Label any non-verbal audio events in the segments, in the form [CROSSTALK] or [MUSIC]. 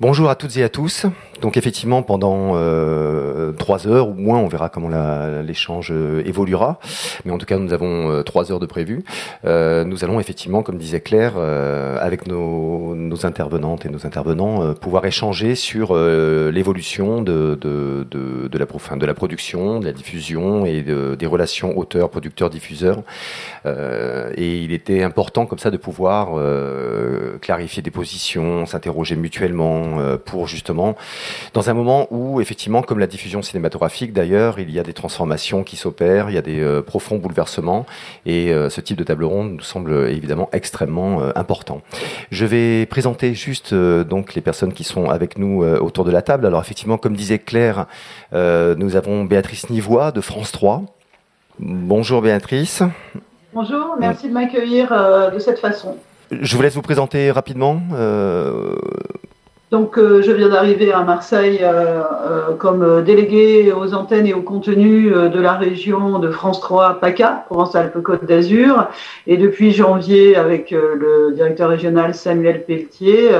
Bonjour à toutes et à tous. Donc effectivement, pendant euh, trois heures ou moins, on verra comment l'échange euh, évoluera. Mais en tout cas, nous avons euh, trois heures de prévu. Nous allons effectivement, comme disait Claire, avec nos, intervenantes et nos intervenants, pouvoir échanger sur l'évolution de la production, de la diffusion et des relations auteurs, producteurs, diffuseurs. et il était important comme ça de pouvoir clarifier des positions, s'interroger mutuellement pour justement dans un moment où, effectivement, comme la diffusion cinématographique d'ailleurs, il y a des transformations qui s'opèrent, il y a des euh, profonds bouleversements, et euh, ce type de table ronde nous semble évidemment extrêmement euh, important. Je vais présenter juste donc les personnes qui sont avec nous autour de la table. Alors effectivement, comme disait Claire, nous avons Béatrice Nivois de France 3. Bonjour Béatrice. Bonjour, merci de m'accueillir de cette façon. Je vous laisse vous présenter rapidement. Donc, euh, je viens d'arriver à Marseille euh, euh, comme délégué aux antennes et au contenu de la région de France 3 PACA, Provence-Alpes-Côte d'Azur. Et depuis janvier, avec le directeur régional Samuel Pelletier,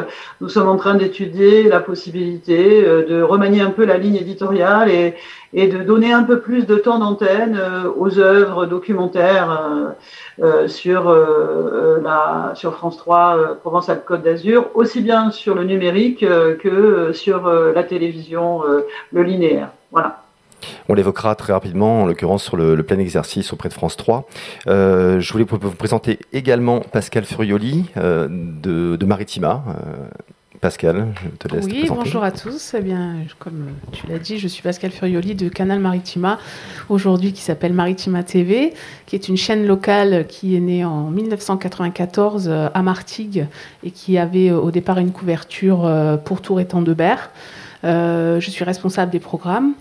nous sommes en train d'étudier la possibilité de remanier un peu la ligne éditoriale et, et de donner un peu plus de temps d'antenne aux œuvres documentaires euh, sur, euh, la, sur France 3 euh, Provence-Alpes-Côte d'Azur, aussi bien sur le numérique que sur la télévision, le linéaire. Voilà. On l'évoquera très rapidement, en l'occurrence sur le, plein exercice auprès de France 3. je voulais vous présenter également Pascal Furioli de, Maritima, Pascal, je te laisse. Oui, bonjour à tous. Eh bien, comme tu l'as dit, je suis Pascal Furioli de Canal Maritima, aujourd'hui qui s'appelle Maritima TV, qui est une chaîne locale qui est née en 1994 euh, à Martigues et qui avait euh, au départ une couverture euh, pour Tour et Tendebert. Euh, je suis responsable des programmes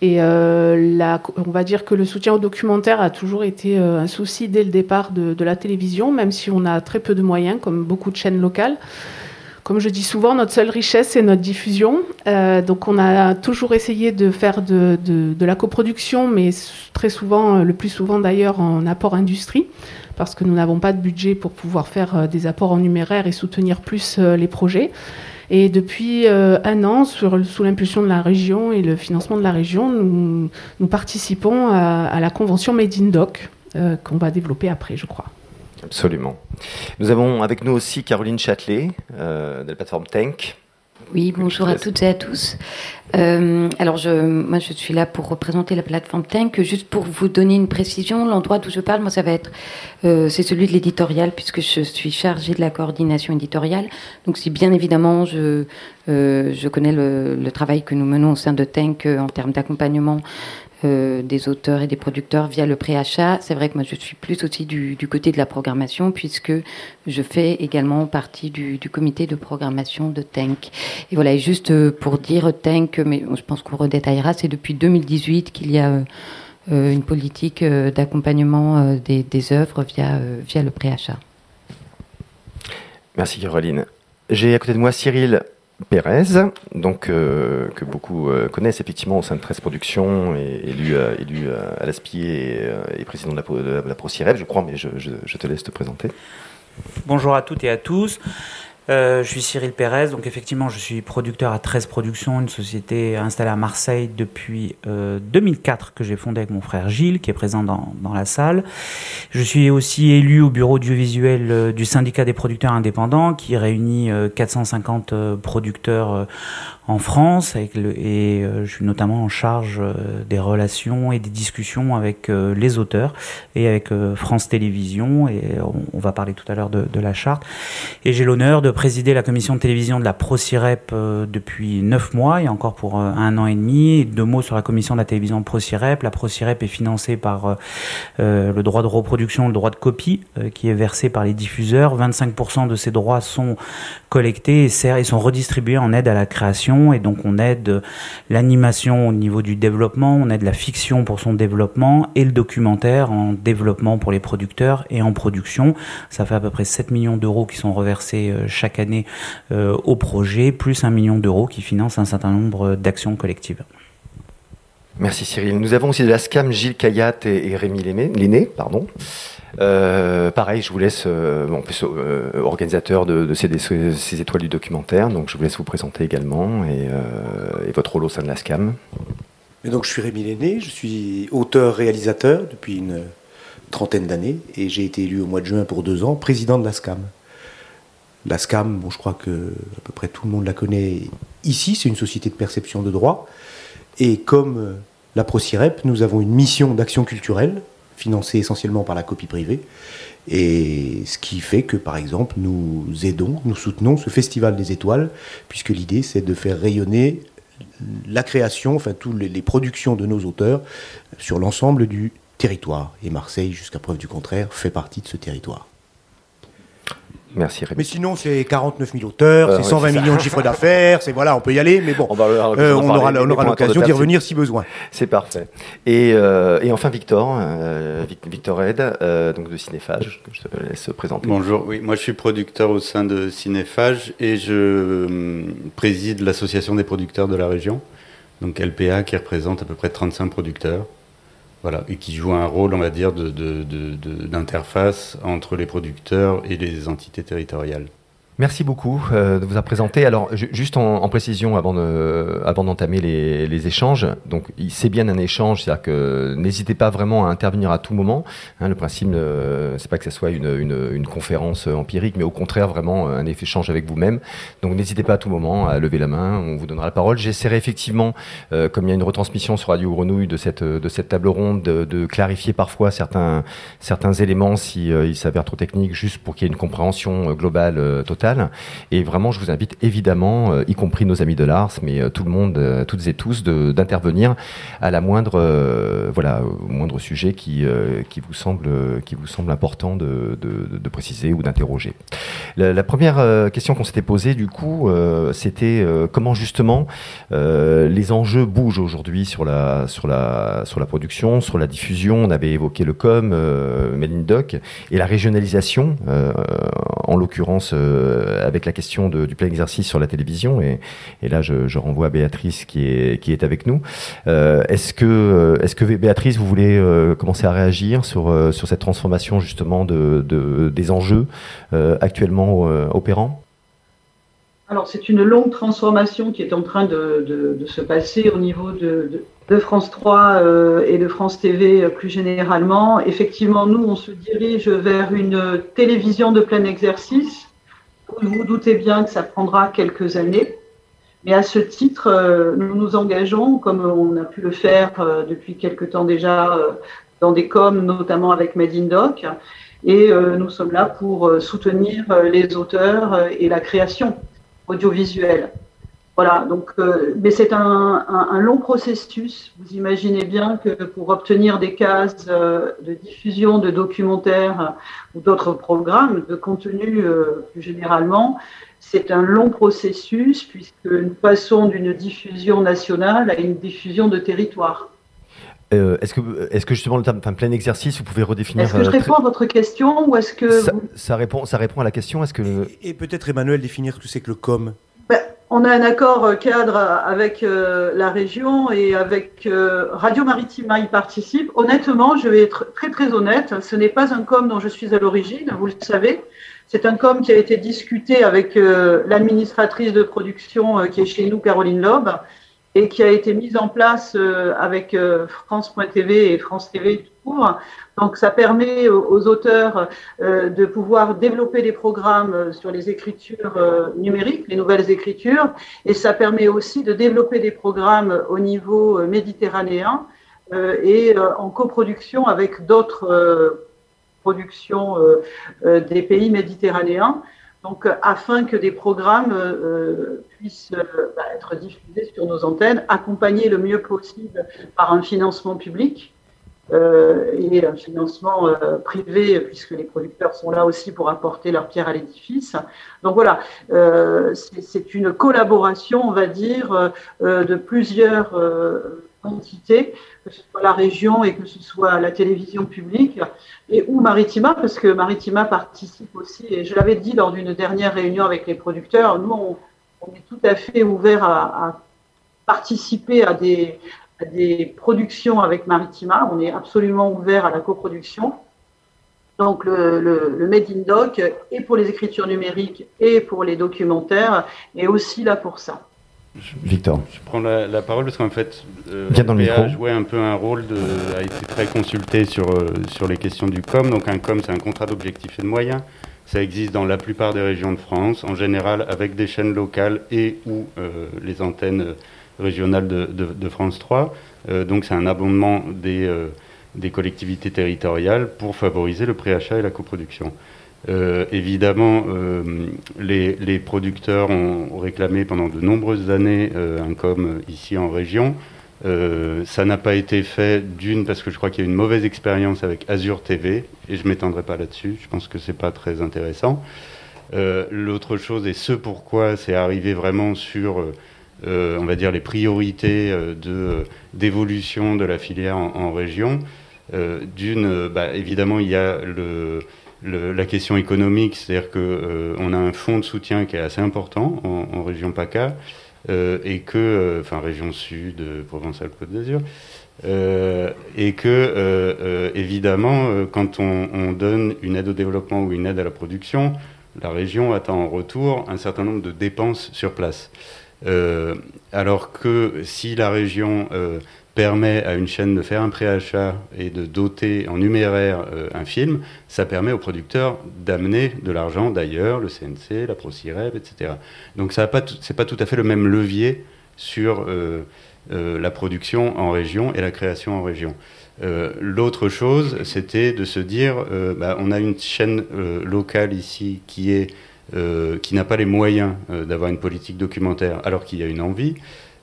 et on va dire que le soutien au documentaire a toujours été un souci dès le départ de, de, la télévision, même si on a très peu de moyens, comme beaucoup de chaînes locales. Comme je dis souvent, notre seule richesse, c'est notre diffusion. Euh, donc on a toujours essayé de faire de, la coproduction, mais très souvent, euh, le plus souvent d'ailleurs, en apport industrie, parce que nous n'avons pas de budget pour pouvoir faire euh, des apports en numéraire et soutenir plus les projets. Et depuis un an, sous l'impulsion de la région et le financement de la région, nous, participons à, à, la convention Made in Doc, qu'on va développer après, je crois. Absolument. Nous avons avec nous aussi Caroline Châtelet euh, de la plateforme Tank. Oui, bonjour à toutes et à tous. Euh, alors, je, moi, je suis là pour représenter la plateforme Tank. Juste pour vous donner une précision, l'endroit d'où je parle, moi, ça va être, euh, c'est celui de l'éditorial, puisque je suis chargée de la coordination éditoriale. Donc, si bien évidemment, je, je connais le, le, travail que nous menons au sein de Tank en termes d'accompagnement euh, des auteurs et des producteurs via le préachat. C'est vrai que moi je suis plus aussi du, côté de la programmation puisque je fais également partie du, comité de programmation de Tank. Et voilà, et juste euh, pour dire Tank, mais je pense qu'on redétaillera, c'est depuis 2018 qu'il y a euh, une politique d'accompagnement des, des, œuvres via, via le préachat. Merci Caroline. J'ai à côté de moi Cyril Pérez, donc, euh, que beaucoup euh, connaissent effectivement au sein de 13 Productions, et, élu, euh, à l'ASPI et, président de la, de la je crois, mais je, je, te laisse te présenter. Bonjour à toutes et à tous. Euh, je suis Cyril Pérez, donc effectivement je suis producteur à 13 Productions, une société installée à Marseille depuis 2004 euh, que j'ai fondée avec mon frère Gilles qui est présent dans, dans la salle. Je suis aussi élu au bureau audiovisuel euh, du syndicat des producteurs indépendants qui réunit 450 producteurs en France et euh, je suis notamment en charge euh, des relations et des discussions avec euh, les auteurs et avec France Télévisions et on, va parler tout à l'heure de, la charte. Et j'ai l'honneur de présider la commission de télévision de la ProCirep depuis neuf mois et encore pour un an et demi. Deux mots sur la commission de la télévision ProCirep. La ProCirep est financée par le droit de reproduction le droit de copie qui est versé par les diffuseurs. 25% de ces droits sont collectés et sont redistribués en aide à la création et donc on aide l'animation au niveau du développement, on aide la fiction pour son développement et le documentaire en développement pour les producteurs et en production. Ça fait à peu près 7 millions d'euros qui sont reversés euh, chaque année euh, au projet, plus un million d'euros qui financent un certain nombre d'actions collectives. Merci Cyril. Nous avons aussi de la SCAM Gilles Kayat et, Rémi Léné, pardon. Pareil, je vous laisse, en plus, organisateur de, ces, étoiles du documentaire, donc je vous laisse vous présenter également et, votre rôle au sein de la SCAM. Donc je suis Rémi Lenné, je suis auteur-réalisateur depuis une trentaine d'années et j'ai été élu au mois de juin pour deux ans président de la SCAM. La SCAM, bon, je crois que à peu près tout le monde la connaît ici, c'est une société de perception de droit. Et comme euh, la ProCirep, nous avons une mission d'action culturelle financée essentiellement par la copie privée. Et ce qui fait que, par exemple, nous aidons, nous soutenons ce Festival des Étoiles, puisque l'idée, c'est de faire rayonner la création, enfin toutes les, productions de nos auteurs sur l'ensemble du territoire. Et Marseille, jusqu'à preuve du contraire, fait partie de ce territoire. Merci Rémi. Mais sinon, c'est 49 000 auteurs, euh, c'est 120 millions de chiffres d'affaires, c'est voilà, on peut y aller, mais bon, on, euh, aura, l'occasion d'y revenir si besoin. C'est parfait. Et, euh, et, enfin Victor, Victor Ed, donc de Cinéphage, que je te laisse présenter. Bonjour, oui, moi je suis producteur au sein de Cinéphage et je préside l'association des producteurs de la région, donc LPA qui représente à peu près 35 producteurs. Voilà, et qui joue un rôle, on va dire, d'interface entre les producteurs et les entités territoriales. Merci beaucoup euh, de vous avoir présenté. Alors, juste en, précision avant d'entamer avant les, les, échanges, donc c'est bien un échange, c'est-à-dire que n'hésitez pas vraiment à intervenir à tout moment. Hein, le principe, euh, c'est pas que ce soit une, une, une, conférence empirique, mais au contraire vraiment un échange avec vous-même. Donc n'hésitez pas à tout moment à lever la main, on vous donnera la parole. J'essaierai effectivement, euh, comme il y a une retransmission sur Radio Grenouille de cette, de cette table ronde, de, de clarifier parfois certains, certains éléments si euh, s'avèrent trop techniques, juste pour qu'il y ait une compréhension globale totale. Et vraiment, je vous invite évidemment, euh, y compris nos amis de l'Ars, mais euh, tout le monde, euh, toutes et tous, d'intervenir à la moindre, voilà, au moindre sujet qui, qui, vous semble, qui vous semble important de, de, préciser ou d'interroger. La, première question qu'on s'était posée, du coup, c'était comment justement les enjeux bougent aujourd'hui sur la, sur, la, sur la production, sur la diffusion. On avait évoqué le com, Made Doc, et la régionalisation, en l'occurrence avec la question du plein exercice sur la télévision. Et, là, je, renvoie à Béatrice qui est, avec nous. Euh, est-ce que, Béatrice, vous voulez euh, commencer à réagir sur, cette transformation justement de, des enjeux actuellement opérants? Alors, c'est une longue transformation qui est en train de, se passer au niveau de France 3 et de France TV plus généralement. Effectivement, nous, on se dirige vers une télévision de plein exercice vous vous doutez bien que ça prendra quelques années. Mais à ce titre, euh, nous nous engageons, comme on a pu le faire euh, depuis quelque temps déjà euh, dans des coms, notamment avec Made in Doc. Et nous sommes là pour soutenir les auteurs et la création audiovisuelle. Voilà, donc, mais c'est un, un, long processus. Vous imaginez bien que pour obtenir des cases de diffusion de documentaires ou d'autres programmes, de contenu plus généralement, c'est un long processus puisque nous passons d'une diffusion nationale à une diffusion de territoire. Euh, est-ce que, est que justement le terme, enfin, plein exercice, vous pouvez redéfinir Est-ce que je euh, réponds à votre question ou est-ce que ça, répond, ça répond à la question Est-ce que et, peut-être Emmanuel définir ce que c'est que le com? On a un accord euh, cadre avec la région et avec Radio Maritime y participe. Honnêtement, je vais être très très honnête, ce n'est pas un com dont je suis à l'origine, vous le savez. C'est un com qui a été discuté avec euh, l'administratrice de production euh, qui est chez nous, Caroline Loeb, et qui a été mise en place euh, avec France.tv et France TV Donc ça permet aux, auteurs de pouvoir développer des programmes sur les écritures numériques, les nouvelles écritures, et ça permet aussi de développer des programmes au niveau méditerranéen et en coproduction avec d'autres production euh, euh, des pays méditerranéens. Euh, afin que des programmes puissent bah, être diffusés sur nos antennes, accompagnés le mieux possible par un financement public et un financement privé, puisque les producteurs sont là aussi pour apporter leur pierre à l'édifice. Donc voilà, c'est une collaboration, on va dire, de plusieurs entités, que ce soit la région et que ce soit la télévision publique, et ou Maritima, parce que Maritima participe aussi, et je l'avais dit lors d'une dernière réunion avec les producteurs, nous, on, est tout à fait ouvert à, participer à des, des, productions avec Maritima, on est absolument ouvert à la coproduction. Donc le, le, Made in Doc, et pour les écritures numériques et pour les documentaires, est aussi là pour ça. Victor. Je prends la, parole parce qu'en fait, euh, a joué un peu un rôle, de, a été très consulté sur, euh, sur les questions du COM. Donc un COM, c'est un contrat d'objectifs et de moyens. Ça existe dans la plupart des régions de France, en général avec des chaînes locales et ou euh, les antennes régionales de, France 3. Euh, donc c'est un abondement des, des collectivités territoriales pour favoriser le préachat et la coproduction. Euh, évidemment, euh, les, les, producteurs ont réclamé pendant de nombreuses années euh, un com ici en région. ça n'a pas été fait d'une parce que je crois qu'il y a une mauvaise expérience avec Azure TV et je m'étendrai pas là-dessus. Je pense que c'est pas très intéressant. L'autre chose et ce pourquoi c'est arrivé vraiment sur on va dire les priorités de d'évolution de la filière en, région. D'une, bah, évidemment, il y a la question économique, c'est-à-dire qu'on euh, on a un fonds de soutien qui est assez important en, région PACA, euh, et que, euh, enfin région sud, Provence-Alpes-Côte d'Azur, et que, évidemment, quand on, donne une aide au développement ou une aide à la production, la région attend en retour un certain nombre de dépenses sur place. Alors que si la région permet à une chaîne de faire un préachat et de doter en numéraire euh, un film, ça permet aux producteurs d'amener de l'argent d'ailleurs, le CNC, la ProCireb, etc. Donc ce n'est pas, tout à fait le même levier sur euh, euh, la production en région et la création en région. L'autre chose, c'était de se dire, bah, on a une chaîne locale ici qui est qui n'a pas les moyens d'avoir une politique documentaire alors qu'il y a une envie.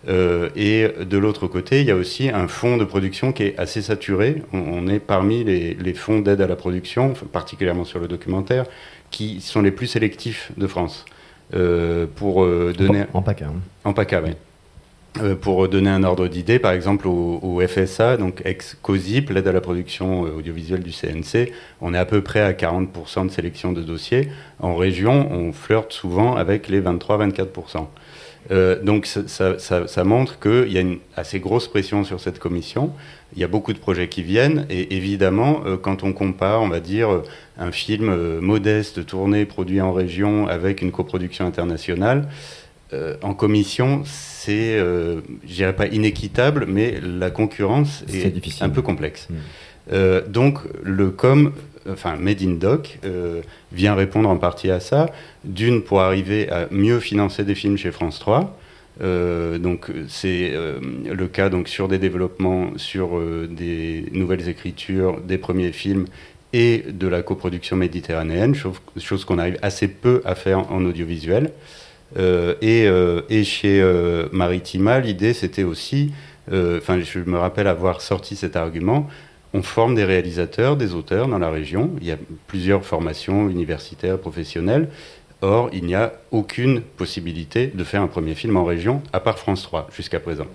Euh, et de l'autre côté, il y a aussi un fonds de production qui est assez saturé. On, est parmi les, fonds d'aide à la production, particulièrement sur le documentaire, qui sont les plus sélectifs de France. Euh, pour euh, donner en, PACA. Hein. En PACA, oui. Pour donner un ordre d'idée, par exemple au, FSA, donc ex-COSIP, l'aide à la production audiovisuelle du CNC, on est à peu près à 40% de sélection de dossiers. En région, on flirte souvent avec les 23-24%. Euh, donc ça, montre qu'il y a une assez grosse pression sur cette commission. Il y a beaucoup de projets qui viennent et évidemment, euh, quand on compare, on va dire, euh, un film modeste, tourné, produit en région avec une coproduction internationale, en commission, c'est, je dirais pas inéquitable, mais la concurrence est, un peu complexe. Hmm. donc le com enfin Made in Doc, euh, vient répondre en partie à ça. D'une, pour arriver à mieux financer des films chez France 3. Euh, donc c'est euh, le cas donc sur des développements, sur des nouvelles écritures, des premiers films et de la coproduction méditerranéenne, chose, qu'on arrive assez peu à faire en, audiovisuel. Et, et, chez Maritima, l'idée c'était aussi, enfin je me rappelle avoir sorti cet argument, on forme des réalisateurs, des auteurs dans la région. Il y a plusieurs formations universitaires, professionnelles. Or, il n'y a aucune possibilité de faire un premier film en région, à part France 3, jusqu'à présent.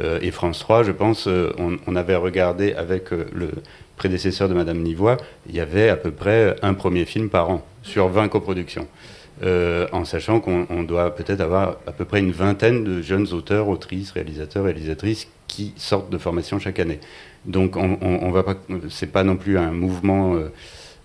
Euh, et France 3, je pense, euh, on, avait regardé avec euh, le prédécesseur de Madame Nivois, il y avait à peu près un premier film par an, sur 20 coproductions. En sachant qu'on doit peut-être avoir à peu près une vingtaine de jeunes auteurs, autrices, réalisateurs, réalisatrices qui sortent de formation chaque année. Donc on, on, va pas, c'est pas non plus un mouvement, euh,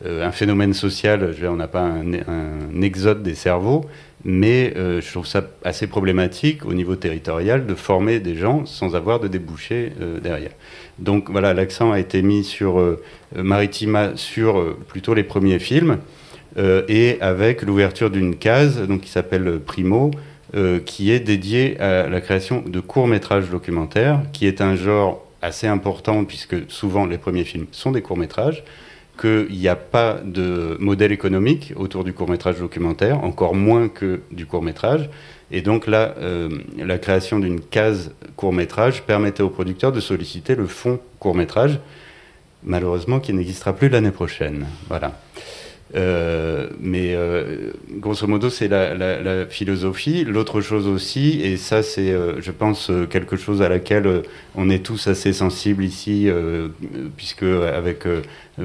euh, un phénomène social. On n'a pas un, exode des cerveaux, mais euh, je trouve ça assez problématique au niveau territorial de former des gens sans avoir de débouchés derrière. Donc voilà, l'accent a été mis sur Maritima, sur plutôt les premiers films, et avec l'ouverture d'une case, donc qui s'appelle Primo. qui est dédiée à la création de courts métrages documentaires, qui est un genre assez important, puisque souvent les premiers films sont des courts-métrages, qu'il n'y a pas de modèle économique autour du court-métrage documentaire, encore moins que du court-métrage. Et donc là, euh, la création d'une case court-métrage permettait aux producteurs de solliciter le fonds court-métrage, malheureusement qui n'existera plus l'année prochaine. Voilà. Euh, mais euh, grosso modo, c'est la, philosophie. L'autre chose aussi, et ça, c'est, euh, je pense, quelque chose à laquelle on est tous assez sensibles ici, puisque avec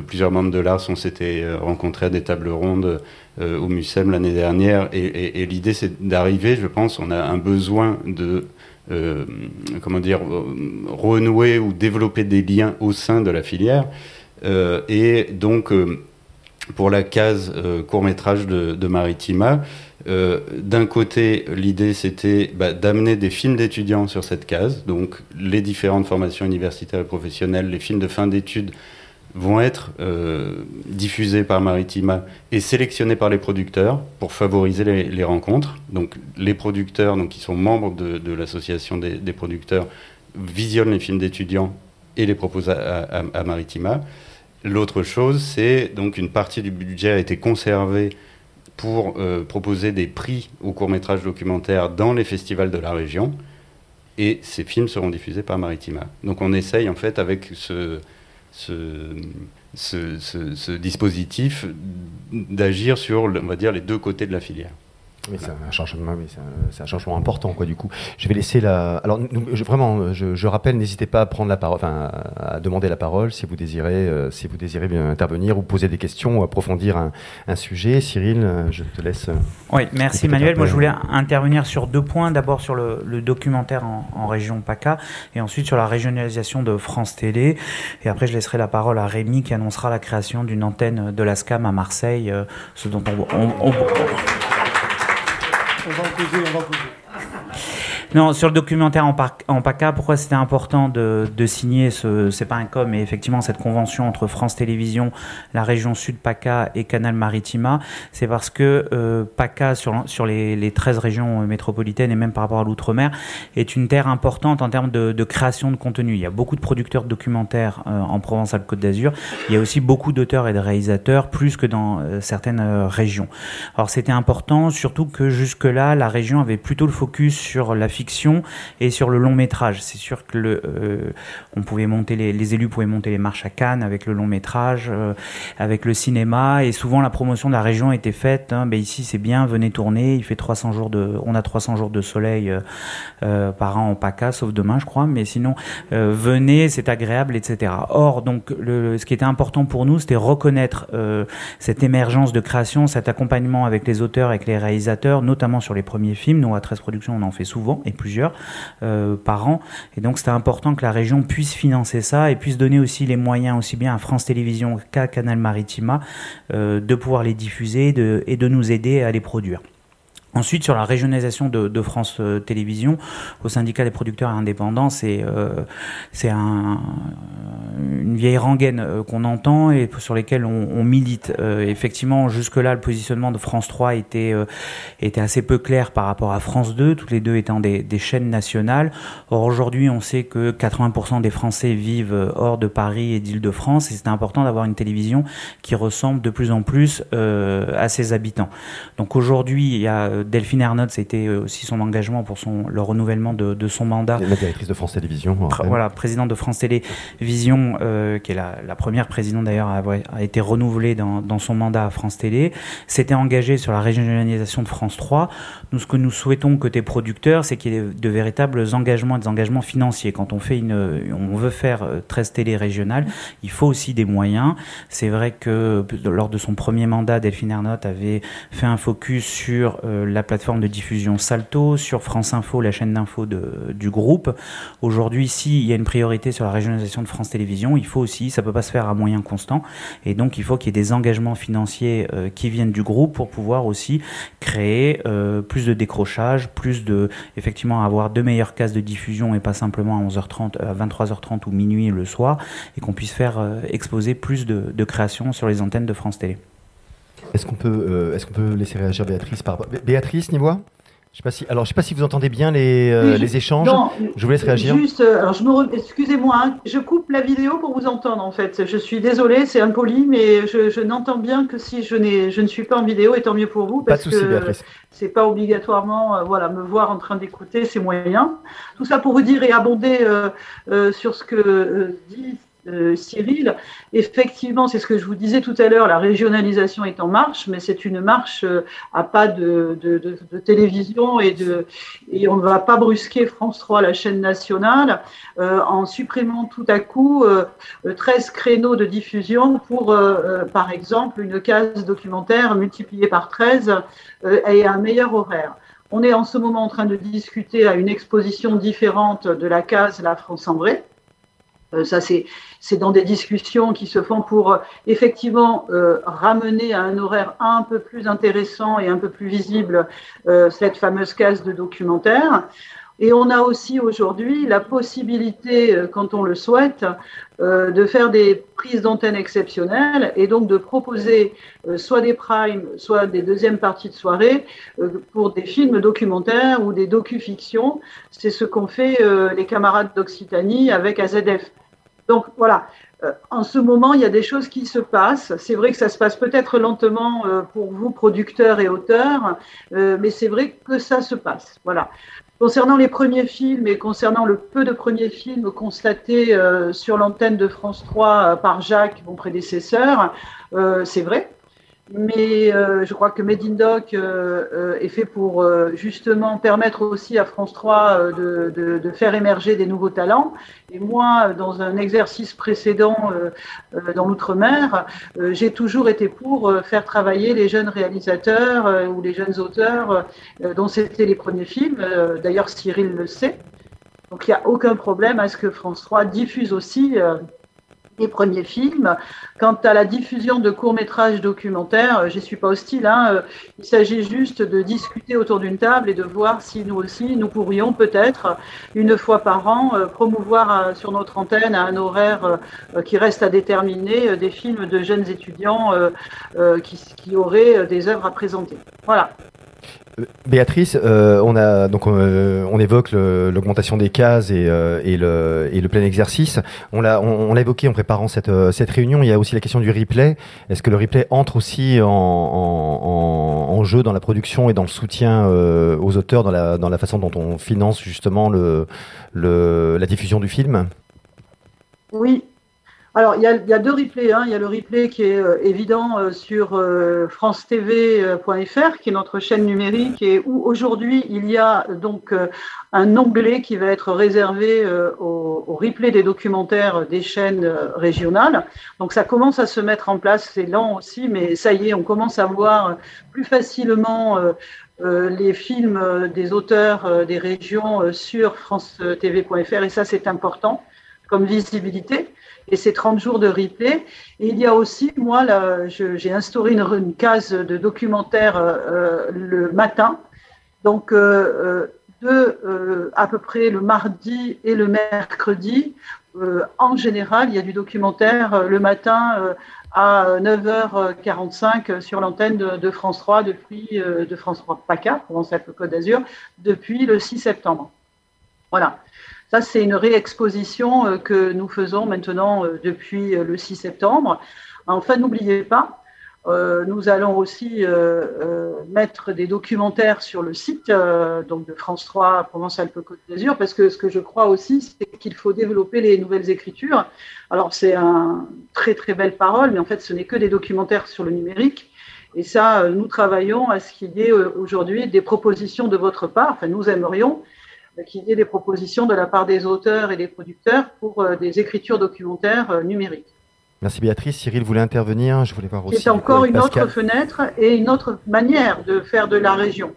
plusieurs membres de l'ARS, on s'était rencontrés à des tables rondes au MUSEM l'année dernière. Et, et l'idée, c'est d'arriver, je pense, on a un besoin de. comment dire, renouer ou développer des liens au sein de la filière. et donc, pour la case court métrage de, Maritima. D'un côté, l'idée c'était bah, d'amener des films d'étudiants sur cette case, donc les différentes formations universitaires et professionnelles, les films de fin d'études vont être euh, diffusés par Maritima et sélectionnés par les producteurs pour favoriser les, rencontres. Donc les producteurs, donc, qui sont membres de, l'association des, producteurs, visionnent les films d'étudiants et les proposent à, Maritima. L'autre chose, c'est donc une partie du budget a été conservée pour euh, proposer des prix aux courts-métrages documentaires dans les festivals de la région. Et ces films seront diffusés par Maritima. Donc on essaye en fait avec ce, dispositif d'agir sur, les deux côtés de la filière. C'est un changement, c'est un, changement important, quoi. Du coup, je vais laisser la. Alors, vraiment, je, rappelle, n'hésitez pas à prendre la parole, enfin, à demander la parole si vous désirez, euh, si vous désirez bien intervenir ou poser des questions ou approfondir un, sujet. Cyril, euh, je te laisse. Euh, oui, merci Manuel. Moi, je voulais intervenir sur deux points. D'abord sur le, documentaire en, région PACA et ensuite sur la régionalisation de France Télé. Et après, je laisserai la parole à Rémi qui annoncera la création d'une antenne de la SCAM à Marseille, ce dont on va en causer. Non, sur le documentaire en, PACA, pourquoi c'était important de, de, signer ce, c'est pas un com, mais effectivement cette convention entre France Télévisions, la région Sud PACA et Canal Maritima, c'est parce que euh, PACA sur, sur les, les 13 régions métropolitaines et même par rapport à l'outre-mer est une terre importante en termes de, de, création de contenu. Il y a beaucoup de producteurs de documentaires euh, en Provence-Alpes-Côte d'Azur. Il y a aussi beaucoup d'auteurs et de réalisateurs, plus que dans euh, certaines euh, régions. Alors c'était important, surtout que jusque-là, la région avait plutôt le focus sur la et sur le long métrage. C'est sûr que le, euh, on pouvait monter les, élus pouvaient monter les marches à Cannes avec le long métrage, euh, avec le cinéma et souvent la promotion de la région était faite. Hein, ben ici c'est bien, venez tourner. Il fait 300 jours de, on a 300 jours de soleil euh, par an en PACA, sauf demain je crois, mais sinon venez, c'est agréable, etc. Or donc ce qui était important pour nous, c'était reconnaître cette émergence de création, cet accompagnement avec les auteurs, avec les réalisateurs, notamment sur les premiers films. Nous à 13 Productions on en fait souvent plusieurs euh, par an. Et donc c'était important que la région puisse financer ça et puisse donner aussi les moyens, aussi bien à France Télévisions qu'à Canal Maritima, euh, de pouvoir les diffuser et de nous aider à les produire. Ensuite, sur la régionalisation de, France euh, Télévisions, au syndicat des producteurs indépendants, c'est euh, un, une vieille rengaine euh, qu'on entend et sur lesquelles on, milite. Euh, effectivement, jusque-là, le positionnement de France 3 était était assez peu clair par rapport à France 2, toutes les deux étant des, des chaînes nationales. Or, aujourd'hui, on sait que 80% des Français vivent hors de Paris et d'Île-de-France et c'est important d'avoir une télévision qui ressemble de plus en plus à ses habitants. Donc aujourd'hui, il y a Delphine Ernotte, c'était aussi son engagement pour son, le renouvellement de, son mandat. La directrice de France Télévisions. Voilà, présidente de France Télévisions, euh, qui est la, première présidente d'ailleurs à avoir a été renouvelée dans, son mandat à France Télé, s'était engagée sur la régionalisation de France 3. Nous, ce que nous souhaitons côté producteur, c'est qu'il y ait de véritables engagements, des engagements financiers. Quand on fait une, on veut faire 13 euh, télé régionales, il faut aussi des moyens. C'est vrai que lors de son premier mandat, Delphine Ernotte avait fait un focus sur euh, la plateforme de diffusion Salto, sur France Info, la chaîne d'info du groupe. Aujourd'hui, si il y a une priorité sur la régionalisation de France Télévisions, il faut aussi, ça peut pas se faire à moyens constants, et donc il faut qu'il y ait des engagements financiers euh, qui viennent du groupe pour pouvoir aussi créer euh, plus de décrochage, plus de, effectivement, avoir de meilleures cases de diffusion et pas simplement à 11h30, à 23h30 ou minuit le soir, et qu'on puisse faire euh, exposer plus de, de créations sur les antennes de France Télé. Est-ce qu'on peut, euh, est-ce qu'on peut laisser réagir Béatrice par Béatrice Nivois? Je sais pas si, alors je sais pas si vous entendez bien les, euh, les échanges. je vous laisse réagir. Juste, euh, alors je me, excusez-moi, hein, je coupe la vidéo pour vous entendre en fait. Je suis désolée, c'est impoli, mais je, je n'entends bien que si je n'ai, je ne suis pas en vidéo, et tant mieux pour vous parce pas de souci, que c'est pas obligatoirement, voilà, me voir en train d'écouter, c'est moyen. Tout ça pour vous dire et abonder sur ce que dit euh, Cyril. Effectivement, c'est ce que je vous disais tout à l'heure, la régionalisation est en marche, mais c'est une marche euh, à pas de, télévision et, de, et on ne va pas brusquer France 3, la chaîne nationale, euh, en supprimant tout à coup 13 créneaux de diffusion pour, par exemple, une case documentaire multipliée par 13 et un meilleur horaire. On est en ce moment en train de discuter à une exposition différente de la case La France en vrai ça, c'est dans des discussions qui se font pour effectivement ramener à un horaire un peu plus intéressant et un peu plus visible cette fameuse case de documentaire. Et on a aussi aujourd'hui la possibilité, euh, quand on le souhaite, euh, de faire des prises d'antenne exceptionnelles et donc de proposer euh, soit des primes, soit des deuxièmes parties de soirée pour des films documentaires ou des docu-fictions. C'est ce qu'ont fait les camarades d'Occitanie avec AZF. Donc voilà, en ce moment, il y a des choses qui se passent. C'est vrai que ça se passe peut-être lentement pour vous, producteurs et auteurs, mais c'est vrai que ça se passe. Voilà. Concernant les premiers films et concernant le peu de premiers films constatés euh, sur l'antenne de France 3 euh, par Jacques, mon prédécesseur, euh, c'est vrai. Mais euh, je crois que Made in Doc euh, euh, est fait pour justement permettre aussi à France 3 de, faire émerger des nouveaux talents. Et moi, dans un exercice précédent dans l'outre-mer, j'ai toujours été pour faire travailler les jeunes réalisateurs ou les jeunes auteurs dont c'était les premiers films. D'ailleurs, Cyril le sait. Donc il n'y a aucun problème à ce que France 3 diffuse aussi les premiers films. Quant à la diffusion de courts-métrages documentaires, euh, je n'y suis pas hostile. Hein, euh, il s'agit juste de discuter autour d'une table et de voir si nous aussi, nous pourrions peut-être, une fois par an, euh, promouvoir sur notre antenne à un horaire qui reste à déterminer des films de jeunes étudiants qui auraient des œuvres à présenter. Voilà. Béatrice, euh, on a donc euh, on évoque l'augmentation des cases et, euh, et, le, plein exercice. On l'a évoqué en préparant cette, cette réunion. Il y a aussi la question du replay. Est-ce que le replay entre aussi en, jeu dans la production et dans le soutien aux auteurs dans la, façon dont on finance justement la diffusion du film? Oui, alors, il y, a, il y a deux replays. Hein. Il y a le replay qui est euh, évident euh, sur euh, francetv.fr, qui est notre chaîne numérique, et où aujourd'hui il y a donc un onglet qui va être réservé au, au, replay des documentaires des chaînes régionales. Donc, ça commence à se mettre en place. C'est lent aussi, mais ça y est, on commence à voir plus facilement les films des auteurs des régions sur francetv.fr, et ça, c'est important comme visibilité et c'est 30 jours de replay. Et il y a aussi, moi, j'ai instauré une, case de documentaire euh, le matin. Donc, euh, euh, à peu près le mardi et le mercredi. en général, il y a du documentaire le matin à 9h45 sur l'antenne de, France 3 depuis de France 3 PACA, le Côte d'Azur, depuis le 6 septembre. Voilà. Ça, c'est une réexposition euh, que nous faisons maintenant euh, depuis euh, le 6 septembre. Enfin, n'oubliez pas, nous allons aussi mettre des documentaires sur le site donc de France 3 Provence-Alpes-Côte d'Azur, parce que ce que je crois aussi, c'est qu'il faut développer les nouvelles écritures. Alors, c'est un très très belle parole, mais en fait, ce n'est que des documentaires sur le numérique. Et ça, nous travaillons à ce qu'il y ait aujourd'hui des propositions de votre part. Enfin, nous aimerions qu'il y ait des propositions de la part des auteurs et des producteurs pour euh, des écritures documentaires euh, numériques. Merci Béatrice. Cyril voulait intervenir. Je voulais voir aussi. C'est encore une autre fenêtre et une autre manière de faire de la région.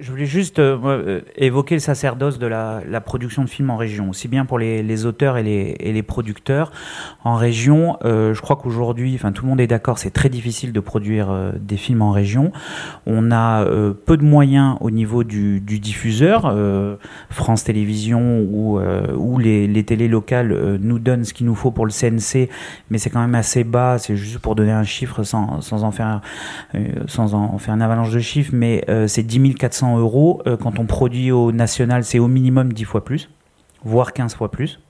Je voulais juste euh, euh, évoquer le sacerdoce de la, production de films en région, aussi bien pour les, auteurs et les, producteurs. En région, euh, je crois qu'aujourd'hui, enfin tout le monde est d'accord, c'est très difficile de produire des films en région. On a peu de moyens au niveau du, diffuseur. France Télévisions ou, les, les télés locales nous donnent ce qu'il nous faut pour le CNC, mais c'est quand même assez bas. C'est juste pour donner un chiffre sans, sans en faire sans en faire une avalanche de chiffres, mais c'est 10 400 euros. Euh, quand on produit au national, c'est au minimum 10 fois plus, voire 15 fois plus.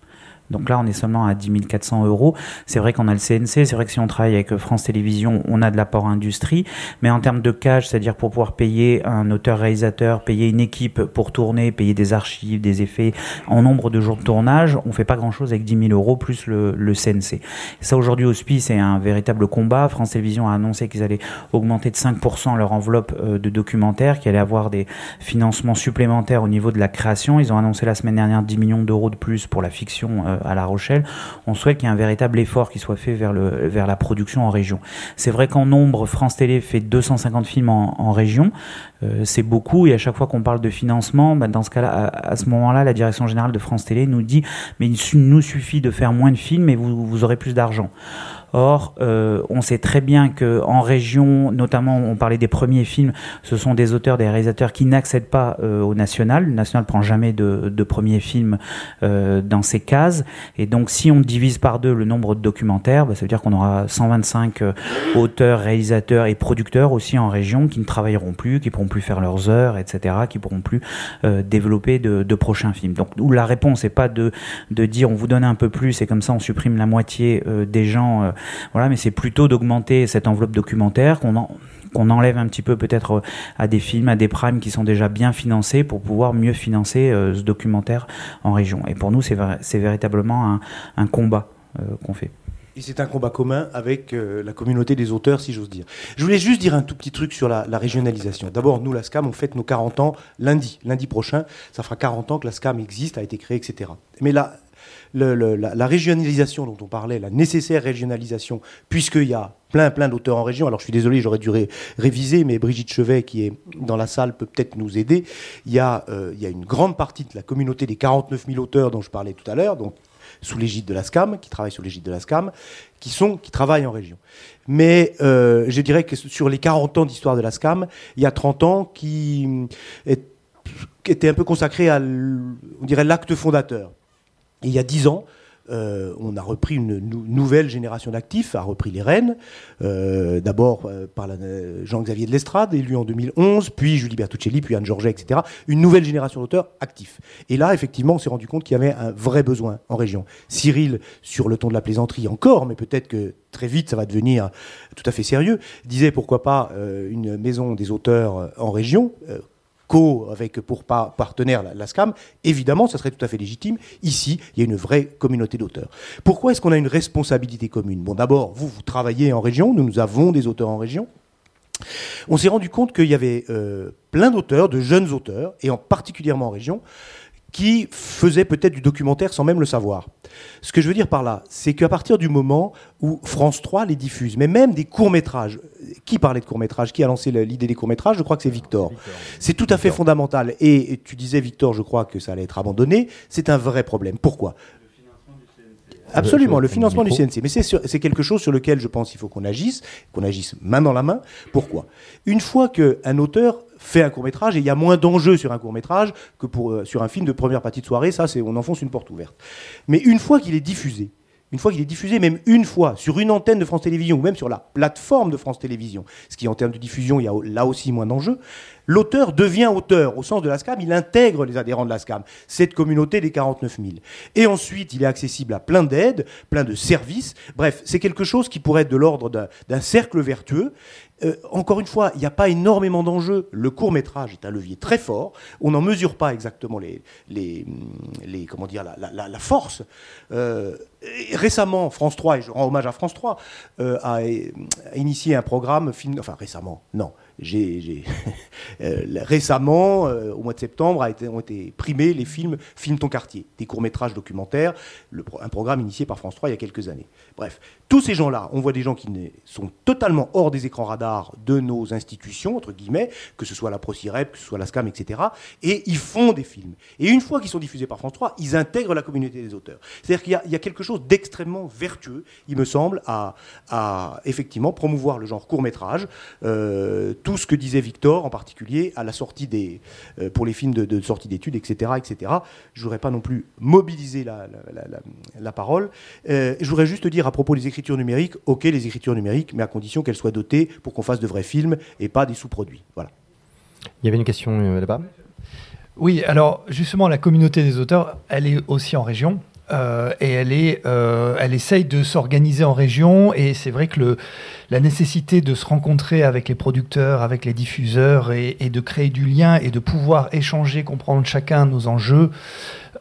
Donc là, on est seulement à 10 400 euros. C'est vrai qu'on a le CNC, c'est vrai que si on travaille avec France Télévisions, on a de l'apport industrie. Mais en termes de cash, c'est-à-dire pour pouvoir payer un auteur-réalisateur, payer une équipe pour tourner, payer des archives, des effets, en nombre de jours de tournage, on fait pas grand-chose avec 10 000 euros plus le, le CNC. ça, aujourd'hui, au SPI, c'est un véritable combat. France Télévisions a annoncé qu'ils allaient augmenter de 5% leur enveloppe euh, de documentaires, qu'ils allaient avoir des financements supplémentaires au niveau de la création. Ils ont annoncé la semaine dernière 10 millions d'euros de plus pour la fiction euh, à La Rochelle, on souhaite qu'il y ait un véritable effort qui soit fait vers, la production en région. C'est vrai qu'en nombre, France Télé fait 250 films en, région, c'est beaucoup. Et à chaque fois qu'on parle de financement, bah, dans ce cas-là, à, ce moment-là, la direction générale de France Télé nous dit mais il nous suffit de faire moins de films et vous aurez plus d'argent. Or, euh, on sait très bien que en région, notamment, on parlait des premiers films, ce sont des auteurs, des réalisateurs qui n'accèdent pas euh, au national. Le national prend jamais de, de premiers films euh, dans ces cases. Et donc, si on divise par deux le nombre de documentaires, bah, ça veut dire qu'on aura 125 auteurs, réalisateurs et producteurs aussi en région qui ne travailleront plus, qui pourront plus faire leurs heures, etc., qui pourront plus développer de, de, prochains films. Donc, où la réponse n'est pas de, de dire on vous donne un peu plus et comme ça on supprime la moitié des gens voilà, mais c'est plutôt d'augmenter cette enveloppe documentaire qu'on qu'on enlève un petit peu peut-être euh, à des films, à des primes qui sont déjà bien financés pour pouvoir mieux financer euh, ce documentaire en région. Et pour nous, c'est véritablement un, combat euh, qu'on fait. Et c'est un combat commun avec la communauté des auteurs, si j'ose dire. Je voulais juste dire un tout petit truc sur la, la régionalisation. D'abord, nous, la SCAM, on fête nos 40 ans lundi. Lundi prochain, ça fera 40 ans que la SCAM existe, a été créée, etc. Mais là, la, régionalisation dont on parlait, la nécessaire régionalisation, puisqu'il y a plein, plein d'auteurs en région. Alors je suis désolé, j'aurais dû réviser, mais Brigitte Chevet, qui est dans la salle, peut peut-être nous aider. Il y, a, euh, une grande partie de la communauté des 49 000 auteurs dont je parlais tout à l'heure, donc sous l'égide de la SCAM, qui travaillent sous l'égide de la SCAM, qui, sont, travaillent en région. Mais euh, je dirais que sur les 40 ans d'histoire de la SCAM, il y a 30 ans qui, était un peu consacré à, l'acte fondateur il y a dix ans, euh, on a repris une nouvelle génération d'actifs, a repris les rênes, euh, d'abord euh, par Jean-Xavier de Lestrade, élu en 2011, puis Julie Bertuccelli, puis Anne Georget, etc. Une nouvelle génération d'auteurs actifs. Et là, effectivement, on s'est rendu compte qu'il y avait un vrai besoin en région. Cyril, sur le ton de la plaisanterie encore, mais peut-être que très vite ça va devenir tout à fait sérieux, disait pourquoi pas une maison des auteurs en région co avec pour partenaire la, SCAM, évidemment, ça serait tout à fait légitime. Ici, il y a une vraie communauté d'auteurs. Pourquoi est-ce qu'on a une responsabilité commune? Bon, d'abord, vous, vous travaillez en région, nous, nous avons des auteurs en région. On s'est rendu compte qu'il y avait euh, plein d'auteurs, de jeunes auteurs, et en particulièrement en région, qui faisaient peut-être du documentaire sans même le savoir. Ce que je veux dire par là, c'est qu'à partir du moment où France 3 les diffuse, mais même des courts-métrages, qui parlait de courts-métrages Qui a lancé l'idée des courts-métrages Je crois que c'est Victor. C'est tout à fait fondamental. Et tu disais, Victor, je crois que ça allait être abandonné. C'est un vrai problème. Pourquoi? Absolument, le financement du CNC. Mais c'est quelque chose sur lequel je pense qu'il faut qu'on agisse, qu'on agisse main dans la main. Pourquoi? Une fois qu'un auteur fait un court métrage, et il y a moins d'enjeux sur un court métrage que pour, euh, sur un film de première partie de soirée, ça c'est on enfonce une porte ouverte. Mais une fois qu'il est diffusé, une fois qu'il est diffusé, même une fois, sur une antenne de France Télévisions, ou même sur la plateforme de France Télévisions, ce qui en termes de diffusion, il y a là aussi moins d'enjeux, l'auteur devient auteur au sens de la SCAM, il intègre les adhérents de la SCAM, cette communauté des 49 000. Et ensuite, il est accessible à plein d'aides, plein de services. Bref, c'est quelque chose qui pourrait être de l'ordre d'un cercle vertueux. Euh, encore une fois, il n'y a pas énormément d'enjeux. Le court métrage est un levier très fort. On n'en mesure pas exactement les, les, les comment dire, la force. Euh, récemment, France 3, et je rends hommage à France 3, euh, a, a, initié un programme, enfin récemment, non, j'ai, [LAUGHS] euh, récemment, euh, au mois de septembre, ont été primés les films Filme ton quartier, des courts-métrages documentaires, un programme initié par France 3 il y a quelques années. Bref, tous ces gens-là, on voit des gens qui sont totalement hors des écrans radars de nos institutions, entre guillemets, que ce soit la ProCirep, que ce soit la SCAM, etc. Et ils font des films. Et une fois qu'ils sont diffusés par France 3, ils intègrent la communauté des auteurs. C'est-à-dire qu'il y, a quelque chose d'extrêmement vertueux, il me semble, à, effectivement promouvoir le genre court-métrage. Euh, tout ce que disait Victor, en particulier à la sortie des, euh, pour les films de, sortie d'études, etc., etc. Je voudrais pas non plus mobiliser la, la, parole. Euh, je voudrais juste dire à propos des écritures numériques, ok, les écritures numériques, mais à condition qu'elles soient dotées pour qu'on fasse de vrais films et pas des sous-produits. Voilà. Il y avait une question euh, là-bas? Oui, alors justement, la communauté des auteurs, elle est aussi en région. Euh, et elle, est, euh, elle essaye de s'organiser en région. Et c'est vrai que le, la nécessité de se rencontrer avec les producteurs, avec les diffuseurs et, de créer du lien et de pouvoir échanger, comprendre chacun nos enjeux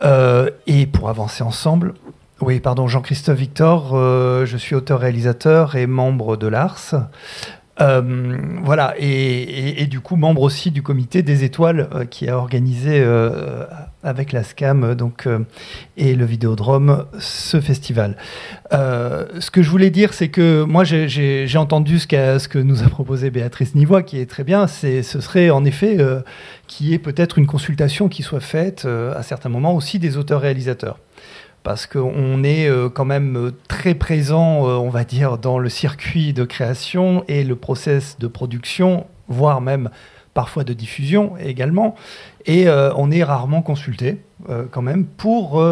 euh, et pour avancer ensemble. Oui, pardon, Jean-Christophe Victor, je suis auteur-réalisateur et membre de l'ARS. Euh, voilà, et, du coup, membre aussi du comité des étoiles euh, qui a organisé euh, avec la SCAM donc, et le Vidéodrome ce festival. ce que je voulais dire, c'est que moi j'ai entendu ce, ce, que nous a proposé Béatrice Nivois, qui est très bien. Ce serait en effet qu'il y ait peut-être une consultation qui soit faite à certains moments aussi des auteurs-réalisateurs parce qu'on est euh, quand même euh, très présent, euh, on va dire, dans le circuit de création et le process de production, voire même parfois de diffusion également. Et on est rarement consulté quand même pour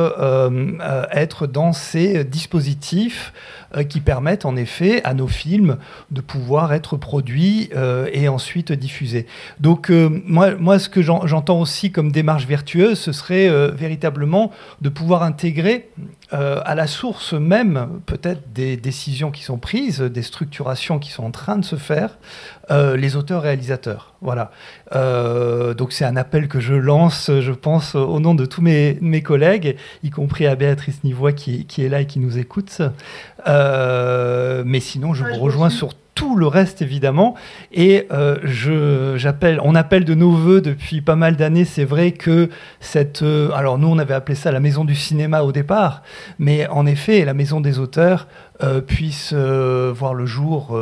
être dans ces dispositifs euh, qui permettent en effet à nos films de pouvoir être produits euh, et ensuite diffusés. Donc euh, moi, ce que j'entends aussi comme démarche vertueuse, ce serait véritablement de pouvoir intégrer à la source même peut-être des décisions qui sont prises, des structurations qui sont en train de se faire, les auteurs-réalisateurs. Voilà. donc c'est un appel que je lance, je pense, au nom de tous mes, mes collègues, y compris à Béatrice Nivois qui, qui, est là et qui nous écoute. Euh, mais sinon, je vous rejoins sur tout le reste évidemment. Et euh, je, j'appelle, on appelle de nos voeux depuis pas mal d'années. C'est vrai que cette, euh, alors nous on avait appelé ça la maison du cinéma au départ, mais en effet la maison des auteurs puisse voir le jour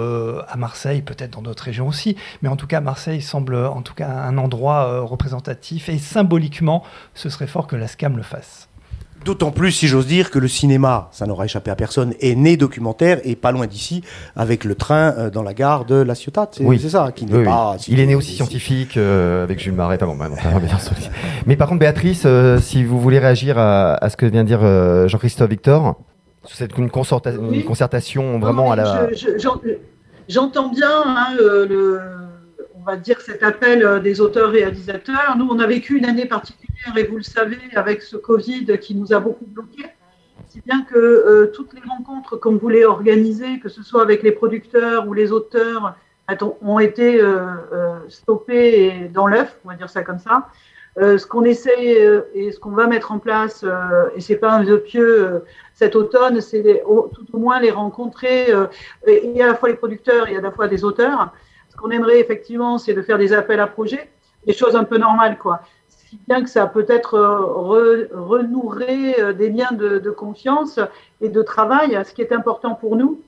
à Marseille, peut-être dans d'autres régions aussi, mais en tout cas Marseille semble en tout cas un endroit représentatif et symboliquement ce serait fort que la SCAM le fasse. D'autant plus, si j'ose dire, que le cinéma, ça n'aura échappé à personne, est né documentaire et pas loin d'ici, avec le train euh, dans la gare de La Ciotat. C'est oui. ça, qui n'est pas. Il est né aussi scientifique euh, avec Jules Marais. bon, bah, Mais par contre, Béatrice, euh, si vous voulez réagir à, ce que vient de dire Jean-Christophe Victor, c'est une, concertation vraiment à la. J'entends bien hein, le on va dire, cet appel euh, des auteurs-réalisateurs. Nous, on a vécu une année particulière, et vous le savez, avec ce Covid qui nous a beaucoup bloqués. Si bien que euh, toutes les rencontres qu'on voulait organiser, que ce soit avec les producteurs ou les auteurs, ont été euh, stoppées dans l'œuf, on va dire ça comme ça. ce qu'on essaie et ce qu'on va mettre en place, et c'est pas un vœu pieux cet automne, c'est tout au moins les rencontrer. il y a à la fois les producteurs, il y a à la fois des auteurs qu'on aimerait effectivement, c'est de faire des appels à projets, des choses un peu normales, quoi. Si bien que ça peut-être euh, renouer euh, des liens de, confiance et de travail. Ce qui est important pour nous,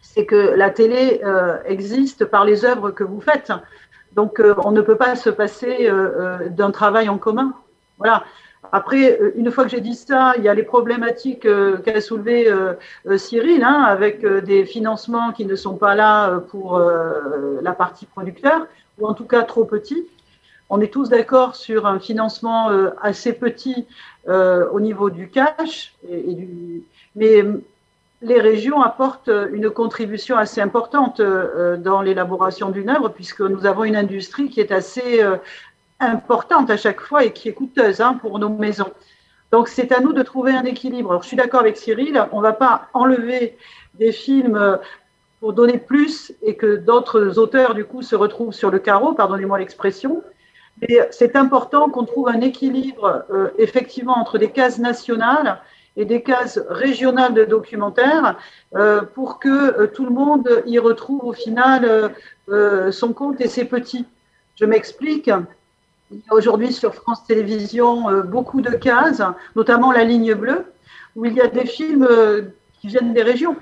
c'est que la télé euh, existe par les œuvres que vous faites. Donc, on ne peut pas se passer d'un travail en commun. Voilà. Après, euh, une fois que j'ai dit ça, il y a les problématiques euh, qu'a soulevé euh, Cyril, hein, avec des financements qui ne sont pas là pour la partie producteur, ou en tout cas trop petits. On est tous d'accord sur un financement assez petit au niveau du cash, mais les régions apportent une contribution assez importante dans l'élaboration d'une œuvre, puisque nous avons une industrie qui est assez importante à chaque fois et qui est coûteuse hein, pour nos maisons. Donc c'est à nous de trouver un équilibre. Alors, je suis d'accord avec Cyril, on ne va pas enlever des films euh, pour donner plus et que d'autres auteurs du coup se retrouvent sur le carreau, pardonnez-moi l'expression. Mais c'est important qu'on trouve un équilibre euh, effectivement entre des cases nationales et des cases régionales de documentaires euh, pour que tout le monde y retrouve au final son compte et ses petits. Je m'explique. Il y a aujourd'hui sur France Télévisions euh, beaucoup de cases, notamment la ligne bleue, où il y a des films euh, qui viennent des régions.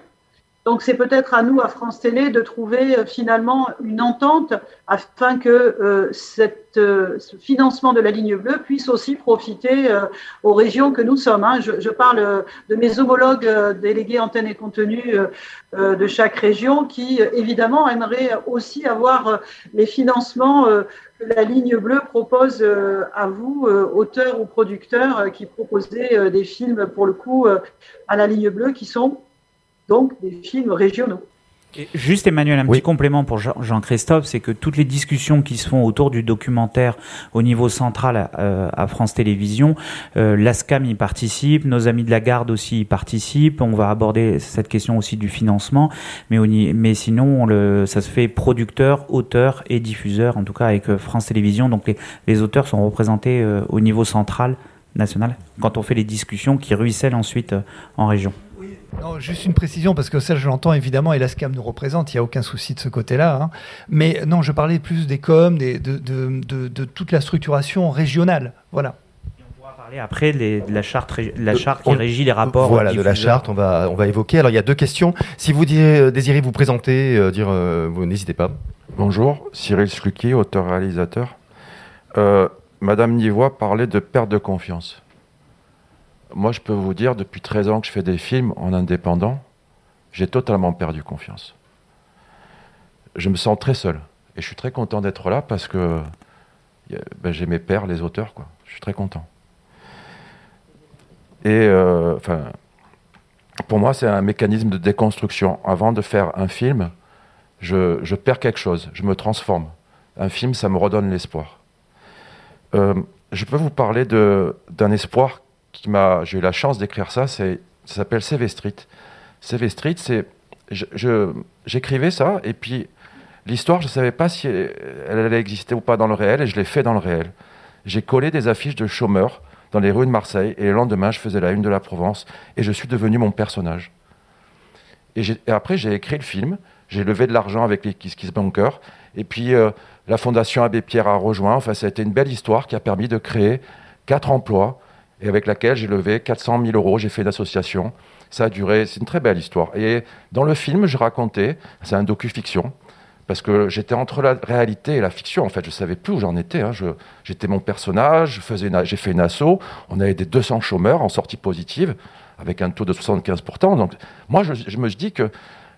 Donc c'est peut-être à nous, à France Télé, de trouver euh, finalement une entente afin que cette, ce financement de la ligne bleue puisse aussi profiter aux régions que nous sommes. Hein. Je, parle de mes homologues délégués antenne et contenu de chaque région qui, évidemment, aimeraient aussi avoir les financements que la ligne bleue propose euh, à vous, euh, auteurs ou producteurs, euh, qui proposez des films, pour le coup, à la ligne bleue, qui sont donc des films régionaux. Juste Emmanuel, un petit complément pour Jean-Christophe, c'est que toutes les discussions qui se font autour du documentaire au niveau central euh, à France Télévisions, euh, l'ASCAM y participe, nos amis de la garde aussi y participent, on va aborder cette question aussi du financement, mais, mais sinon le, ça se fait producteur, auteur et diffuseur, en tout cas avec euh, France Télévisions, donc les, les auteurs sont représentés au niveau central, national, quand on fait les discussions qui ruissellent ensuite en région. Non, juste une précision, parce que ça, je l'entends évidemment, et la SCAM nous représente, il n'y a aucun souci de ce côté-là. Hein. Mais non, je parlais plus des coms, des, de, de, de, de, toute la structuration régionale. Voilà. on pourra parler après de la charte, la charte qui régit les rapports. Voilà, de la charte, on va, on va évoquer. Alors, il y a deux questions. Si vous désirez, désirez vous présenter, euh, dire, euh, vous n'hésitez pas. Bonjour, Cyril Slucky, auteur-réalisateur. Euh, Madame Nivois parlait de perte de confiance. Moi, je peux vous dire, depuis 13 ans que je fais des films en indépendant, j'ai totalement perdu confiance. Je me sens très seul. Et je suis très content d'être là parce que ben, j'ai mes pères, les auteurs. Je suis très content. Et euh, pour moi, c'est un mécanisme de déconstruction. Avant de faire un film, je, je, perds quelque chose, je me transforme. Un film, ça me redonne l'espoir. Euh, je peux vous parler d'un espoir qui m'a. J'ai eu la chance d'écrire ça, ça s'appelle CV Street. CV Street, c'est. J'écrivais ça, et puis l'histoire, je ne savais pas si elle allait exister ou pas dans le réel, et je l'ai fait dans le réel. J'ai collé des affiches de chômeurs dans les rues de Marseille, et le lendemain, je faisais la une de la Provence, et je suis devenu mon personnage. Et, après, j'ai écrit le film, j'ai levé de l'argent avec les Kiss Kiss Bunkers, et puis euh, la Fondation Abbé Pierre a rejoint. Enfin, ça a été une belle histoire qui a permis de créer quatre emplois et avec laquelle j'ai levé 400 000 euros. J'ai fait une association. Ça a duré, c'est une très belle histoire. Et dans le film, je racontais, c'est un docu-fiction, parce que j'étais entre la réalité et la fiction. En fait, je savais plus où j'en étais. Hein. j'étais mon personnage, j'ai fait une asso. On avait des 200 chômeurs en sortie positive, avec un taux de 75%. Donc, moi, je, me dis que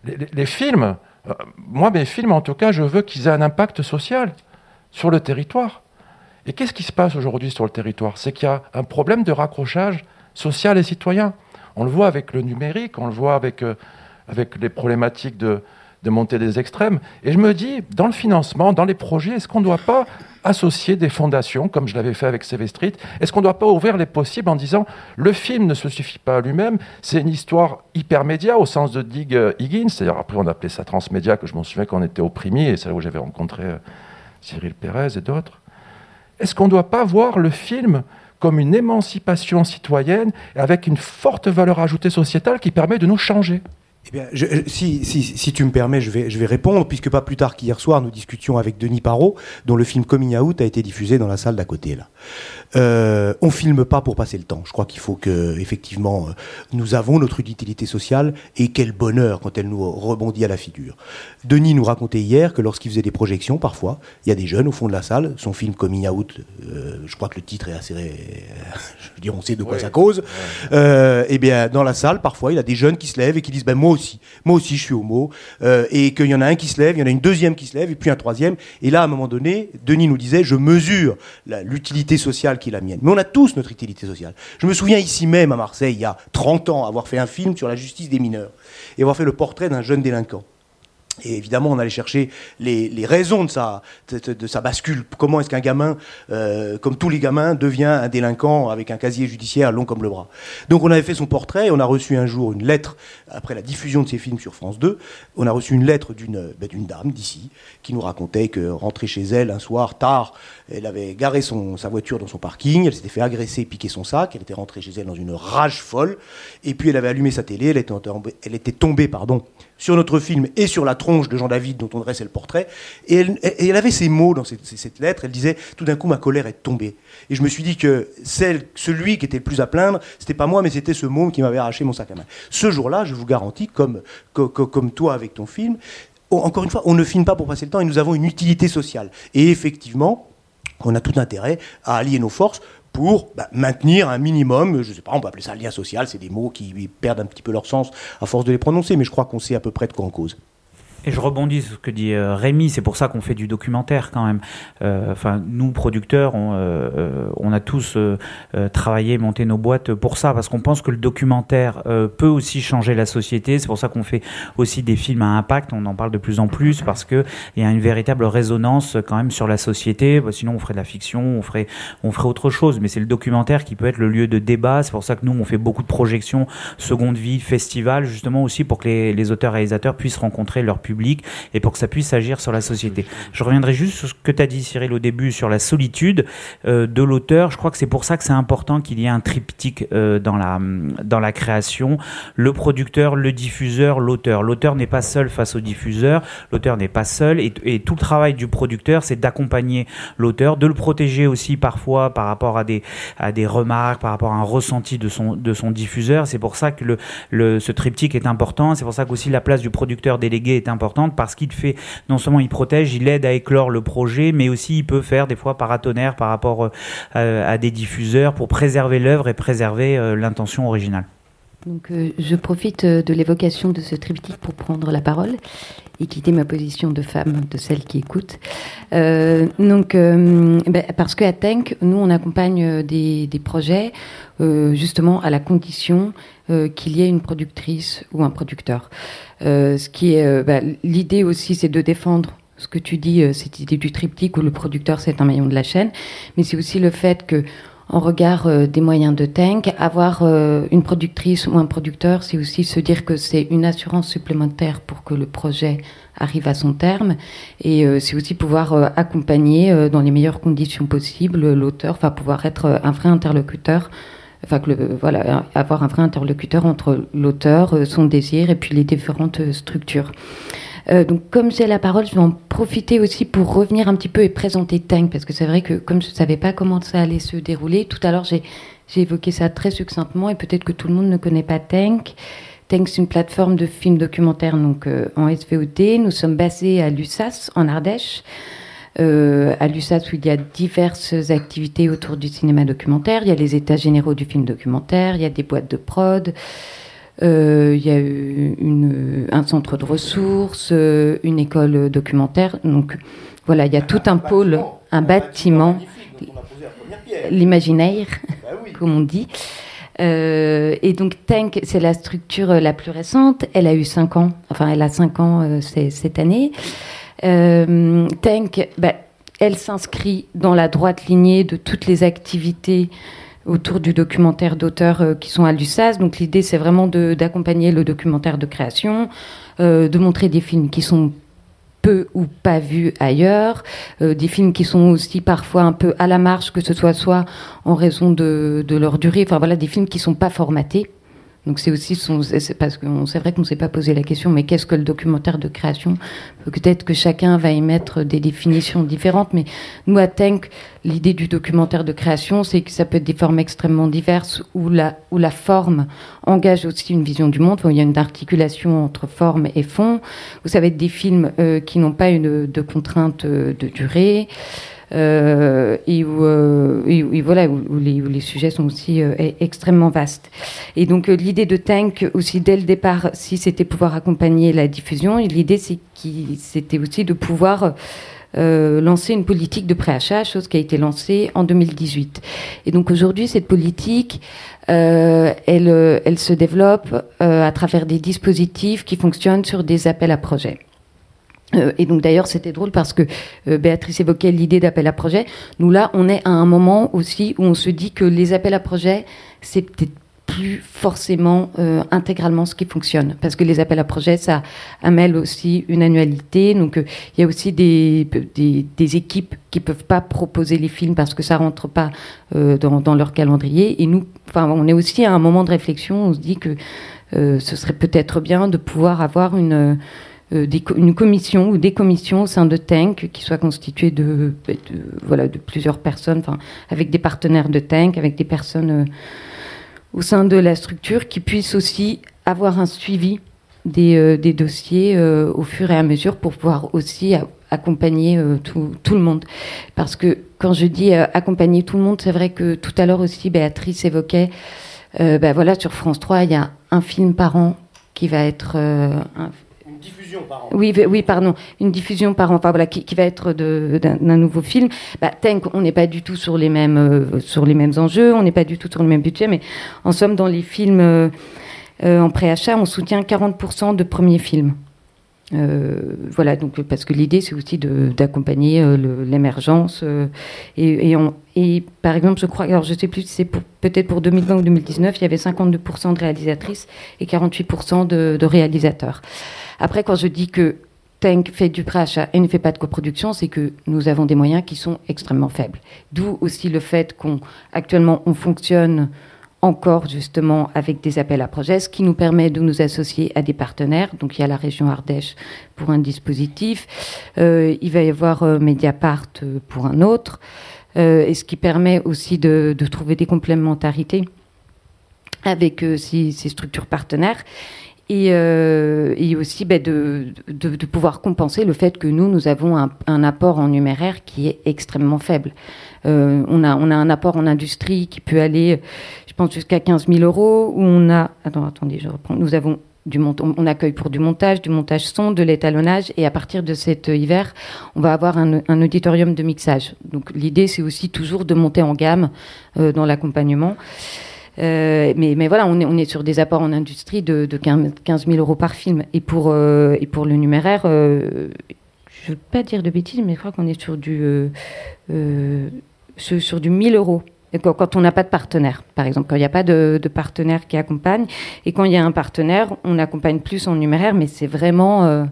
les films, euh, moi, mes films, en tout cas, je veux qu'ils aient un impact social sur le territoire. Et qu'est-ce qui se passe aujourd'hui sur le territoire? C'est qu'il y a un problème de raccrochage social et citoyen. On le voit avec le numérique, on le voit avec, euh, avec les problématiques de, de montée des extrêmes. Et je me dis, dans le financement, dans les projets, est-ce qu'on ne doit pas associer des fondations, comme je l'avais fait avec CV Street? Est-ce qu'on ne doit pas ouvrir les possibles en disant, le film ne se suffit pas à lui-même, c'est une histoire hypermédia au sens de Dig euh, Higgins, c'est-à-dire après on appelait ça transmédia, que je m'en souviens quand on était opprimé, et c'est là où j'avais rencontré euh, Cyril Pérez et d'autres. Est-ce qu'on ne doit pas voir le film comme une émancipation citoyenne avec une forte valeur ajoutée sociétale qui permet de nous changer? Eh bien, si, tu me permets, je vais, je vais répondre, puisque pas plus tard qu'hier soir, nous discutions avec Denis Parot, dont le film Coming Out a été diffusé dans la salle d'à côté. Là. Euh, on filme pas pour passer le temps. Je crois qu'il faut que, effectivement, euh, nous avons notre utilité sociale, et quel bonheur quand elle nous rebondit à la figure. Denis nous racontait hier que lorsqu'il faisait des projections, parfois, il y a des jeunes au fond de la salle, son film Coming Out, euh, je crois que le titre est assez... [LAUGHS] je veux dire, on sait de quoi ça cause. Euh, eh bien, dans la salle, parfois, il y a des jeunes qui se lèvent et qui disent, ben moi aussi, moi aussi je suis homo, et qu'il y en a un qui se lève, il y en a une deuxième qui se lève, et puis un troisième. Et là, à un moment donné, Denis nous disait, je mesure l'utilité sociale qui est la mienne. Mais on a tous notre utilité sociale. Je me souviens ici même à Marseille, il y a 30 ans, avoir fait un film sur la justice des mineurs et avoir fait le portrait d'un jeune délinquant. Et évidemment, on allait chercher les, les raisons de sa, de, sa bascule. Comment est-ce qu'un gamin, euh, comme tous les gamins, devient un délinquant avec un casier judiciaire long comme le bras Donc on avait fait son portrait, on a reçu un jour une lettre, après la diffusion de ses films sur France 2, on a reçu une lettre d'une ben, dame d'ici, qui nous racontait que rentrée chez elle un soir tard, elle avait garé son, sa voiture dans son parking, elle s'était fait agresser, piquer son sac, elle était rentrée chez elle dans une rage folle, et puis elle avait allumé sa télé, elle était tombée, pardon, sur notre film et sur la tronche de Jean-David dont on dressait le portrait. Et elle, avait ces mots dans cette, lettre. Elle disait Tout d'un coup, ma colère est tombée. Et je me suis dit que celui qui était le plus à plaindre, c'était pas moi, mais c'était ce mot qui m'avait arraché mon sac à main. Ce jour-là, je vous garantis, comme, comme, toi avec ton film, encore une fois, on ne filme pas pour passer le temps et nous avons une utilité sociale. Et effectivement, on a tout intérêt à allier nos forces pour bah, maintenir un minimum, je ne sais pas, on peut appeler ça lien social, c'est des mots qui perdent un petit peu leur sens à force de les prononcer, mais je crois qu'on sait à peu près de quoi en cause. Et je rebondis sur ce que dit euh, Rémi, c'est pour ça qu'on fait du documentaire quand même. Euh, enfin, nous producteurs, on, euh, a tous travaillé, monté nos boîtes pour ça, parce qu'on pense que le documentaire peut aussi changer la société. C'est pour ça qu'on fait aussi des films à impact. On en parle de plus en plus parce que il y a une véritable résonance quand même sur la société. Bah, sinon, on ferait de la fiction, on ferait, autre chose. Mais c'est le documentaire qui peut être le lieu de débat. C'est pour ça que nous, on fait beaucoup de projections, seconde vie, festival, justement aussi pour que les, les auteurs réalisateurs puissent rencontrer leur public et pour que ça puisse agir sur la société. Je reviendrai juste sur ce que tu as dit, Cyril, au début, sur la solitude euh, de l'auteur. Je crois que c'est pour ça que c'est important qu'il y ait un triptyque euh, dans, la, dans la création. Le producteur, le diffuseur, l'auteur. L'auteur n'est pas seul face au diffuseur, l'auteur n'est pas seul et, et, tout le travail du producteur, c'est d'accompagner l'auteur, de le protéger aussi parfois par rapport à des, à des remarques, par rapport à un ressenti de son, de son diffuseur. C'est pour ça que le, le, ce triptyque est important. C'est pour ça qu'aussi la place du producteur délégué est importante parce qu'il fait, non seulement il protège, il aide à éclore le projet, mais aussi il peut faire des fois paratonnerre par rapport euh, à des diffuseurs pour préserver l'œuvre et préserver euh, l'intention originale. Donc, euh, je profite de l'évocation de ce triptyque pour prendre la parole et quitter ma position de femme, de celle qui écoute. Donc, ben, parce qu'à Tank, nous, on accompagne des, projets justement à la condition qu'il y ait une productrice ou un producteur. Ce qui est ben, l'idée aussi, c'est de défendre ce que tu dis, cette idée du triptyque où le producteur c'est un maillon de la chaîne, mais c'est aussi le fait que en regard euh, des moyens de Tank, avoir euh, une productrice ou un producteur, c'est aussi se dire que c'est une assurance supplémentaire pour que le projet arrive à son terme. Et euh, c'est aussi pouvoir accompagner dans les meilleures conditions possibles l'auteur, enfin pouvoir être un vrai interlocuteur. Enfin, que voilà, avoir un vrai interlocuteur entre l'auteur, son désir et puis les différentes structures. Euh, donc, comme j'ai la parole, je vais en profiter aussi pour revenir un petit peu et présenter Tank, parce que c'est vrai que comme je ne savais pas comment ça allait se dérouler, tout à l'heure j'ai, évoqué ça très succinctement et peut-être que tout le monde ne connaît pas Tank. Tank, c'est une plateforme de films documentaires donc, euh, en SVOD. Nous sommes basés à Lussas, en Ardèche. Euh, à Lussas, où il y a diverses activités autour du cinéma documentaire. Il y a les états généraux du film documentaire, il y a des boîtes de prod, euh, il y a une, un centre de ressources, euh, une école documentaire. Donc voilà, il y a tout un, pôle, un bâtiment, l'imaginaire, bah comme on dit. Euh, et donc Tank, c'est la structure la plus récente. Elle a eu 5 ans, enfin elle a 5 ans euh, cette année. Euh, Tank, bah, elle s'inscrit dans la droite lignée de toutes les activités autour du documentaire d'auteurs euh, qui sont à l'USAS. Donc l'idée, c'est vraiment d'accompagner le documentaire de création, euh, de montrer des films qui sont peu ou pas vus ailleurs, euh, des films qui sont aussi parfois un peu à la marge, que ce soit soit en raison de, de leur durée, enfin voilà, des films qui sont pas formatés. Donc c'est aussi son, parce que c'est vrai qu'on ne s'est pas posé la question, mais qu'est-ce que le documentaire de création? Peut-être que chacun va y mettre des définitions différentes, mais nous à Tank, l'idée du documentaire de création, c'est que ça peut être des formes extrêmement diverses où la, où la forme engage aussi une vision du monde, où il y a une articulation entre forme et fond, où ça va être des films euh, qui n'ont pas une de contrainte de durée. Euh, et, où, euh, et, voilà, où, les, où, les, sujets sont aussi euh, e-, extrêmement vastes. Et donc l'idée de Tank aussi dès le départ, si c'était pouvoir accompagner la diffusion, l'idée c'était aussi de pouvoir euh, lancer une politique de préachat, chose qui a été lancée en 2018. Et donc aujourd'hui, cette politique, euh, elle, elle se développe euh, à travers des dispositifs qui fonctionnent sur des appels à projets. Euh, et donc d'ailleurs c'était drôle parce que euh, Béatrice évoquait l'idée d'appel à projet. Nous là on est à un moment aussi où on se dit que les appels à projet c'est peut-être plus forcément euh, intégralement ce qui fonctionne. Parce que les appels à projet ça amène aussi une annualité. Donc il y a aussi des, des, des, équipes qui peuvent pas proposer les films parce que ça rentre pas dans, dans, leur calendrier. Et nous on est aussi à un moment de réflexion. On se dit que ce serait peut-être bien de pouvoir avoir une euh, une commission ou des commissions au sein de Tank qui soient constituées de, voilà, de plusieurs personnes, avec des partenaires de Tank, avec des personnes euh, au sein de la structure qui puissent aussi avoir un suivi des, euh, dossiers au fur et à mesure pour pouvoir aussi accompagner tout, tout, le monde. Parce que quand je dis accompagner tout le monde, c'est vrai que tout à l'heure aussi Béatrice évoquait, ben voilà, sur France 3, il y a un film par an qui va être un, Oui, oui, pardon, une diffusion par an, enfin, voilà, qui, va être d'un nouveau film. Bah, Tank, on n'est pas du tout sur les mêmes euh, sur les mêmes enjeux, on n'est pas du tout sur le même budget, mais en somme, dans les films euh, euh, en préachat, on soutient 40% de premiers films. Voilà, donc parce que l'idée c'est aussi d'accompagner l'émergence et, et, et, par exemple, je crois, alors je sais plus, c'est peut-être pour 2020 ou 2019, il y avait 52% de réalisatrices et 48% de, de réalisateurs. Après, quand je dis que Tank fait du préachat et ne fait pas de coproduction, c'est que nous avons des moyens qui sont extrêmement faibles. D'où aussi le fait qu'on actuellement on fonctionne encore justement avec des appels à projets, ce qui nous permet de nous associer à des partenaires. Donc il y a la région Ardèche pour un dispositif, euh, il va y avoir euh, Mediapart euh, pour un autre, et ce qui permet aussi de, trouver des complémentarités avec ces, structures partenaires. Et, aussi ben, de, pouvoir compenser le fait que nous, nous avons un, un apport en numéraire qui est extrêmement faible. on, a, on a un apport en industrie qui peut aller pense jusqu'à 15 000 euros, où on a, attends, attendez, je reprends, nous avons du on accueille pour du montage, du montage son, de l'étalonnage, et à partir de cet hiver, on va avoir un, auditorium de mixage. Donc l'idée, c'est aussi toujours de monter en gamme euh, dans l'accompagnement. Euh, mais, mais, voilà, on est, on est, sur des apports en industrie de, 15 000 euros par film. Et pour, euh, et pour le numéraire, je ne veux pas dire de bêtises, mais je crois qu'on est sur du, sur, sur du 1000 euros quand on n'a pas de partenaire, par exemple, quand il n'y a pas de, partenaire qui accompagne, et quand il y a un partenaire, on accompagne plus en numéraire, mais c'est vraiment euh,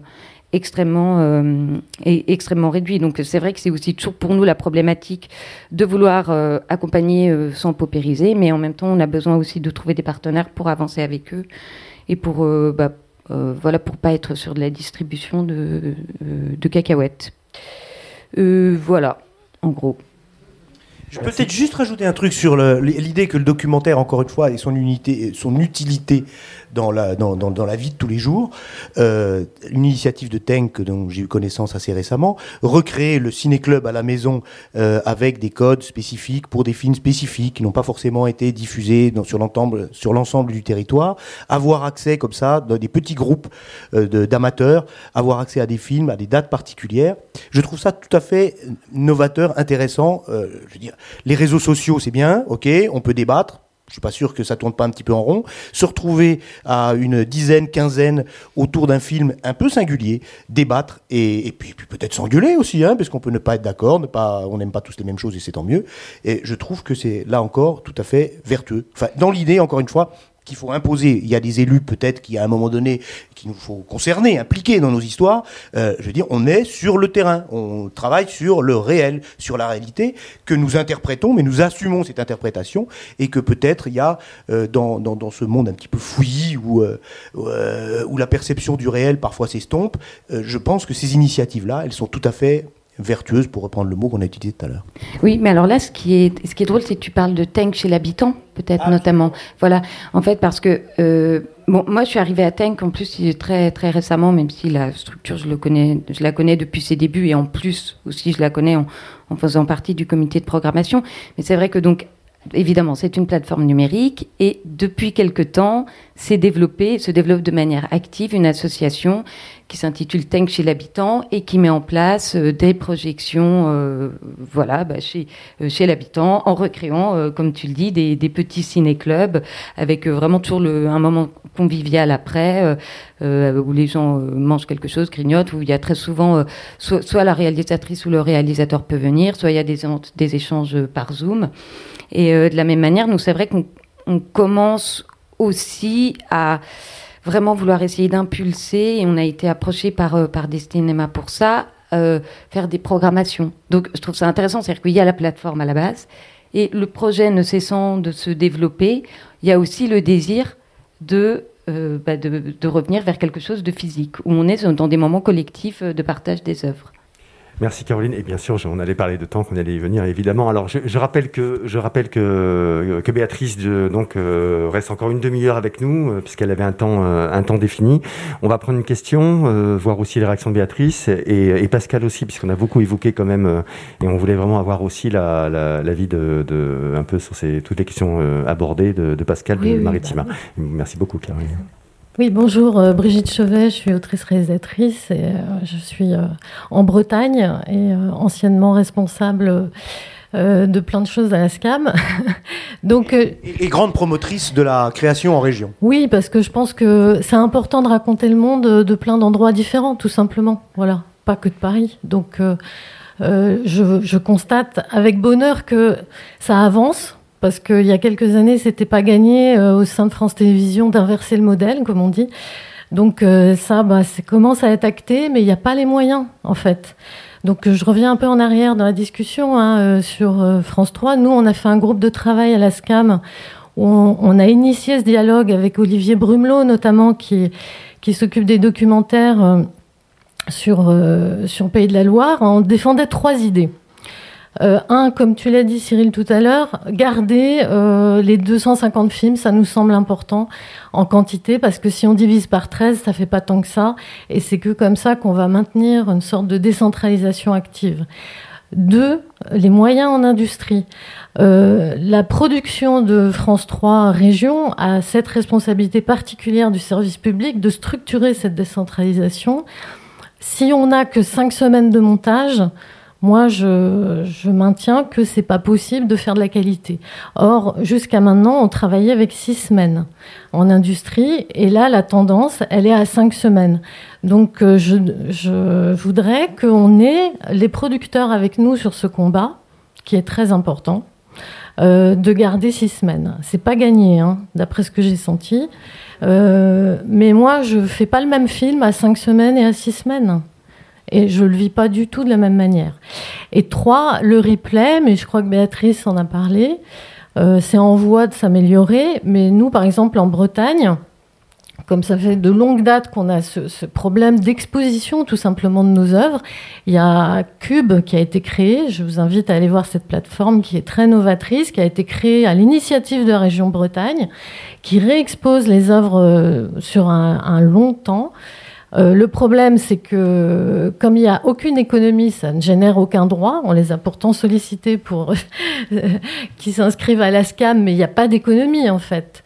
extrêmement, euh, extrêmement réduit. Donc c'est vrai que c'est aussi toujours pour nous la problématique de vouloir euh, accompagner sans paupériser, mais en même temps, on a besoin aussi de trouver des partenaires pour avancer avec eux et pour, bah, voilà, pas être sur de la distribution de cacahuètes. voilà, en gros. Je peux peut-être juste rajouter un truc sur l'idée que le documentaire, encore une fois, et son, unité, son utilité dans la, dans, dans, la vie de tous les jours. Euh, une initiative de Tank dont j'ai eu connaissance assez récemment, recréer le ciné-club à la maison euh, avec des codes spécifiques pour des films spécifiques qui n'ont pas forcément été diffusés dans, sur l'ensemble sur l'ensemble du territoire, avoir accès comme ça dans des petits groupes euh, d'amateurs, avoir accès à des films à des dates particulières. Je trouve ça tout à fait novateur, intéressant. Euh, je veux dire, les réseaux sociaux c'est bien, ok, on peut débattre je suis pas sûr que ça tourne pas un petit peu en rond, se retrouver à une dizaine, quinzaine autour d'un film un peu singulier, débattre et, puis, peut-être s'engueuler aussi, hein, parce qu'on peut ne pas être d'accord, ne on n'aime pas tous les mêmes choses et c'est tant mieux. Et je trouve que c'est là encore tout à fait vertueux. Enfin, dans l'idée, encore une fois, qu'il faut imposer. Il y a des élus peut-être qui, à un moment donné, qu'il nous faut concerner, impliquer dans nos histoires. Euh, je veux dire, on est sur le terrain, on travaille sur le réel, sur la réalité que nous interprétons, mais nous assumons cette interprétation et que peut-être il y a euh, dans, ce monde un petit peu fouillis où, euh, où la perception du réel parfois s'estompe. Je pense que ces initiatives-là, elles sont tout à fait vertueuse, pour reprendre le mot qu'on a utilisé tout à l'heure. Oui, mais alors là, ce qui est, ce qui est drôle, c'est que tu parles de Tank chez l'habitant, peut-être ah, notamment. Voilà, en fait, parce que euh, bon, moi, je suis arrivée à Tank en plus très très récemment, même si la structure, je le connais, je la connais depuis ses débuts, et en plus aussi, je la connais en, en faisant partie du comité de programmation. Mais c'est vrai que donc évidemment, c'est une plateforme numérique et depuis quelque temps, s'est développé, se développe de manière active une association qui s'intitule Tank chez l'habitant et qui met en place euh, des projections, euh, voilà, bah, chez, euh, chez l'habitant, en recréant, comme tu le dis, des, des petits ciné-clubs avec vraiment toujours le, un moment convivial après, où les gens mangent quelque chose, grignotent, où il y a très souvent soit, soit, la réalisatrice ou le réalisateur peut venir, soit il y a des, des échanges par Zoom. Et de la même manière, nous, c'est vrai qu'on commence aussi à vraiment vouloir essayer d'impulser, et on a été approché par, euh, par des pour ça, euh, faire des programmations. Donc je trouve ça intéressant, c'est-à-dire qu'il y a la plateforme à la base, et le projet ne cessant de se développer, il y a aussi le désir de, euh, bah de, revenir vers quelque chose de physique, où on est dans des moments collectifs de partage des œuvres. Merci Caroline. Et bien sûr, on allait parler de temps, qu'on allait y venir évidemment. Alors, je, je, rappelle que je rappelle que, que Béatrice de, donc euh, reste encore une demi-heure avec nous euh, puisqu'elle avait un temps euh, un temps défini. On va prendre une question, voir aussi les réactions de Béatrice et, et Pascal aussi, puisqu'on a beaucoup évoqué quand même et on voulait vraiment avoir aussi la, la, la vie de, de, un peu sur ces, toutes les questions abordées de, de Pascal de Maritima. Bah Merci beaucoup Caroline. Oui, bonjour, euh, Brigitte Chevet, je suis autrice-réalisatrice et euh, je suis euh, en Bretagne et anciennement responsable de plein de choses à la SCAM. [LAUGHS] Donc, et, grande promotrice de la création en région. Oui, parce que je pense que c'est important de raconter le monde de plein d'endroits différents, tout simplement. Voilà, pas que de Paris. Donc, je, je constate avec bonheur que ça avance parce qu'il y a quelques années, c'était pas gagné euh, au sein de France Télévisions d'inverser le modèle, comme on dit. Donc ça, bah, ça commence à être acté, mais il n'y a pas les moyens, en fait. Donc je reviens un peu en arrière dans la discussion hein, sur France 3. Nous, on a fait un groupe de travail à la SCAM où on, a initié ce dialogue avec Olivier Brumelot, notamment, qui, qui s'occupe des documentaires sur, euh, sur Pays de la Loire, on défendait trois idées. Euh, un, comme tu l'as dit Cyril tout à l'heure, garder euh, les 250 films, ça nous semble important en quantité, parce que si on divise par 13, ça fait pas tant que ça, et c'est que comme ça qu'on va maintenir une sorte de décentralisation active. Deux, les moyens en industrie. Euh, la production de France 3 Région a cette responsabilité particulière du service public de structurer cette décentralisation si on n'a que cinq semaines de montage, moi, je, maintiens que c'est pas possible de faire de la qualité. Or, jusqu'à maintenant, on travaillait avec six semaines en industrie, et là, la tendance, elle est à cinq semaines. Donc, euh, je, voudrais qu'on ait les producteurs avec nous sur ce combat, qui est très important, euh, de garder six semaines. C'est pas gagné, hein, d'après ce que j'ai senti. Euh, mais moi, je fais pas le même film à cinq semaines et à six semaines. Et je le vis pas du tout de la même manière. Et trois, le replay, mais je crois que Béatrice en a parlé, euh, c'est en voie de s'améliorer. Mais nous, par exemple, en Bretagne, comme ça fait de longues dates qu'on a ce, problème d'exposition tout simplement de nos œuvres, il y a Cube qui a été créé. Je vous invite à aller voir cette plateforme qui est très novatrice, qui a été créée à l'initiative de la région Bretagne, qui réexpose les œuvres euh, sur un, long temps. Euh, le problème, c'est que comme il n'y a aucune économie, ça ne génère aucun droit. On les a pourtant sollicités pour [LAUGHS] qu'ils s'inscrivent à la SCAM, mais il n'y a pas d'économie en fait.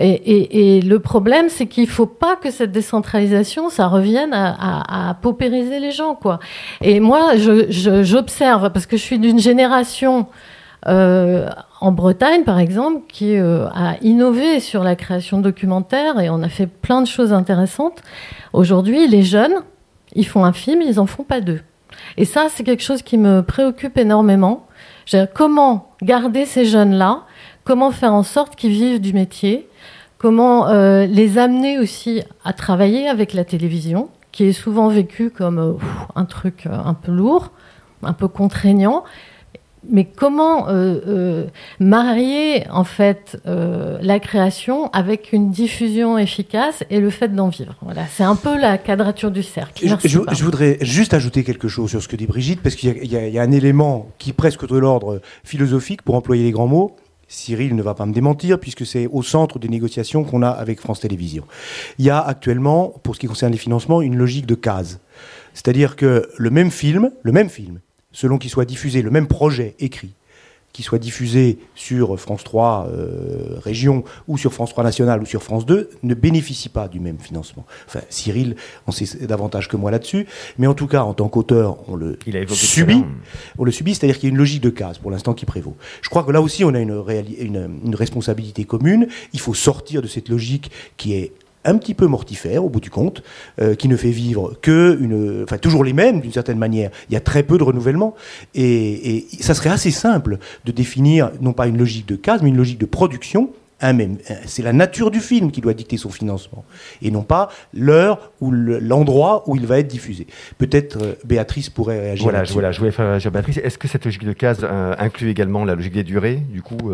Et, le problème, c'est qu'il ne faut pas que cette décentralisation, ça revienne à, paupériser les gens, quoi. Et moi, j'observe, parce que je suis d'une génération euh, en Bretagne, par exemple, qui euh, a innové sur la création de documentaires et on a fait plein de choses intéressantes. Aujourd'hui, les jeunes, ils font un film, ils n'en font pas deux. Et ça, c'est quelque chose qui me préoccupe énormément. Comment garder ces jeunes-là? Comment faire en sorte qu'ils vivent du métier? Comment euh, les amener aussi à travailler avec la télévision, qui est souvent vécue comme un truc un peu lourd, un peu contraignant? Mais comment marier en fait la création avec une diffusion efficace et le fait d'en vivre? Voilà, c'est un peu la quadrature du cercle. Je, voudrais juste ajouter quelque chose sur ce que dit Brigitte, parce qu'il y, y, a un élément qui est presque de l'ordre philosophique, pour employer les grands mots, Cyril ne va pas me démentir, puisque c'est au centre des négociations qu'on a avec France Télévisions. Il y a actuellement, pour ce qui concerne les financements, une logique de case. C'est-à-dire que le même film, le même film, selon qu'il soit diffusé, le même projet écrit, qui soit diffusé sur France 3 euh, Région ou sur France 3 National ou sur France 2 ne bénéficie pas du même financement. Enfin, Cyril on sait davantage que moi là-dessus, mais en tout cas, en tant qu'auteur, on le subit. On le subit, c'est-à-dire qu'il y a une logique de case pour l'instant qui prévaut. Je crois que là aussi, on a une, une, une responsabilité commune. Il faut sortir de cette logique qui est un petit peu mortifère au bout du compte, euh, qui ne fait vivre que une, enfin toujours les mêmes d'une certaine manière. Il y a très peu de renouvellement et, ça serait assez simple de définir non pas une logique de case, mais une logique de production. Un même, c'est la nature du film qui doit dicter son financement et non pas l'heure ou l'endroit où il va être diffusé. Peut-être euh, Béatrice pourrait réagir. Voilà, voilà, je voulais faire réagir Béatrice. Est-ce que cette logique de case euh, inclut également la logique des durées, du coup,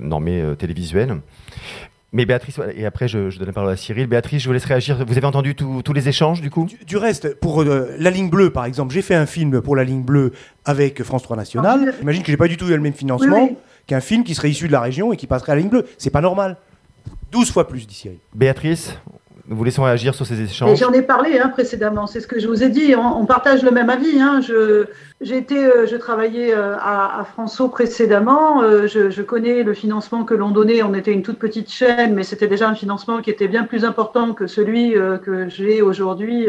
normée télévisuelle mais Béatrice, et après je, donne la parole à Cyril. Béatrice, je vous laisse réagir. Vous avez entendu tous les échanges du coup? Du, reste, pour euh, la ligne bleue par exemple, j'ai fait un film pour la ligne bleue avec France 3 National. Ah, J'imagine que j'ai pas du tout eu le même financement qu'un film qui serait issu de la région et qui passerait à la ligne bleue. C'est pas normal. 12 fois plus, dit Cyril. Béatrice nous vous laissons réagir sur ces échanges. J'en ai parlé hein, précédemment, c'est ce que je vous ai dit. On, partage le même avis. Hein. Je, j'ai été, euh, je travaillais euh, à, à François précédemment. Euh, je, je, connais le financement que l'on donnait. On était une toute petite chaîne, mais c'était déjà un financement qui était bien plus important que celui que j'ai aujourd'hui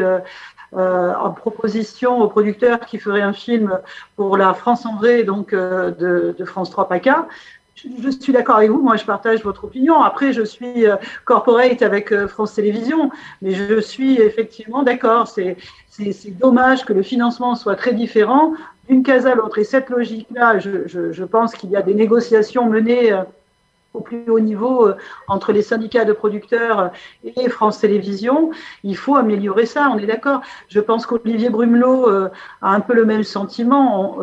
en proposition aux producteurs qui feraient un film pour la France en vrai, donc de, de France 3 PACA je suis d'accord avec vous, moi je partage votre opinion. Après, je suis euh, corporate avec euh, France Télévisions, mais je suis effectivement d'accord. C'est dommage que le financement soit très différent d'une case à l'autre. Et cette logique-là, je, pense qu'il y a des négociations menées euh, au plus haut niveau entre les syndicats de producteurs et France Télévisions. Il faut améliorer ça, on est d'accord. Je pense qu'Olivier Brumelot a un peu le même sentiment.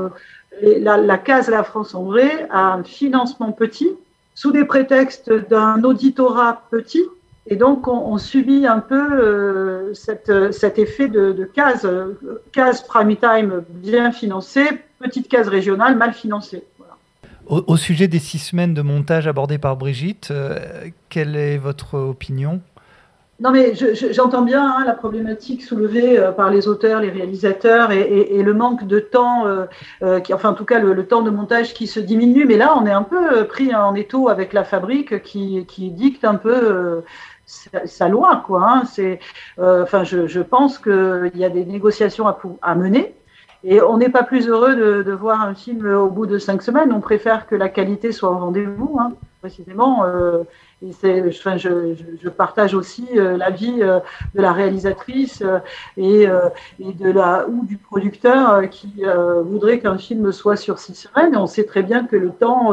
La, case La France en vrai a un financement petit, sous des prétextes d'un auditorat petit, et donc, on, subit un peu euh, cet effet de, case, case prime time bien financée, petite case régionale mal financée. Au, sujet des six semaines de montage abordées par Brigitte, euh, quelle est votre opinion? Non, mais j'entends bien hein, la problématique soulevée euh, par les auteurs, les réalisateurs et, le manque de temps, qui, enfin en tout cas le, temps de montage qui se diminue. Mais là, on est un peu pris en étau avec la fabrique qui, dicte un peu sa loi, quoi. Hein. Euh, enfin, je, je, pense qu'il y a des négociations à, mener. Et on n'est pas plus heureux de, voir un film au bout de cinq semaines. On préfère que la qualité soit au rendez-vous, hein, précisément. Je, partage aussi euh, l'avis euh, de la réalisatrice euh, et, de la ou du producteur qui voudrait qu'un film soit sur six semaines. On sait très bien que le temps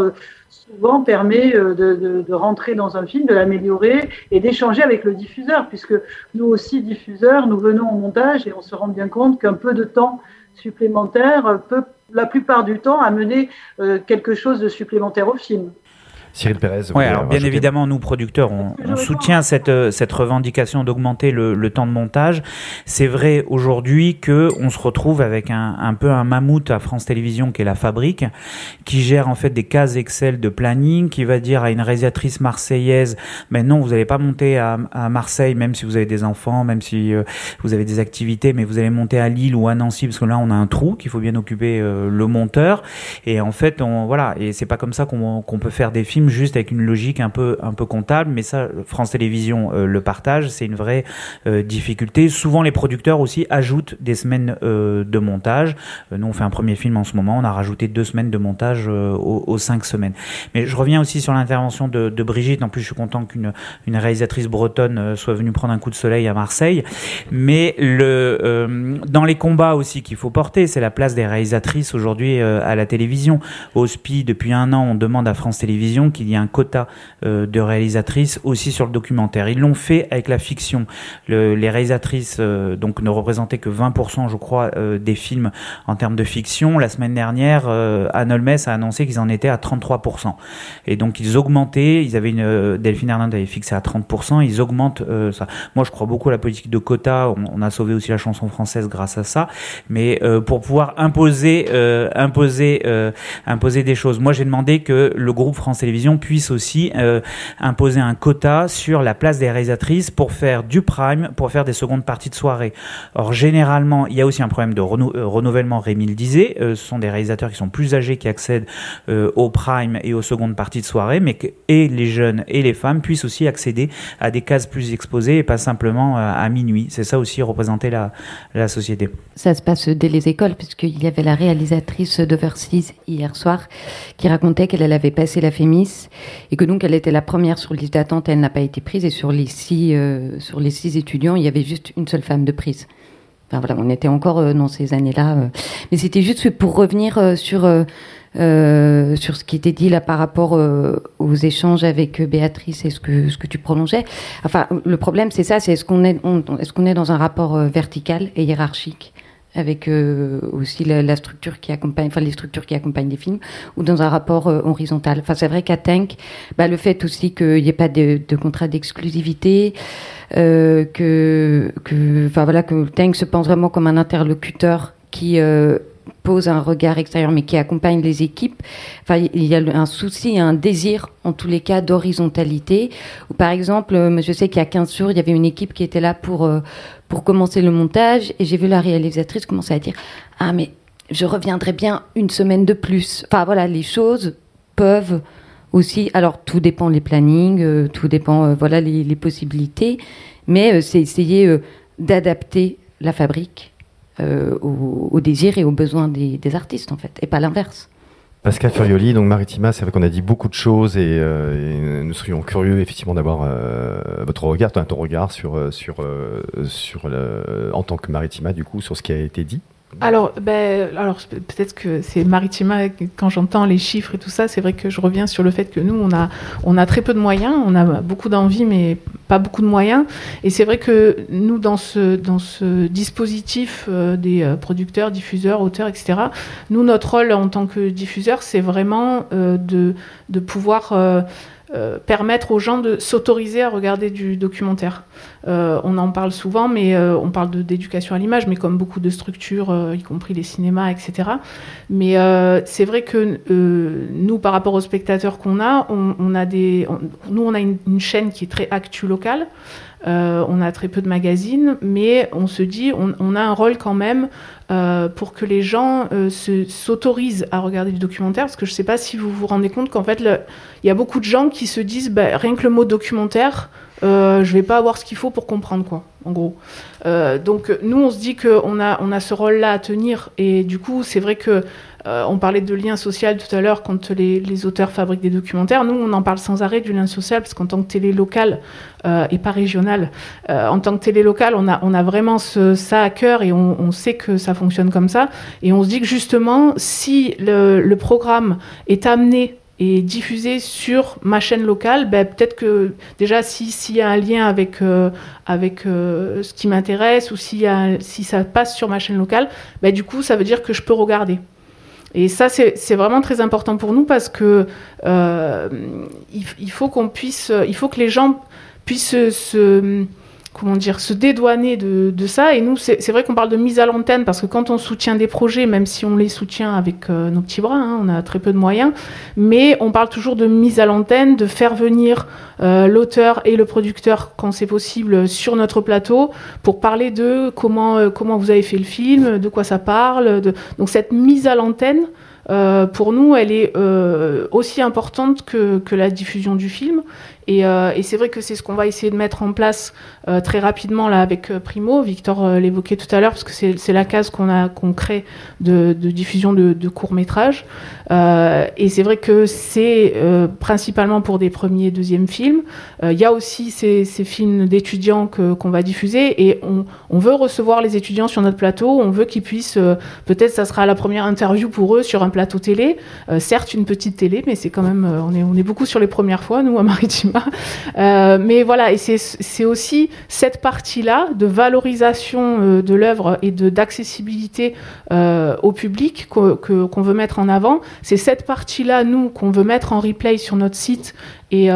souvent permet de, rentrer dans un film, de l'améliorer et d'échanger avec le diffuseur, puisque nous aussi, diffuseurs, nous venons au montage et on se rend bien compte qu'un peu de temps supplémentaire peut, la plupart du temps, amener quelque chose de supplémentaire au film. Cyril Pérez. Oui, alors bien évidemment, nous producteurs, on, soutient cette, euh, cette revendication d'augmenter le, temps de montage. C'est vrai aujourd'hui que on se retrouve avec un, un, peu un mammouth à France Télévisions qui est la Fabrique, qui gère en fait des cases Excel de planning, qui va dire à une réalisatrice marseillaise, mais non, vous n'allez pas monter à, à, Marseille, même si vous avez des enfants, même si euh, vous avez des activités, mais vous allez monter à Lille ou à Nancy, parce que là on a un trou qu'il faut bien occuper euh, le monteur. Et en fait, on voilà, et c'est pas comme ça qu'on peut faire des films juste avec une logique un peu un peu comptable, mais ça France Télévisions euh, le partage, c'est une vraie euh, difficulté. Souvent les producteurs aussi ajoutent des semaines euh, de montage. nous on fait un premier film en ce moment, on a rajouté deux semaines de montage aux, cinq semaines. Mais je reviens aussi sur l'intervention de, Brigitte. En plus je suis content qu'une une réalisatrice bretonne soit venue prendre un coup de soleil à Marseille. Mais le dans les combats aussi qu'il faut porter, c'est la place des réalisatrices aujourd'hui à la télévision. Au SPI depuis un an on demande à France Télévisions qu'il y a un quota euh, de réalisatrices aussi sur le documentaire. Ils l'ont fait avec la fiction. les réalisatrices euh, donc ne représentaient que 20%, je crois, euh, des films en termes de fiction. La semaine dernière, Anne Olmes a annoncé qu'ils en étaient à 33%. Et donc ils augmentaient. Ils avaient une Delphine Hernandez avait fixé à 30%. Ils augmentent ça. Moi, je crois beaucoup à la politique de quota. On, a sauvé aussi la chanson française grâce à ça. Mais pour pouvoir imposer, imposer, imposer des choses. Moi, j'ai demandé que le groupe France Télévisions puisse aussi euh, imposer un quota sur la place des réalisatrices pour faire du prime, pour faire des secondes parties de soirée. Or, généralement, il y a aussi un problème de euh, renouvellement, Rémi le disait, euh, ce sont des réalisateurs qui sont plus âgés qui accèdent au prime et aux secondes parties de soirée, mais que et les jeunes et les femmes puissent aussi accéder à des cases plus exposées et pas simplement à minuit. C'est ça aussi représenter la, la société. Ça se passe dès les écoles, puisqu'il y avait la réalisatrice d'Overseas hier soir qui racontait qu'elle avait passé la Fémis et que donc elle était la première sur liste d'attente, elle n'a pas été prise et sur les six euh, sur les six étudiants, il y avait juste une seule femme de prise. Enfin voilà, on était encore euh, dans ces années-là, euh. mais c'était juste pour revenir sur sur ce qui était dit là par rapport aux échanges avec Béatrice et ce que ce que tu prolongeais. Enfin, le problème c'est ça, c'est est-ce qu'on est, est-ce qu'on est dans un rapport vertical et hiérarchique? Avec euh, aussi la, structure qui accompagne, enfin les structures qui accompagnent les films, ou dans un rapport euh, horizontal. Enfin, c'est vrai qu'à Tank, bah, le fait aussi qu'il n'y ait pas de, de contrat d'exclusivité, euh, que, que, enfin voilà, que Tank se pense vraiment comme un interlocuteur qui euh, pose un regard extérieur, mais qui accompagne les équipes. Enfin, il y a un souci, un désir, en tous les cas, d'horizontalité. Par exemple, euh, je sais qu'il y a 15 jours, il y avait une équipe qui était là pour, euh, pour commencer le montage, et j'ai vu la réalisatrice commencer à dire Ah, mais je reviendrai bien une semaine de plus. Enfin, voilà, les choses peuvent aussi. Alors, tout dépend les plannings, euh, tout dépend, voilà, les, les, possibilités, mais c'est essayer d'adapter la fabrique euh, aux, désirs et aux besoins des, artistes, en fait, et pas l'inverse. Pascal Furioli, donc Maritima, c'est vrai qu'on a dit beaucoup de choses et, euh, nous serions curieux effectivement d'avoir euh, votre regard, ton regard sur, sur, sur le, en tant que Maritima, du coup, sur ce qui a été dit. Alors, ben, alors peut-être que c'est Maritima, quand j'entends les chiffres et tout ça, c'est vrai que je reviens sur le fait que nous, on a, on a très peu de moyens, on a beaucoup d'envie, mais pas beaucoup de moyens. Et c'est vrai que nous, dans ce, dans ce dispositif euh, des euh, producteurs, diffuseurs, auteurs, etc., nous, notre rôle en tant que diffuseur, c'est vraiment euh, de, de pouvoir euh, permettre aux gens de s'autoriser à regarder du documentaire. Euh, on en parle souvent, mais euh, on parle d'éducation à l'image, mais comme beaucoup de structures, y compris les cinémas, etc. Mais c'est vrai que nous, par rapport aux spectateurs qu'on a, on, a des, nous, on a une, chaîne qui est très actu locale. Euh, on a très peu de magazines, mais on se dit, on, a un rôle quand même euh, pour que les gens euh, s'autorisent à regarder du documentaire, parce que je ne sais pas si vous vous rendez compte qu'en fait, il y a beaucoup de gens qui se disent, bah, rien que le mot documentaire, je je vais pas avoir ce qu'il faut pour comprendre quoi, en gros. donc nous, on se dit qu'on a, on a ce rôle-là à tenir, et du coup, c'est vrai que euh, on parlait de lien social tout à l'heure quand les, auteurs fabriquent des documentaires. Nous, on en parle sans arrêt du lien social parce qu'en tant que télé locale euh, et pas régionale, euh, en tant que télé locale, on a, on a vraiment ça à cœur et on, sait que ça fonctionne comme ça. Et on se dit que justement, si le, programme est amené et diffusé sur ma chaîne locale, ben, peut-être que déjà s'il y a un lien avec, avec ce qui m'intéresse ou si ça passe sur ma chaîne locale, ben, du coup ça veut dire que je peux regarder. Et ça, c'est vraiment très important pour nous parce que euh, il, faut qu'on puisse, il faut que les gens puissent se, comment dire, se dédouaner de, ça. Et nous, c'est vrai qu'on parle de mise à l'antenne parce que quand on soutient des projets, même si on les soutient avec euh, nos petits bras, hein, on a très peu de moyens, mais on parle toujours de mise à l'antenne, de faire venir euh, l'auteur et le producteur quand c'est possible sur notre plateau pour parler de comment, euh, comment vous avez fait le film, de quoi ça parle. Donc cette mise à l'antenne, pour nous, elle est aussi importante que, la diffusion du film. Euh, et, c'est vrai que c'est ce qu'on va essayer de mettre en place euh, très rapidement là avec euh, Primo. Victor l'évoquait tout à l'heure parce que c'est la case qu'on a qu'on crée de, diffusion de, courts métrages. et c'est vrai que c'est principalement pour des premiers et deuxièmes films. Il y a aussi ces, ces films d'étudiants qu'on va diffuser et on, on, veut recevoir les étudiants sur notre plateau. On veut qu'ils puissent, peut-être ça sera la première interview pour eux sur un plateau télé. certes une petite télé, mais c'est quand même, on est, on est beaucoup sur les premières fois nous à Maritima. Euh, mais voilà, et c'est aussi cette partie-là de valorisation euh, de l'œuvre et d'accessibilité euh, au public qu'on veut mettre en avant. C'est cette partie-là, nous, qu'on veut mettre en replay sur notre site et,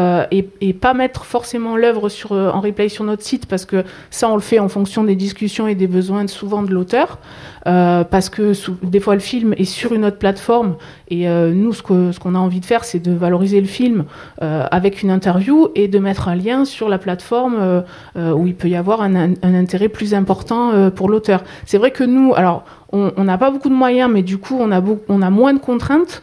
et, pas mettre forcément l'œuvre en replay sur notre site parce que ça, on le fait en fonction des discussions et des besoins souvent de l'auteur. Euh, parce que des fois le film est sur une autre plateforme et euh, nous ce qu'on a envie de faire c'est de valoriser le film euh, avec une interview et de mettre un lien sur la plateforme où il peut y avoir un, intérêt plus important pour l'auteur. C'est vrai que nous, alors on n'a pas beaucoup de moyens mais du coup on a, on a moins de contraintes.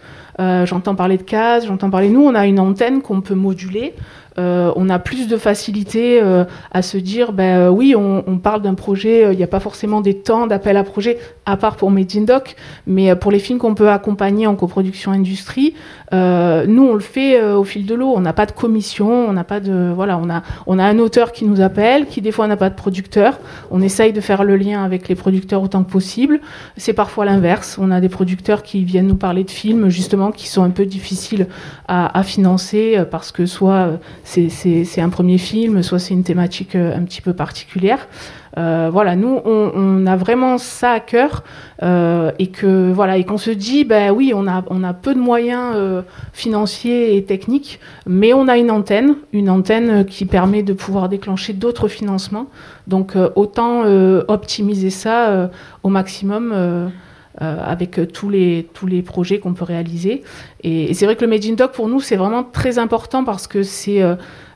J'entends parler de cases, j'entends parler nous, on a une antenne qu'on peut moduler. Euh, on a plus de facilité euh, à se dire, ben euh, oui, on, parle d'un projet, il n'y a pas forcément des temps d'appel à projet, à part pour Made in Doc, mais pour les films qu'on peut accompagner en coproduction industrie, nous on le fait au fil de l'eau. On n'a pas de commission, on n'a pas de, voilà, on a, un auteur qui nous appelle, qui des fois n'a pas de producteur. On essaye de faire le lien avec les producteurs autant que possible. C'est parfois l'inverse. On a des producteurs qui viennent nous parler de films justement qui sont un peu difficiles à, à financer parce que soit c'est un premier film, soit c'est une thématique euh, un petit peu particulière. Euh, voilà, nous, on, a vraiment ça à cœur euh, et que voilà qu'on se dit, ben oui, on a on a peu de moyens financiers et techniques, mais on a une antenne, une antenne qui permet de pouvoir déclencher d'autres financements. Donc autant optimiser ça au maximum. Avec tous les, tous les projets qu'on peut réaliser. Et, c'est vrai que le Made in Doc, pour nous, c'est vraiment très important parce que c'est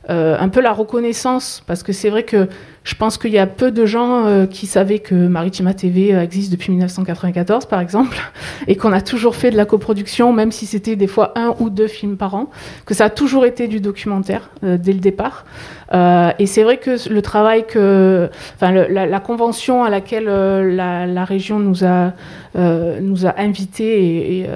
euh, un peu la reconnaissance, parce que c'est vrai que je pense qu'il y a peu de gens euh, qui savaient que Maritima TV euh, existe depuis 1994, par exemple, [LAUGHS] et qu'on a toujours fait de la coproduction, même si c'était des fois un ou deux films par an, que ça a toujours été du documentaire dès le départ. et c'est vrai que le travail que, enfin, la, convention à laquelle la, région nous a nous a invités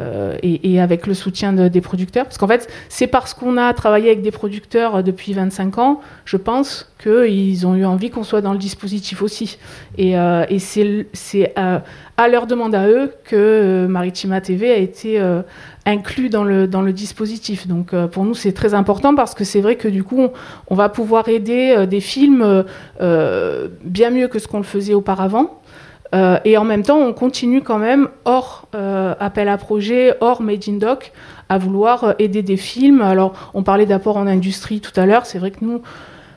et, avec le soutien des producteurs, parce qu'en fait, c'est parce qu'on a travaillé avec des producteurs depuis 25 ans, je pense qu'ils ont eu envie qu'on soit dans le dispositif aussi. Et, et c'est à leur demande à eux que Maritima TV a été inclus dans le, dans le dispositif. Donc pour nous, c'est très important parce que c'est vrai que du coup, on, va pouvoir aider des films bien mieux que ce qu'on le faisait auparavant. Euh, et en même temps, on continue quand même, hors euh, appel à projet, hors Made in Doc, à vouloir euh, aider des films. Alors, on parlait d'apport en industrie tout à l'heure. C'est vrai que nous,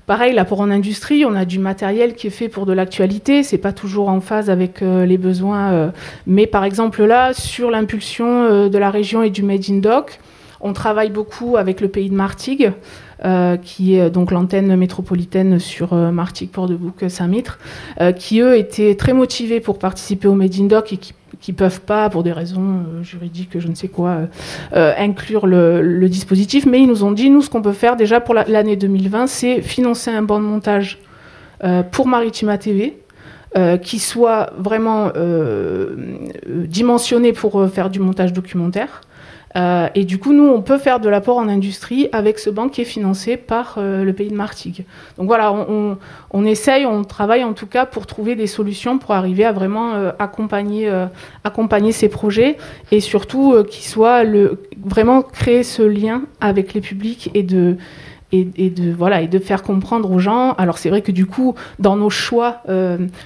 pareil, l'apport en industrie, on a du matériel qui est fait pour de l'actualité. C'est pas toujours en phase avec les besoins. mais par exemple, là, sur l'impulsion de la région et du Made in Doc, on travaille beaucoup avec le pays de Martigues. Euh, qui est donc l'antenne métropolitaine sur euh, Martigues, Port-de-Bouc, Saint-Mitre, euh, qui eux étaient très motivés pour participer au Made in Doc et qui qui peuvent pas, pour des raisons juridiques, je ne sais quoi, inclure le, dispositif. Mais ils nous ont dit, nous, ce qu'on peut faire déjà pour l'année 2020, c'est financer un banc de montage pour Maritima TV, qui soit vraiment dimensionné pour faire du montage documentaire. Euh, et du coup, nous, on peut faire de l'apport en industrie avec ce banc qui est financé par euh, le pays de Martigues. Donc voilà, on, on, essaye, on travaille en tout cas pour trouver des solutions pour arriver à vraiment euh, accompagner, accompagner ces projets et surtout qu'ils soient le, vraiment créer ce lien avec les publics et de et, de voilà et de faire comprendre aux gens. Alors c'est vrai que du coup, dans nos choix,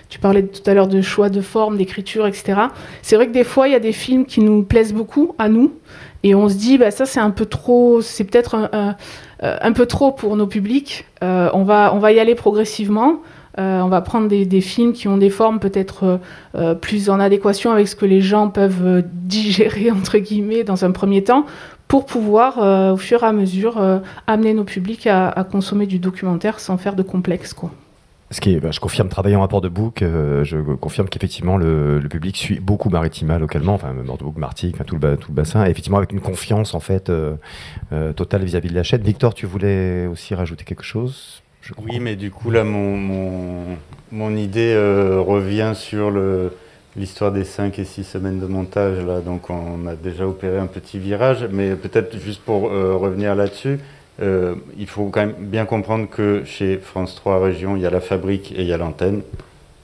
tu parlais tout à l'heure de choix de forme, d'écriture, etc. C'est vrai que des fois, il y a des films qui nous plaisent beaucoup à nous, et on se dit, bah, ça c'est un peu trop, c'est peut-être un, un, peu trop pour nos publics. Euh, on, va, on va y aller progressivement. Euh, on va prendre des, films qui ont des formes peut-être euh, plus en adéquation avec ce que les gens peuvent [LAUGHS] digérer, entre guillemets, dans un premier temps, pour pouvoir, au fur et à mesure, amener nos publics à, à, consommer du documentaire sans faire de complexe. Quoi. Ce qui est, bah, je confirme, travaillant de book, euh, je confirme qu'effectivement le, le, public suit beaucoup Maritima localement, enfin Bordeaux, Martigues, enfin, tout, le, tout le bassin, et effectivement avec une confiance en fait euh, euh, totale vis-à-vis de la chaîne. Victor, tu voulais aussi rajouter quelque chose je Oui, mais du coup là, mon, mon, mon idée revient sur l'histoire des 5 et 6 semaines de montage. Là, donc on a déjà opéré un petit virage, mais peut-être juste pour revenir là-dessus. Euh, il faut quand même bien comprendre que chez France 3 Région, il y a la fabrique et il y a l'antenne,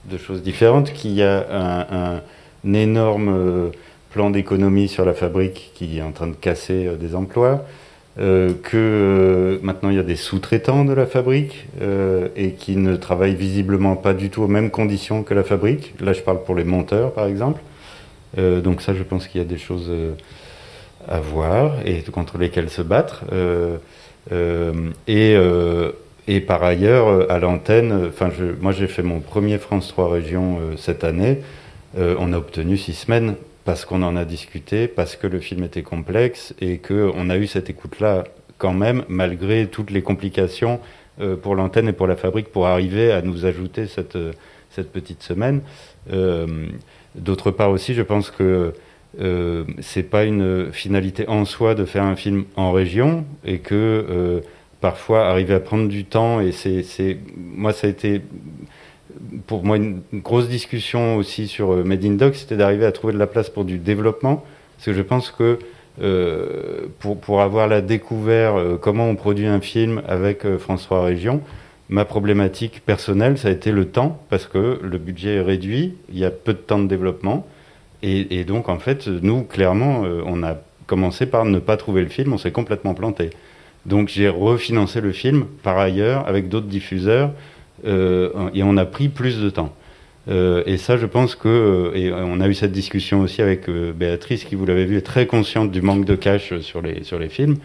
deux choses différentes, qu'il y a un, énorme euh, plan d'économie sur la fabrique qui est en train de casser euh, des emplois, que maintenant il y a des sous-traitants de la fabrique et qui ne travaillent visiblement pas du tout aux mêmes conditions que la fabrique. Là, je parle pour les monteurs, par exemple. donc ça, je pense qu'il y a des choses à voir et contre lesquelles se battre. Euh, et, euh, et par ailleurs, à l'antenne, moi j'ai fait mon premier France 3 Régions euh, cette année. on a obtenu six semaines parce qu'on en a discuté, parce que le film était complexe et qu'on a eu cette écoute-là quand même, malgré toutes les complications pour l'antenne et pour la fabrique, pour arriver à nous ajouter cette, cette petite semaine. D'autre part aussi, je pense que euh, c'est pas une finalité en soi de faire un film en région et que euh, parfois arriver à prendre du temps et c'est moi ça a été pour moi une, grosse discussion aussi sur euh, Made in Doc c'était d'arriver à trouver de la place pour du développement. Parce que je pense que pour, pour avoir la découvert comment on produit un film avec François Région ma problématique personnelle ça a été le temps parce que le budget est réduit il y a peu de temps de développement et, donc, en fait, nous, clairement, euh, on a commencé par ne pas trouver le film, on s'est complètement planté. Donc, j'ai refinancé le film par ailleurs avec d'autres diffuseurs euh, et on a pris plus de temps. Euh, et ça, je pense que, et on a eu cette discussion aussi avec Béatrice, qui, vous l'avez vu, est très consciente du manque de cash sur les, sur les films.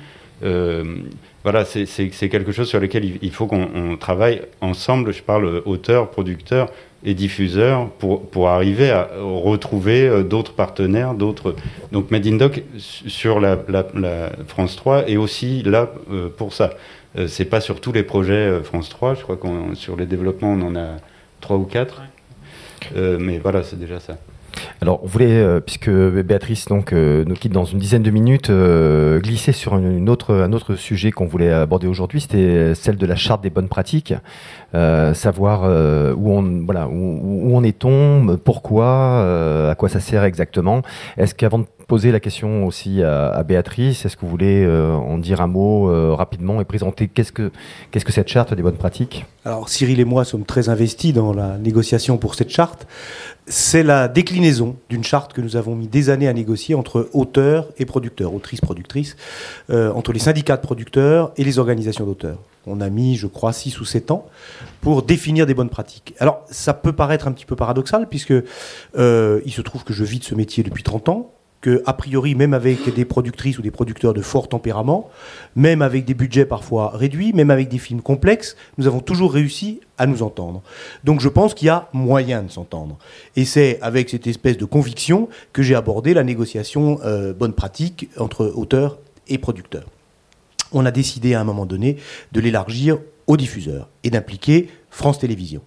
voilà, c'est quelque chose sur lequel il, il faut qu'on travaille ensemble. Je parle auteur, producteur, et diffuseurs pour, pour arriver à retrouver euh, d'autres partenaires, d'autres. Donc Made in Doc sur la, la, France 3 est aussi là euh, pour ça. Euh, c'est pas sur tous les projets France 3, je crois qu'on sur les développements on en a trois ou quatre. mais voilà, c'est déjà ça. Alors, on voulait, euh, puisque Béatrice euh, nous quitte dans une dizaine de minutes, euh, glisser sur un autre sujet qu'on voulait aborder aujourd'hui, c'était celle de la charte des bonnes pratiques. savoir où on en est-on, pourquoi, à quoi ça sert exactement. Est-ce qu'avant de poser la question aussi à, Béatrice. Est-ce que vous voulez en dire un mot rapidement et présenter qu'est-ce que, qu'est-ce que cette charte des bonnes pratiques? Alors Cyril et moi sommes très investis dans la négociation pour cette charte. C'est la déclinaison d'une charte que nous avons mis des années à négocier entre auteurs et producteurs, autrices, productrices, euh, entre les syndicats de producteurs et les organisations d'auteurs. On a mis, je crois, 6 ou 7 ans pour définir des bonnes pratiques. Alors, ça peut paraître un petit peu paradoxal, puisque il se trouve que je vis de ce métier depuis 30 ans, que, a priori, même avec des productrices ou des producteurs de fort tempérament, même avec des budgets parfois réduits, même avec des films complexes, nous avons toujours réussi à nous entendre. Donc je pense qu'il y a moyen de s'entendre. Et c'est avec cette espèce de conviction que j'ai abordé la négociation euh, bonne pratique entre auteurs et producteurs. On a décidé à un moment donné de l'élargir aux diffuseurs et d'impliquer France Télévisions.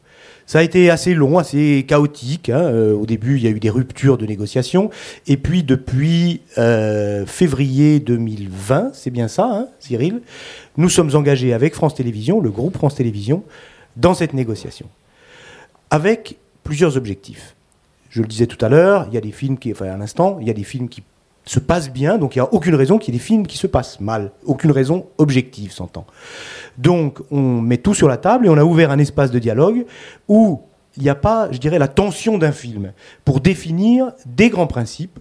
Ça a été assez long, assez chaotique. Hein. Euh, au début, il y a eu des ruptures de négociations. Et puis, depuis euh, février 2020, c'est bien ça, hein, Cyril, nous sommes engagés avec France Télévisions, le groupe France Télévisions, dans cette négociation. Avec plusieurs objectifs. Je le disais tout à l'heure, il y a des films qui, enfin à l'instant, il y a des films qui se passent bien, donc il n'y a aucune raison qu'il y ait des films qui se passent mal. Aucune raison objective, s'entend. Donc on met tout sur la table et on a ouvert un espace de dialogue où il n'y a pas, je dirais, la tension d'un film pour définir des grands principes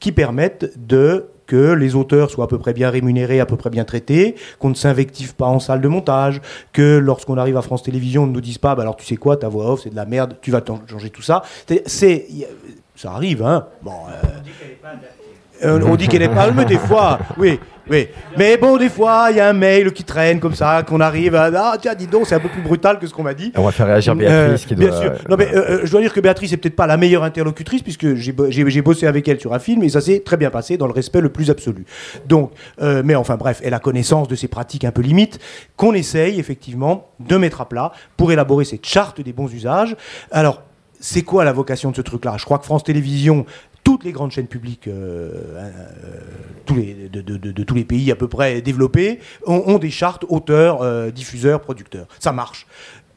qui permettent de que les auteurs soient à peu près bien rémunérés, à peu près bien traités, qu'on ne s'invective pas en salle de montage, que lorsqu'on arrive à France Télévisions, on ne nous dise pas, bah alors tu sais quoi, ta voix off, c'est de la merde, tu vas changer tout ça. C'est, ça arrive, hein. Bon, euh, euh, on dit qu'elle est palme des fois, oui, oui. Mais bon, des fois, il y a un mail qui traîne comme ça, qu'on arrive à ah tiens, dis donc, c'est un peu plus brutal que ce qu'on m'a dit. On va faire réagir Béatrice. qui doit, bien sûr. Non, mais euh, je dois dire que Béatrice est peut-être pas la meilleure interlocutrice puisque j'ai bossé avec elle sur un film et ça s'est très bien passé dans le respect le plus absolu. Donc, euh, mais enfin bref, elle a connaissance de ces pratiques un peu limites qu'on essaye effectivement de mettre à plat pour élaborer cette charte des bons usages. Alors c'est quoi la vocation de ce truc-là? Je crois que France Télévisions toutes les grandes chaînes publiques euh, euh, de, tous les pays à peu près développés ont, des chartes auteurs, euh, diffuseurs, producteurs. Ça marche.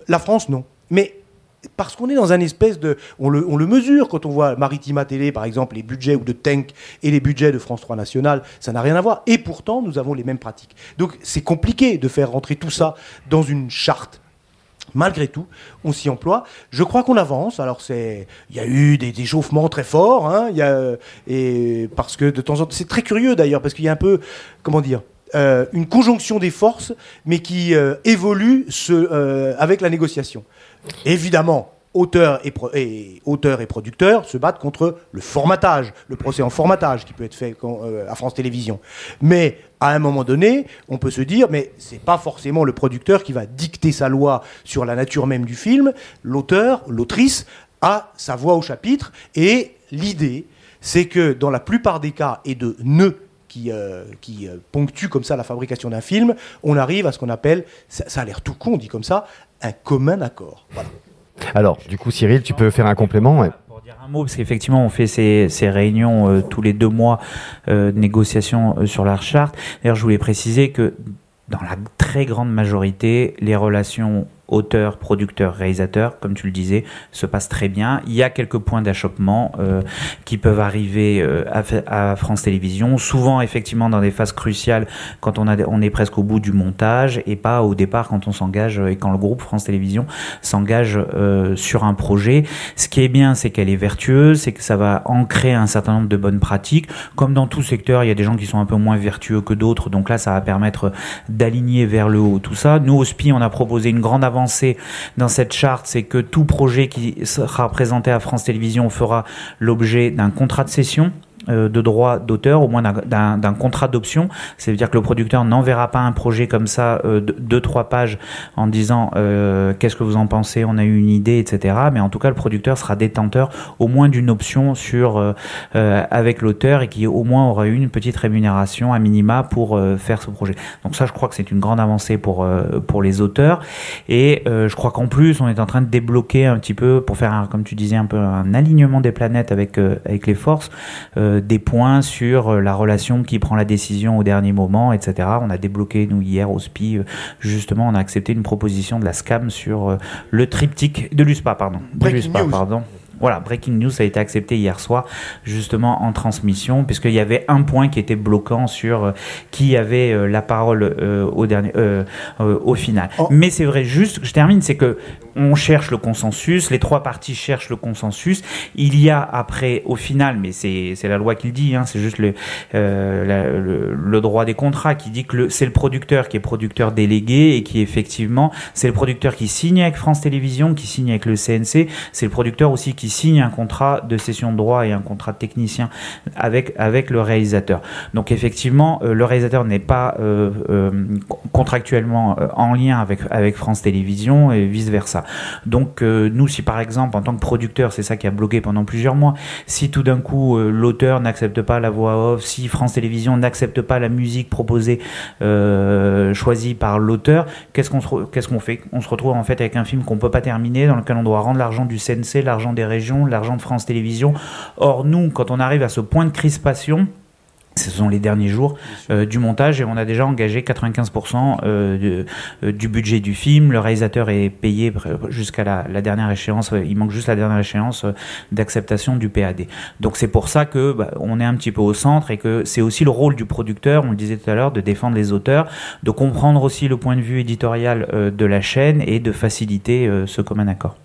La France, non. Mais parce qu'on est dans un espèce de... On le, on le, mesure quand on voit Maritima Télé, par exemple, les budgets ou de Tank et les budgets de France 3 National, ça n'a rien à voir. Et pourtant, nous avons les mêmes pratiques. Donc c'est compliqué de faire rentrer tout ça dans une charte malgré tout, on s'y emploie. Je crois qu'on avance. Alors, c'est, il y a eu des échauffements très forts, hein, et parce que de temps en temps, c'est très curieux d'ailleurs, parce qu'il y a un peu, comment dire, euh, une conjonction des forces, mais qui euh, évolue euh, avec la négociation. Évidemment, auteurs et, et, et producteurs se battent contre le formatage, le procès en formatage qui peut être fait euh, à France Télévisions. Mais à un moment donné, on peut se dire, mais c'est pas forcément le producteur qui va dicter sa loi sur la nature même du film. L'auteur, l'autrice a sa voix au chapitre et l'idée, c'est que dans la plupart des cas et de nœuds qui, euh, euh, ponctuent comme ça la fabrication d'un film, on arrive à ce qu'on appelle, ça, a l'air tout con dit comme ça, un commun accord. Voilà. Alors, du coup, Cyril, tu peux faire un complément Pour dire un mot, parce qu'effectivement, on fait ces, réunions euh, tous les deux mois euh, de négociation euh, sur la charte. D'ailleurs, je voulais préciser que dans la très grande majorité, les relations auteur, producteur, réalisateur, comme tu le disais, se passe très bien. Il y a quelques points d'achoppement euh, qui peuvent arriver euh, à, France Télévisions, souvent effectivement dans des phases cruciales quand on, a, on est presque au bout du montage et pas au départ quand on s'engage et quand le groupe France Télévisions s'engage euh, sur un projet. Ce qui est bien, c'est qu'elle est vertueuse, c'est que ça va ancrer un certain nombre de bonnes pratiques. Comme dans tout secteur, il y a des gens qui sont un peu moins vertueux que d'autres, donc là, ça va permettre d'aligner vers le haut tout ça. Nous, au SPI, on a proposé une grande avancée dans cette charte, c'est que tout projet qui sera présenté à France Télévisions fera l'objet d'un contrat de cession de droit d'auteur, au moins d'un contrat d'option. C'est-à-dire que le producteur n'enverra pas un projet comme ça de deux trois pages en disant qu'est-ce que vous en pensez, on a eu une idée, etc. Mais en tout cas, le producteur sera détenteur au moins d'une option sur avec l'auteur et qui au moins aura eu une petite rémunération à minima pour faire ce projet. Donc ça, je crois que c'est une grande avancée pour pour les auteurs. Et je crois qu'en plus, on est en train de débloquer un petit peu pour faire, comme tu disais, un peu un alignement des planètes avec, euh, avec les forces, euh, des points sur euh, la relation qui prend la décision au dernier moment, etc. On a débloqué, nous, hier au SPI, justement, on a accepté une proposition de la SCAM sur le triptyque de l'USPA, pardon. De l'USPA, pardon. Voilà, Breaking News a été accepté hier soir, justement en transmission, puisqu'il y avait un point qui était bloquant sur qui avait la parole au dernier, au final. Oh. Mais c'est vrai, juste, je termine, c'est que on cherche le consensus, les trois parties cherchent le consensus. Il y a après, au final, mais c'est la loi qui le dit, hein, c'est juste le, euh, le, droit des contrats qui dit que c'est le producteur qui est producteur délégué et qui effectivement, c'est le producteur qui signe avec France Télévisions, qui signe avec le CNC, c'est le producteur aussi qui signe un contrat de cession de droit et un contrat de technicien avec, avec le réalisateur. Donc effectivement, euh, le réalisateur n'est pas euh, contractuellement en lien avec, avec France Télévisions et vice-versa. Donc euh, nous, si par exemple, en tant que producteur, c'est ça qui a bloqué pendant plusieurs mois, si tout d'un coup euh, l'auteur n'accepte pas la voix off, si France Télévisions n'accepte pas la musique proposée, euh, choisie par l'auteur, qu'est-ce qu'on fait? On se retrouve en fait avec un film qu'on peut pas terminer, dans lequel on doit rendre l'argent du CNC, l'argent des régions, l'argent de France Télévisions. Or nous, quand on arrive à ce point de crispation, ce sont les derniers jours euh, du montage et on a déjà engagé 95% euh, euh, du budget du film. Le réalisateur est payé jusqu'à la, dernière échéance. Il manque juste la dernière échéance d'acceptation du PAD. Donc c'est pour ça que bah, on est un petit peu au centre et que c'est aussi le rôle du producteur, on le disait tout à l'heure, de défendre les auteurs, de comprendre aussi le point de vue éditorial de la chaîne et de faciliter ce commun accord.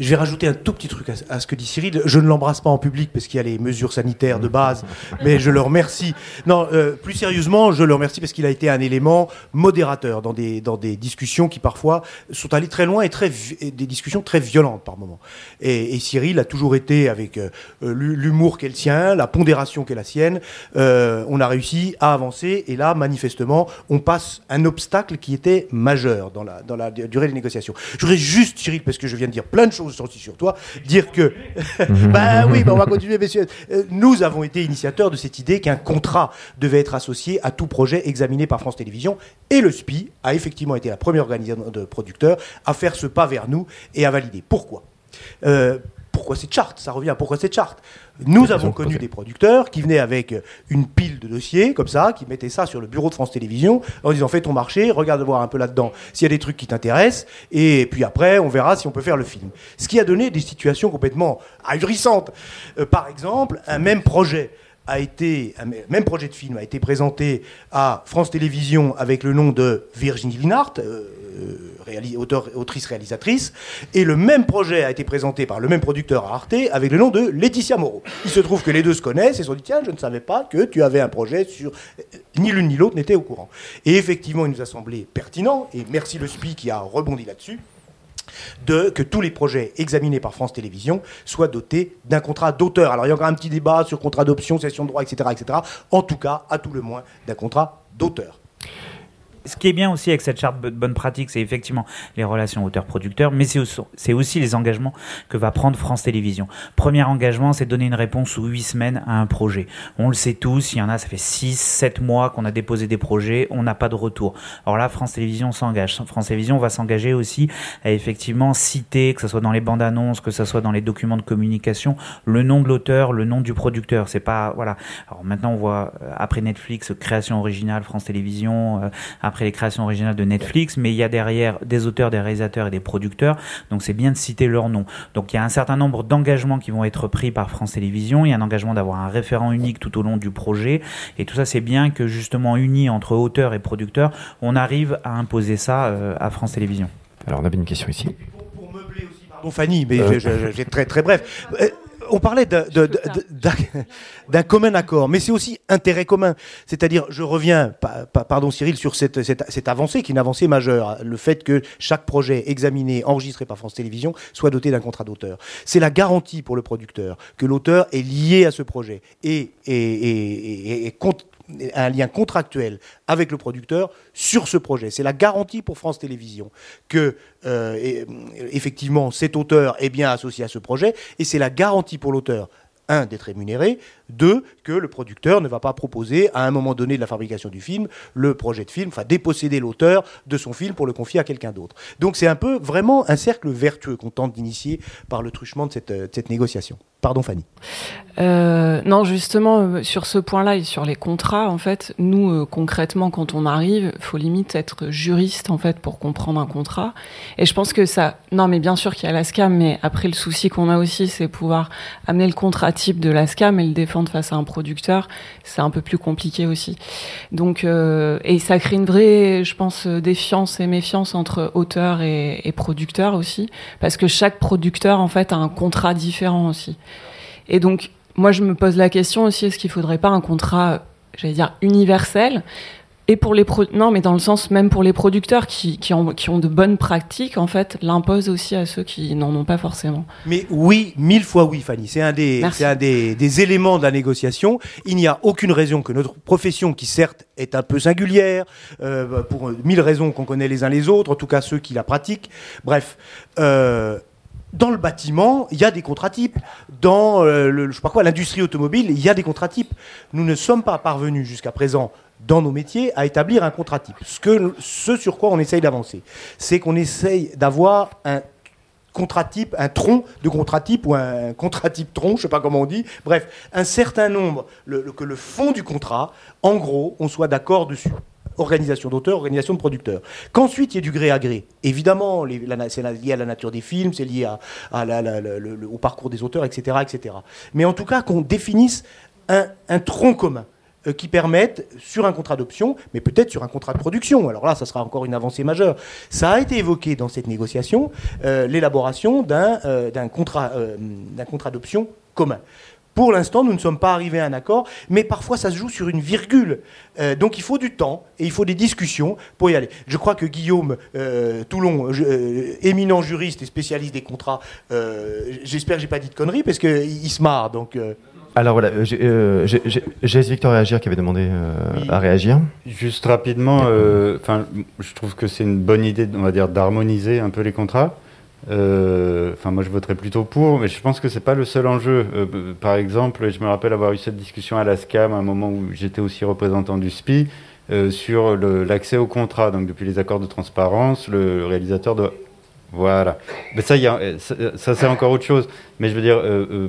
Je vais rajouter un tout petit truc à, ce que dit Cyril. Je ne l'embrasse pas en public parce qu'il y a les mesures sanitaires de base, [LAUGHS] mais je le remercie. Non, euh, plus sérieusement, je le remercie parce qu'il a été un élément modérateur dans des, dans des discussions qui parfois sont allées très loin et, très, des discussions très violentes par moments. Et, Cyril a toujours été avec euh, l'humour qu'est le sien, la pondération qu'est la sienne. Euh, on a réussi à avancer et là, manifestement, on passe un obstacle qui était majeur dans la, dans la durée des négociations. Je voudrais juste, Cyril, parce que je viens de dire plein de choses sur toi, dire que, [LAUGHS] bah oui, bah on va continuer, messieurs. Euh, nous avons été initiateurs de cette idée qu'un contrat devait être associé à tout projet examiné par France Télévisions, et le SPI a effectivement été la première organisation de producteurs à faire ce pas vers nous et à valider. Pourquoi? Euh, pourquoi cette charte? Ça revient à pourquoi cette charte? Nous avons connu des producteurs qui venaient avec une pile de dossiers, comme ça, qui mettaient ça sur le bureau de France Télévisions, en disant fais ton marché, regarde voir un peu là-dedans s'il y a des trucs qui t'intéressent, et puis après, on verra si on peut faire le film. Ce qui a donné des situations complètement ahurissantes. Euh, par exemple, un même projet a été, un même projet de film a été présenté à France Télévisions avec le nom de Virginie Linhart, euh, autrice réalisatrice, et le même projet a été présenté par le même producteur à Arte avec le nom de Laetitia Moreau. Il se trouve que les deux se connaissent et se sont dit tiens, je ne savais pas que tu avais un projet sur ni l'une ni l'autre n'était au courant. Et effectivement, il nous a semblé pertinent, et merci le SPI qui a rebondi là-dessus, de que tous les projets examinés par France Télévisions soient dotés d'un contrat d'auteur. Alors il y a encore un petit débat sur contrat d'option, cession de droit, etc., etc. En tout cas, à tout le moins, d'un contrat d'auteur ce qui est bien aussi avec cette charte de bonne pratique, c'est effectivement les relations auteur-producteur, mais c'est aussi, les engagements que va prendre France Télévisions. Premier engagement, c'est donner une réponse sous huit semaines à un projet. On le sait tous, il y en a, ça fait 6, 7 mois qu'on a déposé des projets, on n'a pas de retour. Alors là, France Télévisions s'engage. France Télévisions va s'engager aussi à effectivement citer, que ce soit dans les bandes annonces, que ce soit dans les documents de communication, le nom de l'auteur, le nom du producteur. C'est pas, voilà. Alors maintenant, on voit, euh, après Netflix, création originale, France Télévisions, euh, après les créations originales de Netflix, mais il y a derrière des auteurs, des réalisateurs et des producteurs, donc c'est bien de citer leur nom. Donc il y a un certain nombre d'engagements qui vont être pris par France Télévisions, il y a un engagement d'avoir un référent unique tout au long du projet, et tout ça c'est bien que justement unis entre auteurs et producteurs, on arrive à imposer ça euh, à France Télévisions. Alors on avait une question ici. Pour, meubler aussi, pardon Fanny, mais euh. j'ai très très bref. On parlait d'un commun accord, mais c'est aussi intérêt commun. C'est-à-dire, je reviens, pardon Cyril, sur cette, cette, avancée qui est une avancée majeure, le fait que chaque projet examiné, enregistré par France Télévisions, soit doté d'un contrat d'auteur. C'est la garantie pour le producteur que l'auteur est lié à ce projet et, et, et, un lien contractuel avec le producteur sur ce projet. C'est la garantie pour France Télévisions que euh, effectivement cet auteur est bien associé à ce projet et c'est la garantie pour l'auteur un, d'être rémunéré, deux, que le producteur ne va pas proposer à un moment donné de la fabrication du film le projet de film, enfin déposséder l'auteur de son film pour le confier à quelqu'un d'autre. Donc c'est un peu vraiment un cercle vertueux qu'on tente d'initier par le truchement de cette, cette négociation. Pardon Fanny. Euh, non, justement, euh, sur ce point-là et sur les contrats, en fait, nous, euh, concrètement, quand on arrive, faut limite être juriste, en fait, pour comprendre un contrat. Et je pense que ça... Non, mais bien sûr qu'il y a la SCAM, mais après, le souci qu'on a aussi, c'est pouvoir amener le contrat type de la SCAM et le défendre face à un producteur. C'est un peu plus compliqué aussi. Donc, et ça crée une vraie, je pense, défiance et méfiance entre auteur et, et producteur aussi, parce que chaque producteur, en fait, a un contrat différent aussi. Et donc, moi, je me pose la question aussi est-ce qu'il ne faudrait pas un contrat, j'allais dire, universel et pour les pro non mais dans le sens même pour les producteurs qui, qui, ont, qui ont de bonnes pratiques en fait l'impose aussi à ceux qui n'en ont pas forcément. Mais oui mille fois oui Fanny. C'est un des c'est un des, des, éléments de la négociation. Il n'y a aucune raison que notre profession qui certes est un peu singulière euh, pour mille raisons qu'on connaît les uns les autres en tout cas ceux qui la pratiquent. Bref euh, dans le bâtiment, il y a des contrats types. Dans euh, le, je sais pas quoi, l'industrie automobile, il y a des contrats types. Nous ne sommes pas parvenus jusqu'à présent dans nos métiers à établir un contrat type. Ce, sur quoi on essaye d'avancer, c'est qu'on essaye d'avoir un contrat type, un tronc de contrat type ou un contrat type tronc, je sais pas comment on dit. Bref, un certain nombre, que le fond du contrat, en gros, on soit d'accord dessus organisation d'auteurs, organisation de producteurs. Qu'ensuite il y ait du gré à gré. Évidemment, c'est lié à la nature des films, c'est lié au parcours des auteurs, etc., etc. Mais en tout cas, qu'on définisse un, tronc commun qui permette, sur un contrat d'option, mais peut-être sur un contrat de production. Alors là, ça sera encore une avancée majeure. Ça a été évoqué dans cette négociation, euh, l'élaboration d'un euh, contrat, contrat d'option commun. Pour l'instant, nous ne sommes pas arrivés à un accord, mais parfois ça se joue sur une virgule. Euh, donc il faut du temps et il faut des discussions pour y aller. Je crois que Guillaume euh, Toulon, euh, éminent juriste et spécialiste des contrats, j'espère que j'ai pas dit de conneries parce qu'il se marre. Donc, Alors voilà, j'ai Victor Réagir qui avait demandé à réagir. Juste rapidement, enfin, je trouve que c'est une bonne idée, on va dire, d'harmoniser un peu les contrats. Euh, enfin, moi, je voterais plutôt pour, mais je pense que c'est pas le seul enjeu. Euh, par exemple, je me rappelle avoir eu cette discussion à la SCAM à un moment où j'étais aussi représentant du SPI euh, sur l'accès au contrat. Donc, depuis les accords de transparence, le réalisateur doit. Voilà. Mais ça, y a, ça, c'est encore autre chose. Mais je veux dire,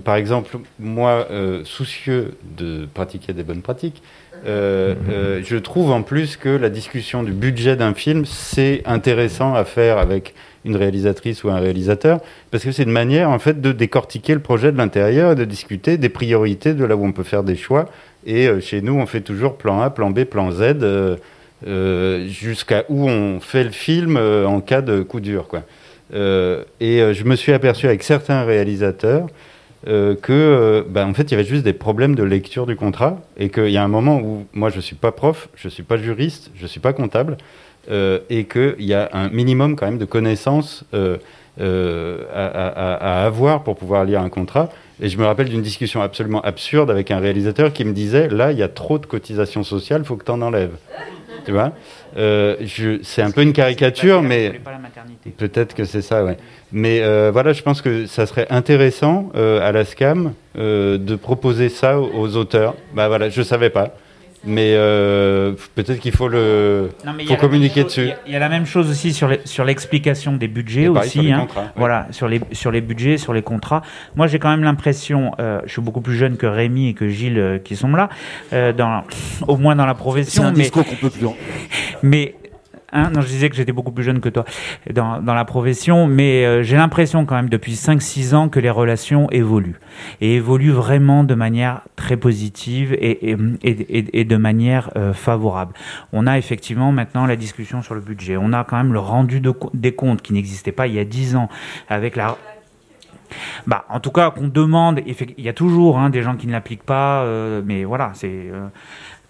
par exemple, moi, soucieux de pratiquer des bonnes pratiques, je trouve en plus que la discussion du budget d'un film, c'est intéressant à faire avec une réalisatrice ou un réalisateur, parce que c'est une manière en fait de décortiquer le projet de l'intérieur et de discuter des priorités de là où on peut faire des choix. Et euh, chez nous, on fait toujours plan A, plan B, plan Z, euh, euh, jusqu'à où on fait le film en cas de coup dur. Quoi. Et je me suis aperçu avec certains réalisateurs que, bah, en fait, il y avait juste des problèmes de lecture du contrat et qu'il y a un moment où moi, je ne suis pas prof, je ne suis pas juriste, je ne suis pas comptable. Euh, et qu'il y a un minimum quand même de connaissances euh, euh, à, avoir pour pouvoir lire un contrat. Et je me rappelle d'une discussion absolument absurde avec un réalisateur qui me disait là, il y a trop de cotisations sociales, il faut que tu en enlèves. Tu vois? C'est un peu une caricature, mais peut-être que c'est ça. Mais voilà, je pense que ça serait intéressant à la SCAM de proposer ça aux auteurs. Bah voilà, je savais pas mais euh, peut-être qu'il faut le faut communiquer dessus. Il y, a la même chose aussi sur sur l'explication des budgets aussi. Hein. Voilà, sur les sur les budgets, sur les contrats. Moi, j'ai quand même l'impression, euh, je suis beaucoup plus jeune que Rémi et que Gilles euh, qui sont là, dans [LAUGHS] au moins dans la profession. C'est un discours qu'on peut plus. [LAUGHS] Mais Hein, non, je disais que j'étais beaucoup plus jeune que toi dans, dans la profession, mais euh, j'ai l'impression quand même depuis 5-6 ans que les relations évoluent. Et évoluent vraiment de manière très positive et, et, et, et de manière euh, favorable. On a effectivement maintenant la discussion sur le budget. On a quand même le rendu de, des comptes qui n'existait pas il y a 10 ans avec la bah, en tout cas, qu'on demande, il y a toujours hein, des gens qui ne l'appliquent pas, euh, mais voilà, c'est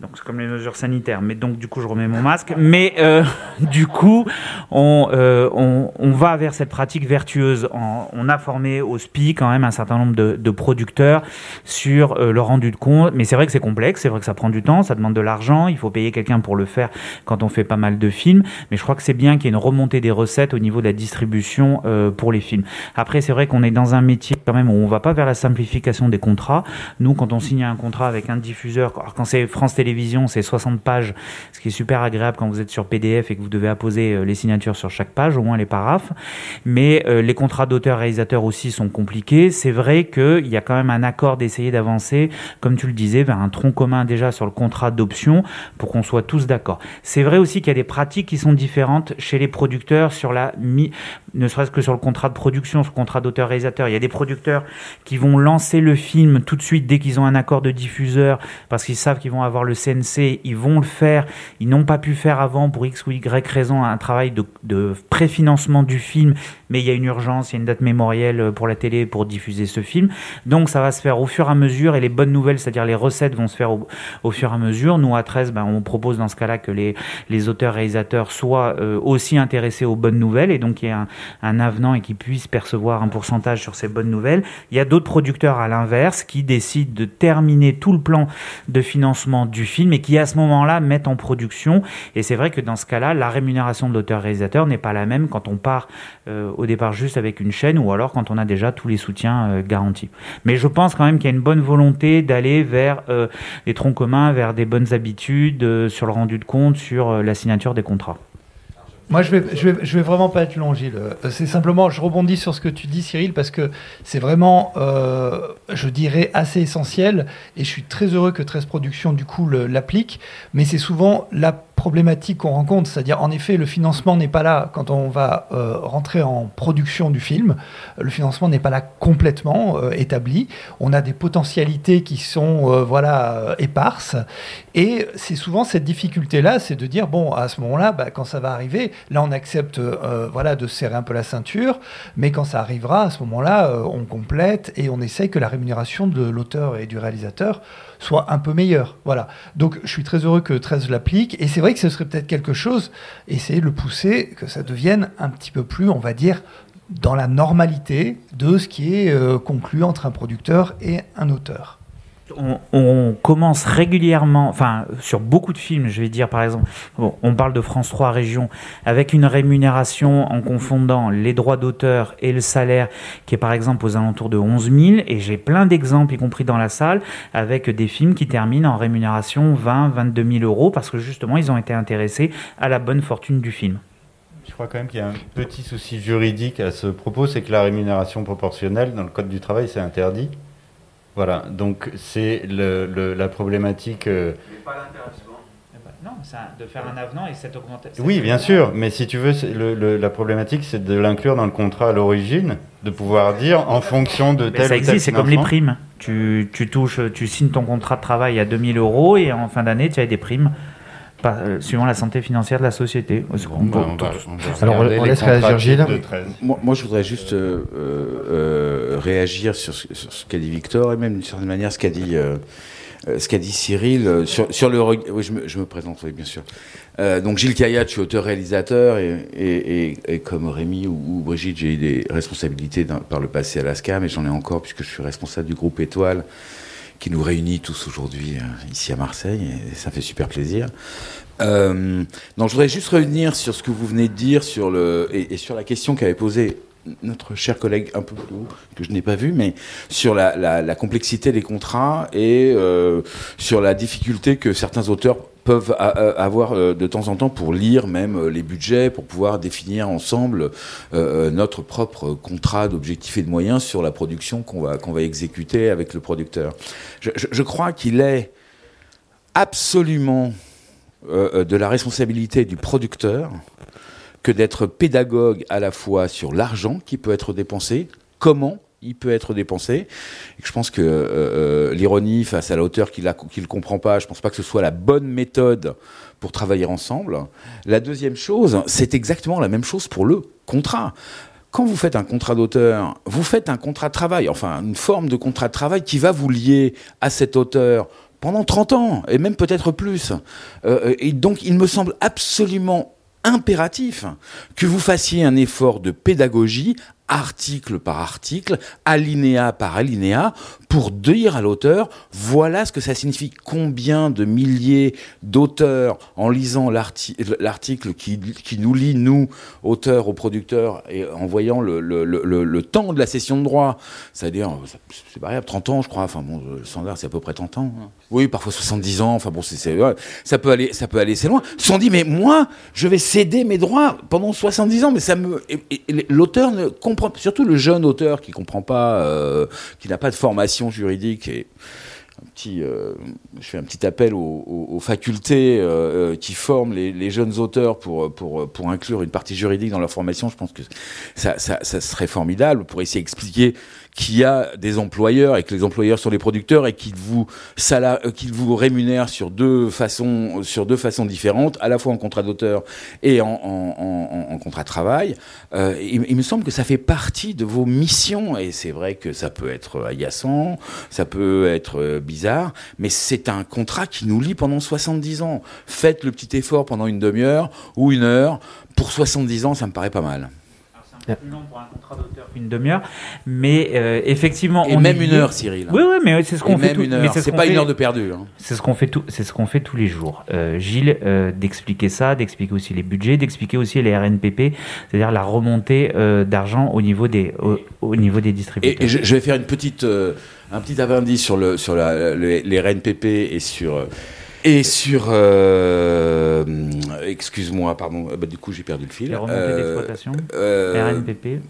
donc c'est comme les mesures sanitaires. Mais donc du coup je remets mon masque. Mais euh, [LAUGHS] du coup on, euh, on, on, va vers cette pratique vertueuse. on a formé au SPI quand même un certain nombre de, de producteurs sur euh, le rendu de compte. Mais c'est vrai que c'est complexe, c'est vrai que ça prend du temps, ça demande de l'argent. Il faut payer quelqu'un pour le faire quand on fait pas mal de films. Mais je crois que c'est bien qu'il y ait une remontée des recettes au niveau de la distribution euh, pour les films. Après c'est vrai qu'on est dans un métier quand même où on va pas vers la simplification des contrats. Nous quand on signe un contrat avec un diffuseur, quand c'est France Télé télévision, c'est 60 pages, ce qui est super agréable quand vous êtes sur PDF et que vous devez apposer euh, les signatures sur chaque page, au moins les paraphes. Mais euh, les contrats d'auteur-réalisateur aussi sont compliqués. C'est vrai qu'il y a quand même un accord d'essayer d'avancer, comme tu le disais, vers un tronc commun déjà sur le contrat d'option pour qu'on soit tous d'accord. C'est vrai aussi qu'il y a des pratiques qui sont différentes chez les producteurs sur la mi ne serait-ce que sur le contrat de production, sur le contrat d'auteur-réalisateur. Il y a des producteurs qui vont lancer le film tout de suite dès qu'ils ont un accord de diffuseur parce qu'ils savent qu'ils vont avoir le Ils vont le faire. Ils n'ont pas pu faire avant pour X ou Y raison un travail de préfinancement du film, mais il y a une urgence, il y a une date mémorielle pour la télé pour diffuser ce film. Donc ça va se faire au fur et à mesure et les bonnes nouvelles, c'est-à-dire les recettes vont se faire au, fur et à mesure. Nous à 13, ben, on propose dans ce cas-là que les, les auteurs-réalisateurs soient euh, aussi intéressés aux bonnes nouvelles et donc il y a un, un avenant et qui puisse percevoir un pourcentage sur ces bonnes nouvelles. Il y a d'autres producteurs à l'inverse qui décident de terminer tout le plan de financement du film et qui à ce moment-là mettent en production. Et c'est vrai que dans ce cas-là, la rémunération de l'auteur-réalisateur n'est pas la même quand on part euh, au départ juste avec une chaîne ou alors quand on a déjà tous les soutiens euh, garantis. Mais je pense quand même qu'il y a une bonne volonté d'aller vers euh, les troncs communs, vers des bonnes habitudes sur le rendu de compte, sur la signature des contrats. Moi, je vais, je vais, je vais vraiment pas être long, Gilles. Euh, c'est simplement, je rebondis sur ce que tu dis, Cyril, parce que c'est vraiment, euh, je dirais, assez essentiel. Et je suis très heureux que 13 Productions, du coup, l'applique. Mais c'est souvent la problématique qu'on rencontre, c'est-à-dire en effet le financement n'est pas là quand on va euh, rentrer en production du film, le financement n'est pas là complètement euh, établi, on a des potentialités qui sont euh, voilà éparses. Et c'est souvent cette difficulté là, c'est de dire bon à ce moment-là, bah, quand ça va arriver, là on accepte voilà de serrer un peu la ceinture, mais quand ça arrivera à ce moment-là, on complète et on essaye que la rémunération de l'auteur et du réalisateur soit un peu meilleur. Voilà. Donc je suis très heureux que 13 l'applique. Et c'est vrai que ce serait peut-être quelque chose, essayer de le pousser, que ça devienne un petit peu plus, on va dire, dans la normalité de ce qui est euh, conclu entre un producteur et un auteur on, commence régulièrement, enfin sur beaucoup de films, je vais dire par exemple, on parle de France 3 Région, avec une rémunération en confondant les droits d'auteur et le salaire, qui est par exemple aux alentours de 11 000, et j'ai plein d'exemples, y compris dans la salle, avec des films qui terminent en rémunération 20, 22 000 euros, parce que justement ils ont été intéressés à la bonne fortune du film. Je crois quand même qu'il y a un petit souci juridique à ce propos, c'est que la rémunération proportionnelle, dans le Code du travail, c'est interdit. Voilà, donc c'est le, la problématique. Euh, mais pas l'intéressement. Eh ben, non, c'est de faire un avenant et cette augmentation. Oui, bien sûr, mais si tu veux, le, la problématique, c'est de l'inclure dans le contrat à l'origine, de pouvoir dire en fonction de tel. Ça existe, c'est comme les primes. Tu, tu, touches, tu signes ton contrat de travail à 2000 euros et en fin d'année, tu as des primes. Euh, suivant la santé financière de la société. Alors, on, laisse réagir Gilles. Moi, moi, je voudrais juste euh, euh, réagir sur, ce qu'a dit Victor et même d'une certaine manière ce qu'a dit, ce qu'a dit Cyril sur, sur le. Oui, je me, je me, présente, oui, bien sûr. donc, Gilles Caillat, je suis auteur-réalisateur et, et, et, comme Rémi ou, Brigitte, j'ai eu des responsabilités par le passé à l'ASCA, mais j'en ai encore puisque je suis responsable du groupe Étoile qui nous réunit tous aujourd'hui euh, ici à Marseille, et ça fait super plaisir. Euh, je voudrais juste revenir sur ce que vous venez de dire sur le, et, sur la question qu'avait posée notre cher collègue un peu plus haut, que je n'ai pas vu, mais sur la, la, la complexité des contrats et euh, sur la difficulté que certains auteurs peuvent avoir euh, de temps en temps pour lire même euh, les budgets, pour pouvoir définir ensemble euh, notre propre contrat d'objectifs et de moyens sur la production qu'on va, qu'on va exécuter avec le producteur. Je, je crois qu'il est absolument de la responsabilité du producteur que d'être pédagogue à la fois sur l'argent qui peut être dépensé, comment il peut être dépensé. Et je pense que euh, euh, l'ironie face à l'auteur qui ne qui le comprend pas, je pense pas que ce soit la bonne méthode pour travailler ensemble. La deuxième chose, c'est exactement la même chose pour le contrat. quand vous faites un contrat d'auteur, vous faites un contrat de travail, enfin une forme de contrat de travail qui va vous lier à cet auteur pendant 30 ans, et même peut-être plus. Euh, et donc il me semble absolument impératif que vous fassiez un effort de pédagogie article par article, alinéa par alinéa, pour dire à l'auteur, voilà ce que ça signifie, combien de milliers d'auteurs, en lisant l'article qui, qui, nous lit, nous, auteurs ou producteurs, et en voyant le, le, le, le temps de la session de droit, c'est-à-dire, c'est variable, 30 ans, je crois, enfin bon, le standard, c'est à peu près 30 ans. Hein. Oui, parfois 70 ans, enfin bon, c'est, ça peut aller, ça peut aller assez loin. Sont dit, mais moi, je vais céder mes droits pendant 70 ans, mais ça me, l'auteur ne comprend surtout le jeune auteur qui comprend pas, euh, qui n'a pas de formation juridique et un petit, euh, je fais un petit appel aux, facultés euh, qui forment les, jeunes auteurs pour, pour, pour inclure une partie juridique dans leur formation. Je pense que ça, ça, ça serait formidable pour essayer d'expliquer qu'il y a des employeurs et que les employeurs sont les producteurs et qu'ils vous, euh, qu'ils vous rémunèrent sur deux façons, sur deux façons différentes, à la fois en contrat d'auteur et en, en, en, contrat de travail. Euh, il, me semble que ça fait partie de vos missions et c'est vrai que ça peut être agaçant, ça peut être euh, bizarre, mais c'est un contrat qui nous lie pendant 70 ans. Faites le petit effort pendant une demi-heure ou une heure. Pour 70 ans, ça me paraît pas mal plus long pour un contrat d'auteur qu'une demi-heure, mais euh, effectivement. Et même une heure, Cyril. Oui, oui, mais c'est ce qu'on fait. C'est pas une heure de perdu. Hein. C'est ce qu'on fait tout. C'est ce qu'on fait tous les jours. Euh, Gilles, euh, d'expliquer ça, d'expliquer aussi les budgets, d'expliquer aussi les RNPP, c'est-à-dire la remontée d'argent au niveau des au, niveau des distributeurs. Et, je, vais faire une petite un petit appendice sur le sur la, les RNPP et sur et sur. Euh, excuse-moi, pardon. Bah, du coup, j'ai perdu le fil. Les remontées euh, d'exploitation. Euh, RNPP.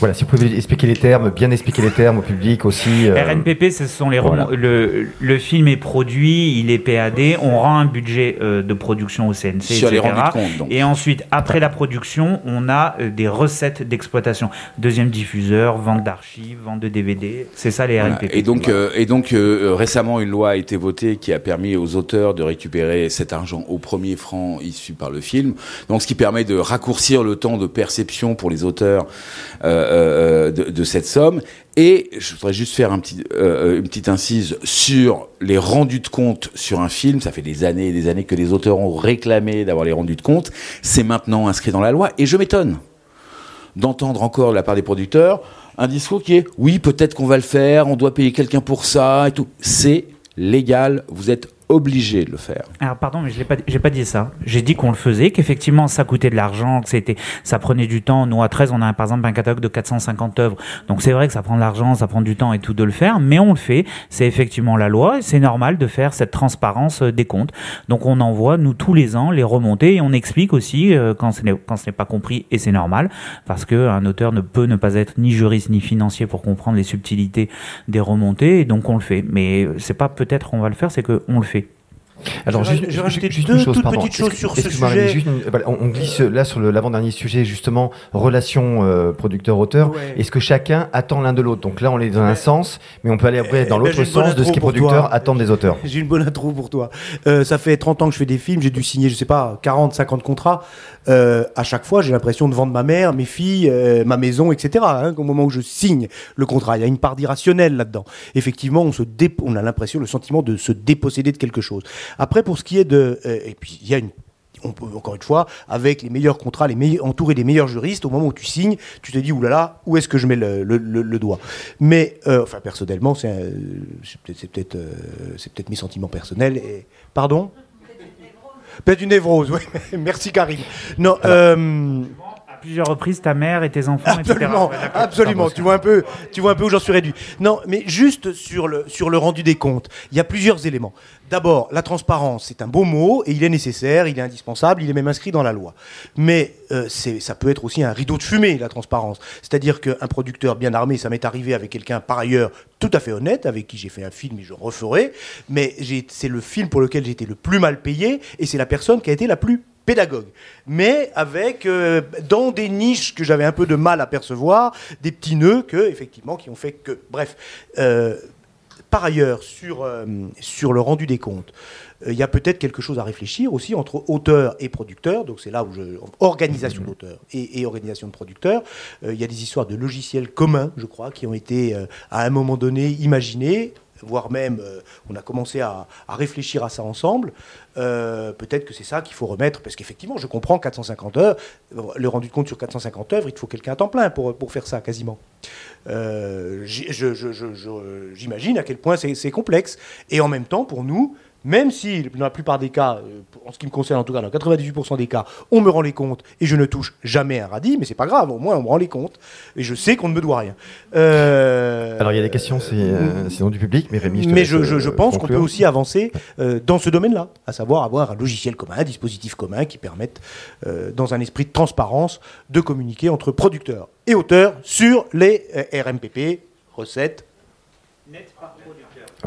Voilà, si vous pouvez expliquer les termes, bien expliquer les termes au public aussi. Euh, RNPP, ce sont les le, le, film est produit, il est PAD, on rend un budget euh, de production au CNC, Sur etc. Les compte, Et ensuite, après la production, on a euh, des recettes d'exploitation. Deuxième diffuseur, vente d'archives, vente de DVD, c'est ça les RNPP. Et donc, et donc récemment, une loi a été votée qui a permis aux auteurs de récupérer cet argent au premier franc issu par le film. Donc, ce qui permet de raccourcir le temps de perception pour les auteurs euh, euh, de, cette somme. Et je voudrais juste faire euh, une petite incise sur les rendus de compte sur un film. Ça fait des années et des années que les auteurs ont réclamé d'avoir les rendus de compte. C'est maintenant inscrit dans la loi. Et je m'étonne d'entendre encore de la part des producteurs un discours qui est oui, peut-être qu'on va le faire, on doit payer quelqu'un pour ça et tout. C'est légal, vous êtes obligé de le faire. Alors pardon, mais je n'ai pas, pas dit ça. J'ai dit qu'on le faisait, qu'effectivement ça coûtait de l'argent, que c'était, ça prenait du temps. Nous à 13, on a par exemple un catalogue de 450 œuvres, donc c'est vrai que ça prend de l'argent, ça prend du temps et tout de le faire, mais on le fait. C'est effectivement la loi, c'est normal de faire cette transparence euh, des comptes. Donc on envoie nous tous les ans les remontées et on explique aussi euh, quand ce n'est pas compris et c'est normal parce que un auteur ne peut ne pas être ni juriste ni financier pour comprendre les subtilités des remontées, et donc on le fait. Mais euh, c'est pas peut-être on va le faire, c'est que on le fait. Alors, je, juste, juste deux chose, toutes petites choses sur ce sujet. on glisse là sur l'avant-dernier sujet, justement, relation euh, producteur-auteur. Est-ce que chacun attend l'un de l'autre? Donc là, on est dans un sens, mais on peut aller après dans eh ben, l'autre sens de ce que les producteurs attendent des auteurs. J'ai une bonne intro pour toi. Euh, ça fait 30 ans que je fais des films, j'ai dû signer, je sais pas, 40, 50 contrats. Euh, à chaque fois, j'ai l'impression de vendre ma mère, mes filles, euh, ma maison, etc. Hein, au moment où je signe le contrat, il y a une part d'irrationnel là-dedans. Effectivement, on, se on a l'impression, le sentiment de se déposséder de quelque chose. Après, pour ce qui est de... Euh, et puis, il y a une on peut, encore une fois, avec les meilleurs contrats, les meilleurs, entouré des meilleurs juristes, au moment où tu signes, tu te dis, oulala, où est-ce que je mets le, le, doigt? Mais, enfin, personnellement, c'est peut-être c'est peut-être mes sentiments personnels. Et... Pardon? Peut-être une névrose, oui. [LAUGHS] Merci Karim. Non, euh, plusieurs reprises, ta mère et tes enfants, absolument, etc. Absolument, tu vois un peu, tu vois un peu où j'en suis réduit. Non, mais juste sur le, sur le rendu des comptes, il y a plusieurs éléments. D'abord, la transparence, c'est un beau mot et il est nécessaire, il est indispensable, il est même inscrit dans la loi. Mais euh, ça peut être aussi un rideau de fumée, la transparence. C'est-à-dire qu'un producteur bien armé, ça m'est arrivé avec quelqu'un par ailleurs tout à fait honnête, avec qui j'ai fait un film et je referai, mais c'est le film pour lequel j'ai été le plus mal payé et c'est la personne qui a été la plus pédagogue, mais avec euh, dans des niches que j'avais un peu de mal à percevoir, des petits nœuds que effectivement qui ont fait que, bref, euh, Par ailleurs, sur, sur le rendu des comptes, il y a peut-être quelque chose à réfléchir aussi entre auteur et producteur. Donc c'est là où je organisation d'auteur et, et, organisation de producteur. il y a des histoires de logiciels communs, je crois, qui ont été à un moment donné imaginés voire même euh, on a commencé à, réfléchir à ça ensemble. Euh, peut-être que c'est ça qu'il faut remettre, parce qu'effectivement, je comprends 450 heures, le rendu de compte sur 450 œuvres, il faut quelqu'un à temps plein pour, pour faire ça quasiment. Euh, j'imagine à quel point c'est complexe. Et en même temps, pour nous, même si, dans la plupart des cas, euh, en ce qui me concerne en tout cas, dans 98% des cas, on me rend les comptes et je ne touche jamais un radis, mais c'est pas grave, au moins on me rend les comptes et je sais qu'on ne me doit rien. Euh, Alors il y a des questions, c'est euh, sinon du public, mais Rémi, je Mais je, je, pense qu'on peut aussi avancer dans ce domaine-là, à savoir avoir un logiciel commun, un dispositif commun qui permette, dans un esprit de transparence, de communiquer entre producteurs et auteurs sur les RMPP, recettes. Net par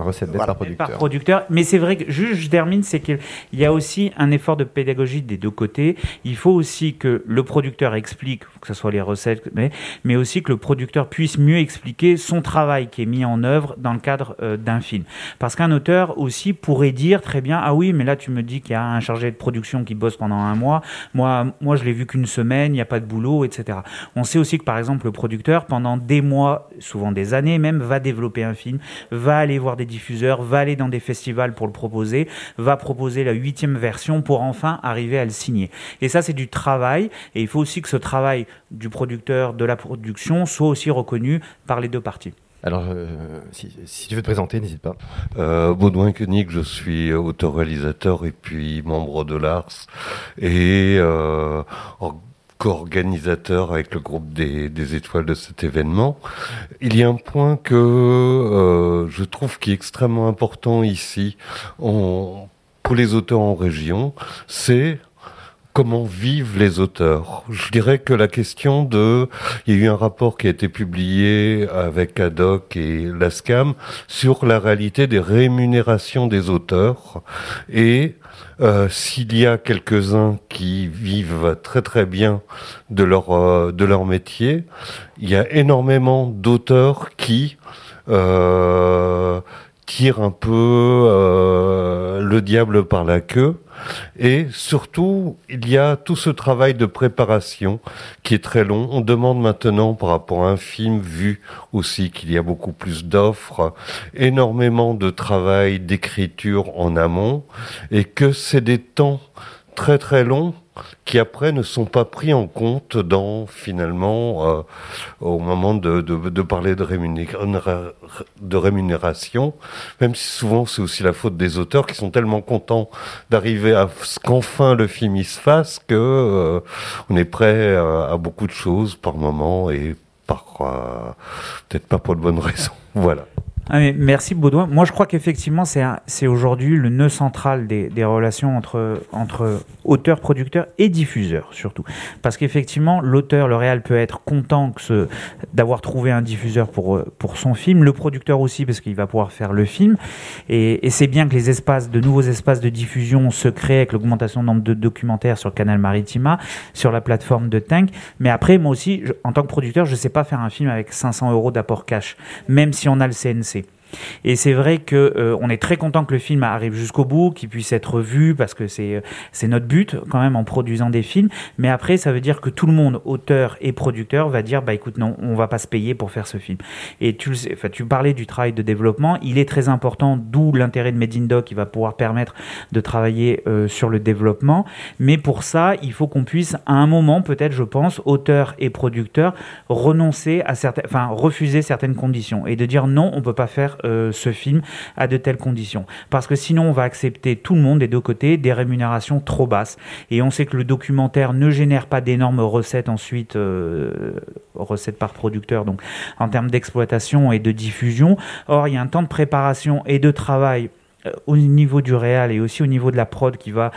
Recette par producteur. Par producteur. Mais c'est vrai que, juste je termine, c'est qu'il y a aussi un effort de pédagogie des deux côtés. Il faut aussi que le producteur explique, que ce soit les recettes, mais, mais aussi que le producteur puisse mieux expliquer son travail qui est mis en œuvre dans le cadre euh, d'un film. Parce qu'un auteur aussi pourrait dire très bien, ah oui, mais là tu me dis qu'il y a un chargé de production qui bosse pendant un mois. Moi, moi je l'ai vu qu'une semaine, il n'y a pas de boulot, etc. On sait aussi que par exemple le producteur, pendant des mois, souvent des années même, va développer un film, va aller voir des diffuseurs, va aller dans des festivals pour le proposer, va proposer la huitième version pour enfin arriver à le signer. Et ça, c'est du travail. Et il faut aussi que ce travail du producteur, de la production, soit aussi reconnu par les deux parties. Alors, euh, si, tu veux te présenter, n'hésite pas. Euh, Baudouin Koenig, je suis auteur-réalisateur et puis membre de l'ARS. Et euh, co-organisateur avec le groupe des, des, étoiles de cet événement. Il y a un point que euh, je trouve qui est extrêmement important ici pour les auteurs en région, c'est comment vivent les auteurs? Je dirais que la question de, il y a eu un rapport qui a été publié avec Adoc et Lascam sur la réalité des rémunérations des auteurs et euh, s'il y a quelques-uns qui vivent très très bien de leur euh, de leur métier, il y a énormément d'auteurs qui euh, tirent un peu le diable par la queue et surtout, il y a tout ce travail de préparation qui est très long. On demande maintenant, par rapport à un film vu aussi, qu'il y a beaucoup plus d'offres, énormément de travail d'écriture en amont, et que c'est des temps très très longs qui après ne sont pas pris en compte dans finalement euh, au moment de, parler de, rémunération, même si souvent c'est aussi la faute des auteurs qui sont tellement contents d'arriver à ce qu'enfin le film y se fasse que euh, on est prêt à, beaucoup de choses par moment et par euh, peut-être pas pour de bonnes [LAUGHS] raisons. Voilà. Ah, merci Baudouin. Moi, je crois qu'effectivement, c'est aujourd'hui le nœud central des, relations entre, entre auteur, producteur et diffuseur, surtout. Parce qu'effectivement, l'auteur, le réel peut être content d'avoir trouvé un diffuseur pour, pour son film, le producteur aussi, parce qu'il va pouvoir faire le film. Et, c'est bien que les espaces, de nouveaux espaces de diffusion se créent avec l'augmentation du nombre de documentaires sur canal Maritima, sur la plateforme de Tank. Mais après, moi aussi, en tant que producteur, je ne sais pas faire un film avec 500 euros d'apport cash, même si on a le CNC. Et c'est vrai que euh, on est très content que le film arrive jusqu'au bout, qu'il puisse être vu parce que c'est euh, c'est notre but quand même en produisant des films. Mais après, ça veut dire que tout le monde, auteur et producteur, va dire bah écoute non, on va pas se payer pour faire ce film. Et tu sais, enfin tu parlais du travail de développement, il est très important, d'où l'intérêt de Made in Doc qui va pouvoir permettre de travailler euh, sur le développement. Mais pour ça, il faut qu'on puisse à un moment peut-être, je pense, auteur et producteur renoncer à certaines, enfin refuser certaines conditions et de dire non, on peut pas faire euh, ce film à de telles conditions. Parce que sinon, on va accepter tout le monde des deux côtés des rémunérations trop basses. Et on sait que le documentaire ne génère pas d'énormes recettes ensuite, euh, recettes par producteur, donc en termes d'exploitation et de diffusion. Or, il y a un temps de préparation et de travail au niveau du réal et aussi au niveau de la prod qui va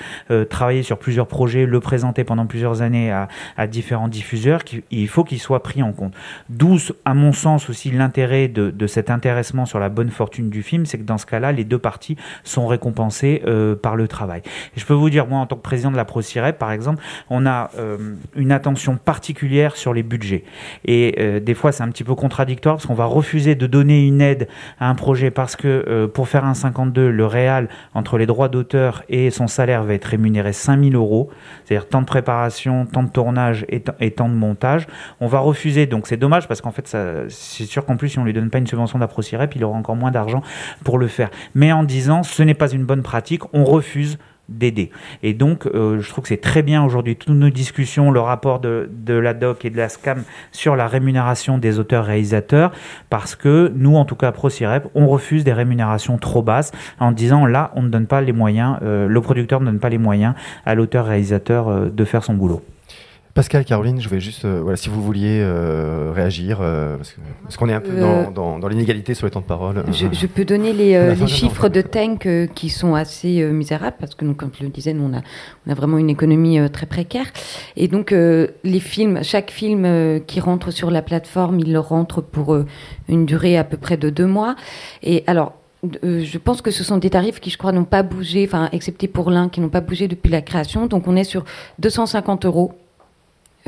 travailler sur plusieurs projets, le présenter pendant plusieurs années à, différents diffuseurs, il faut qu'il soit pris en compte. D'où, à mon sens, aussi l'intérêt de, cet intéressement sur la bonne fortune du film, c'est que dans ce cas-là, les deux parties sont récompensées par le travail. Je peux vous dire, moi, en tant que président de la ProCirep, par exemple, on a une attention particulière sur les budgets. Et des fois, c'est un petit peu contradictoire parce qu'on va refuser de donner une aide à un projet parce que euh, pour faire un 52, le réal, entre les droits d'auteur et son salaire, va être rémunéré 5000 euros, c'est-à-dire temps de préparation, temps de tournage et, temps de montage. On va refuser, donc c'est dommage parce qu'en fait, c'est sûr qu'en plus, si on lui donne pas une subvention d'APROCIREP, il aura encore moins d'argent pour le faire. Mais en disant, ce n'est pas une bonne pratique, on refuse d'aider. Et donc, euh, je trouve que c'est très bien aujourd'hui, toutes nos discussions, le rapport de, de la DOC et de la SCAM sur la rémunération des auteurs-réalisateurs, parce que nous, en tout cas, ProCirep, on refuse des rémunérations trop basses en disant là, on ne donne pas les moyens, euh, le producteur ne donne pas les moyens à l'auteur-réalisateur euh, de faire son boulot. Pascal, Caroline, je voulais juste, euh, voilà, si vous vouliez euh, réagir, euh, parce qu'on est un peu dans, dans, l'inégalité sur les temps de parole. Je, peux donner les, [LAUGHS] les chiffres de Tank qui sont assez misérables, parce que, nous, comme je le disais, nous, on a, on a vraiment une économie très précaire. Et donc, les films, chaque film qui rentre sur la plateforme, il rentre pour une durée à peu près de deux mois. Et alors, je pense que ce sont des tarifs qui, je crois, n'ont pas bougé, enfin, excepté pour l'un, qui n'ont pas bougé depuis la création. Donc, on est sur 250 euros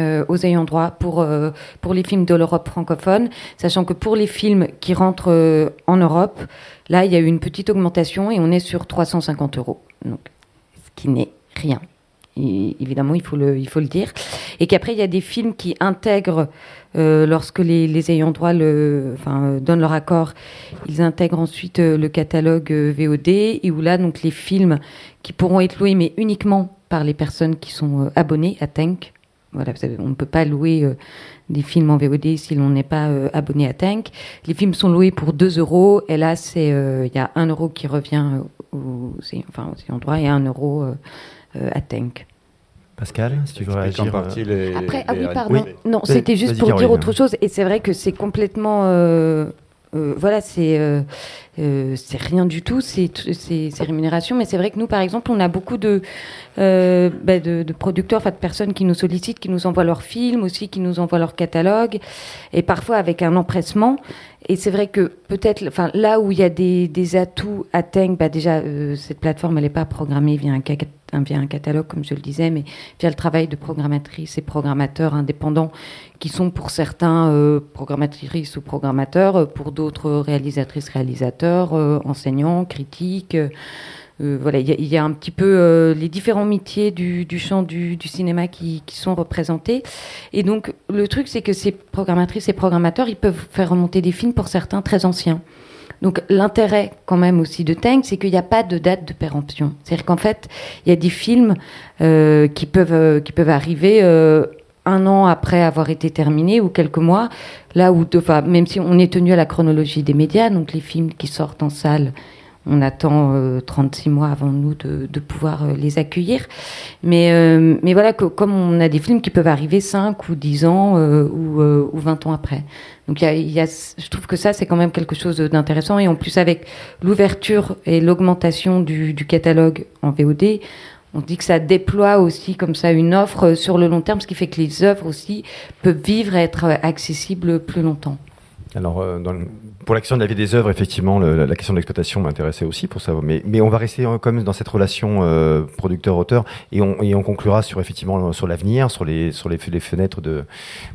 euh, aux ayants droit pour, euh, pour les films de l'Europe francophone, sachant que pour les films qui rentrent euh, en Europe, là, il y a eu une petite augmentation et on est sur 350 euros. Donc, ce qui n'est rien. évidemment, il faut, le, il faut le dire. Et qu'après, il y a des films qui intègrent, lorsque les, les, ayants droit le, enfin, donnent leur accord, ils intègrent ensuite le catalogue VOD, et où là, donc, les films qui pourront être loués, mais uniquement par les personnes qui sont abonnées à Tank, voilà, on ne peut pas louer euh, des films en VOD si l'on n'est pas euh, abonné à Tank. Les films sont loués pour 2 euros et là, c'est euh, il y a 1 euro qui revient aux, enfin, aux et 1 euro à Tank. Pascal, si tu veux réagir. Après, ah oui, pardon. Non, c'était juste pour dire autre chose. Et c'est vrai que c'est complètement euh, voilà, c'est euh, euh, c'est rien du tout, ces rémunérations. Mais c'est vrai que nous, par exemple, on a beaucoup de, bah, de, producteurs, de personnes qui nous sollicitent, qui nous envoient leurs films aussi, qui nous envoient leur catalogue, et parfois avec un empressement. Et c'est vrai que peut-être, là où il y a des, des atouts à bah déjà cette plateforme elle n'est pas programmée via un, via un catalogue comme je le disais, mais via le travail de programmatrices et programmateurs indépendants qui sont pour certains euh, programmatrices ou programmateurs, euh, pour d'autres réalisatrices, réalisateurs, euh, enseignants, critiques. voilà, il y, a un petit peu les différents métiers du, champ du, cinéma qui, sont représentés. Et donc, le truc, c'est que ces programmatrices et programmateurs, ils peuvent faire remonter des films pour certains très anciens. Donc l'intérêt quand même aussi de Tank, c'est qu'il n'y a pas de date de péremption. C'est-à-dire qu'en fait, il y a des films qui peuvent qui peuvent arriver un an après avoir été terminé ou quelques mois, là où, même si on est tenu à la chronologie des médias, donc les films qui sortent en salle, on attend 36 euh, mois avant nous de, pouvoir euh, les accueillir. Mais, euh, mais voilà, que, comme on a des films qui peuvent arriver 5 ou 10 ans ou, ou, 20 ans après. Donc il y a, je trouve que ça, c'est quand même quelque chose d'intéressant. Et en plus, avec l'ouverture et l'augmentation du, catalogue en VOD, on dit que ça déploie aussi comme ça une offre sur le long terme, ce qui fait que les œuvres aussi peuvent vivre et être accessibles plus longtemps. Alors, dans pour l'action de la vie des œuvres, effectivement, la, question de l'exploitation m'intéressait aussi pour ça. Mais, mais on va rester quand même dans cette relation euh, producteur-auteur et on, et on conclura sur effectivement sur l'avenir, sur les sur les, les, fenêtres de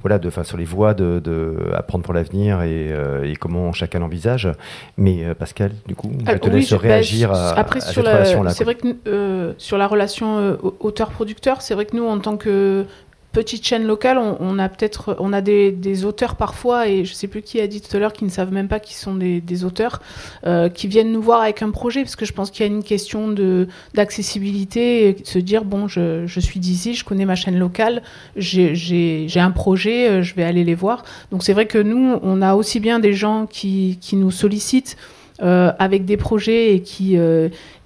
voilà, de enfin sur les voies de, de apprendre pour l'avenir et, euh, et, comment chacun l'envisage. Mais euh, Pascal, du coup, je te laisse bah, réagir à, après, sur cette relation-là. C'est vrai que sur la relation auteur-producteur, c'est vrai que nous, en tant que petite chaîne locale, on, a peut-être, on a des, auteurs parfois, et je sais plus qui a dit tout à l'heure, qui ne savent même pas qui sont des, auteurs, euh, qui viennent nous voir avec un projet, parce que je pense qu'il y a une question de d'accessibilité, se dire bon, je, suis d'ici, je connais ma chaîne locale, j'ai un projet, euh, je vais aller les voir. Donc c'est vrai que nous, on a aussi bien des gens qui, qui nous sollicitent euh, avec des projets et qui,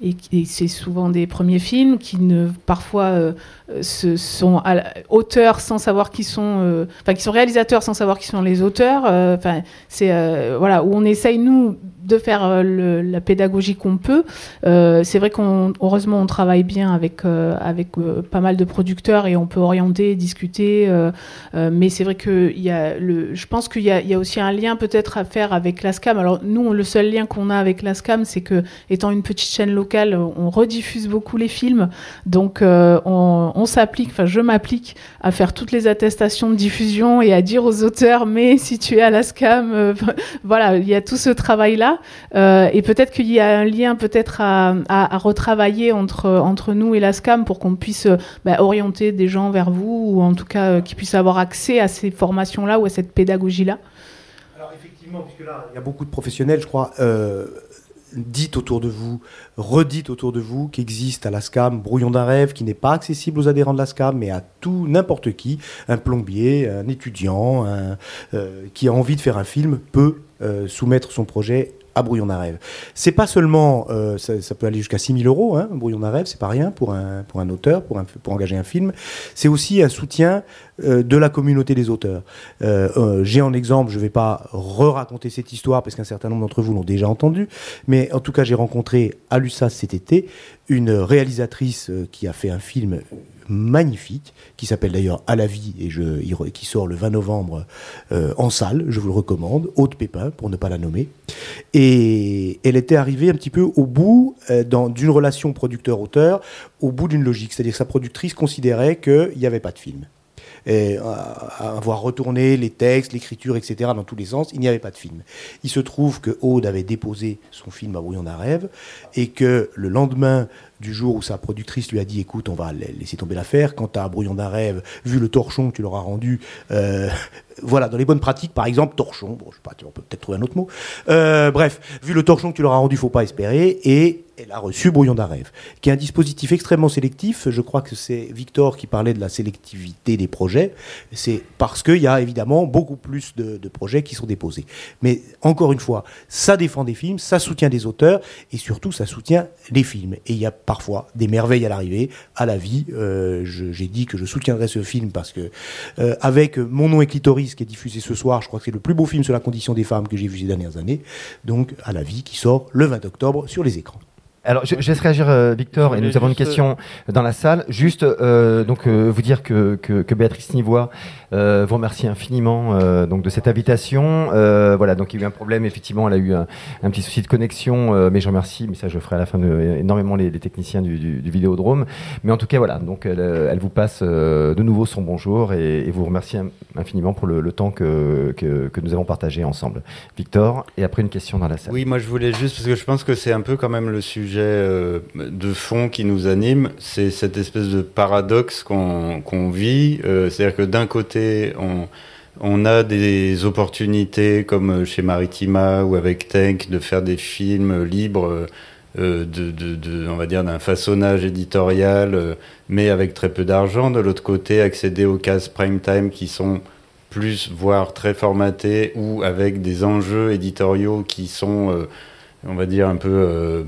et, c'est souvent des premiers films qui ne parfois se sont auteurs sans savoir qui sont, enfin qui sont réalisateurs sans savoir qui sont les auteurs. Enfin, c'est voilà où on essaye nous de faire la pédagogie qu'on peut. c'est vrai qu'on heureusement on travaille bien avec avec pas mal de producteurs et on peut orienter, discuter. mais c'est vrai que il y a le, je pense qu'il y, y, a aussi un lien peut-être à faire avec l'ASCAM. Alors nous, le seul lien qu'on a avec l'ASCAM, c'est que étant une petite chaîne locale, on rediffuse beaucoup les films. Donc euh, on, s'applique, enfin je m'applique à faire toutes les attestations de diffusion et à dire aux auteurs, mais si tu es à l'ASCAM, euh, [LAUGHS] voilà, il y a tout ce travail-là. Euh, et peut-être qu'il y a un lien peut-être à, retravailler entre, nous et l'ASCAM pour qu'on puisse bah, orienter des gens vers vous ou en tout cas qu'ils puissent avoir accès à ces formations-là ou à cette pédagogie-là Alors effectivement, puisque là, il y a beaucoup de professionnels, je crois, dites autour de vous, redites autour de vous qu'existe à l'ASCAM Brouillon d'un rêve qui n'est pas accessible aux adhérents de l'ASCAM, mais à tout, n'importe qui, un plombier, un étudiant, euh, qui a envie de faire un film peut euh, soumettre son projet à Brouillon d'un rêve. C'est pas seulement, euh, ça, peut aller jusqu'à 6000 euros, hein, Brouillon d'un rêve, c'est pas rien pour un, auteur, pour, engager un film. C'est aussi un soutien euh, de la communauté des auteurs. J'ai en exemple, je vais pas re-raconter cette histoire parce qu'un certain nombre d'entre vous l'ont déjà entendu, mais en tout cas, j'ai rencontré à l'USAS cet été une réalisatrice qui a fait un film magnifique, qui s'appelle d'ailleurs À la vie, et je, qui sort le 20 novembre euh, en salle, je vous le recommande, Haute Pépin, pour ne pas la nommer. Et elle était arrivée un petit peu au bout euh, d'une relation producteur-auteur, au bout d'une logique, c'est-à-dire que sa productrice considérait qu'il n'y avait pas de film. Et à avoir retourné les textes, l'écriture, etc., dans tous les sens, il n'y avait pas de film. Il se trouve que Aude avait déposé son film à Brouillon d'un rêve, et que le lendemain du jour où sa productrice lui a dit écoute, on va laisser tomber l'affaire. Quant à Brouillon d'un rêve, vu le torchon que tu leur as rendu, euh, [LAUGHS] voilà, dans les bonnes pratiques, par exemple, torchon, bon, je sais pas, on peut peut-être trouver un autre mot. Euh, bref, vu le torchon que tu leur as rendu, faut pas espérer. Et elle a reçu Brouillon d'un rêve, qui est un dispositif extrêmement sélectif. Je crois que c'est Victor qui parlait de la sélectivité des projets. C'est parce qu'il y a évidemment beaucoup plus de, de, projets qui sont déposés. Mais encore une fois, ça défend des films, ça soutient des auteurs et surtout ça soutient les films. Et il y a parfois des merveilles à l'arrivée, à la vie. Euh, j'ai dit que je soutiendrais ce film parce que, euh, avec Mon nom est Clitoris, qui est diffusé ce soir, je crois que c'est le plus beau film sur la condition des femmes que j'ai vu ces dernières années. Donc, à la vie, qui sort le 20 octobre sur les écrans. Alors, je, je laisse réagir euh, Victor, et nous avons une question dans la salle. Juste, euh, donc, euh, vous dire que, que, que Béatrice Nivois euh, vous remercie infiniment euh, donc de cette invitation. voilà, donc il y a eu un problème, effectivement, elle a eu un, un petit souci de connexion, mais je remercie, mais ça je ferai à la fin de, énormément les, les techniciens du, du, du, Vidéodrome. Mais en tout cas, voilà, donc elle, elle vous passe de nouveau son bonjour et, et vous remercie infiniment pour le, le temps que, que, que, nous avons partagé ensemble. Victor, et après une question dans la salle. Oui, moi je voulais juste, parce que je pense que c'est un peu quand même le sujet euh, de fond qui nous anime, c'est cette espèce de paradoxe qu'on vit. Euh, c'est-à-dire que d'un côté, on, a des opportunités comme chez Maritima ou avec Tank de faire des films libres. Euh, de, on va dire d'un façonnage éditorial, mais avec très peu d'argent. De l'autre côté, accéder aux cases prime time qui sont plus, voire très formatés, ou avec des enjeux éditoriaux qui sont, on va dire, un peu euh,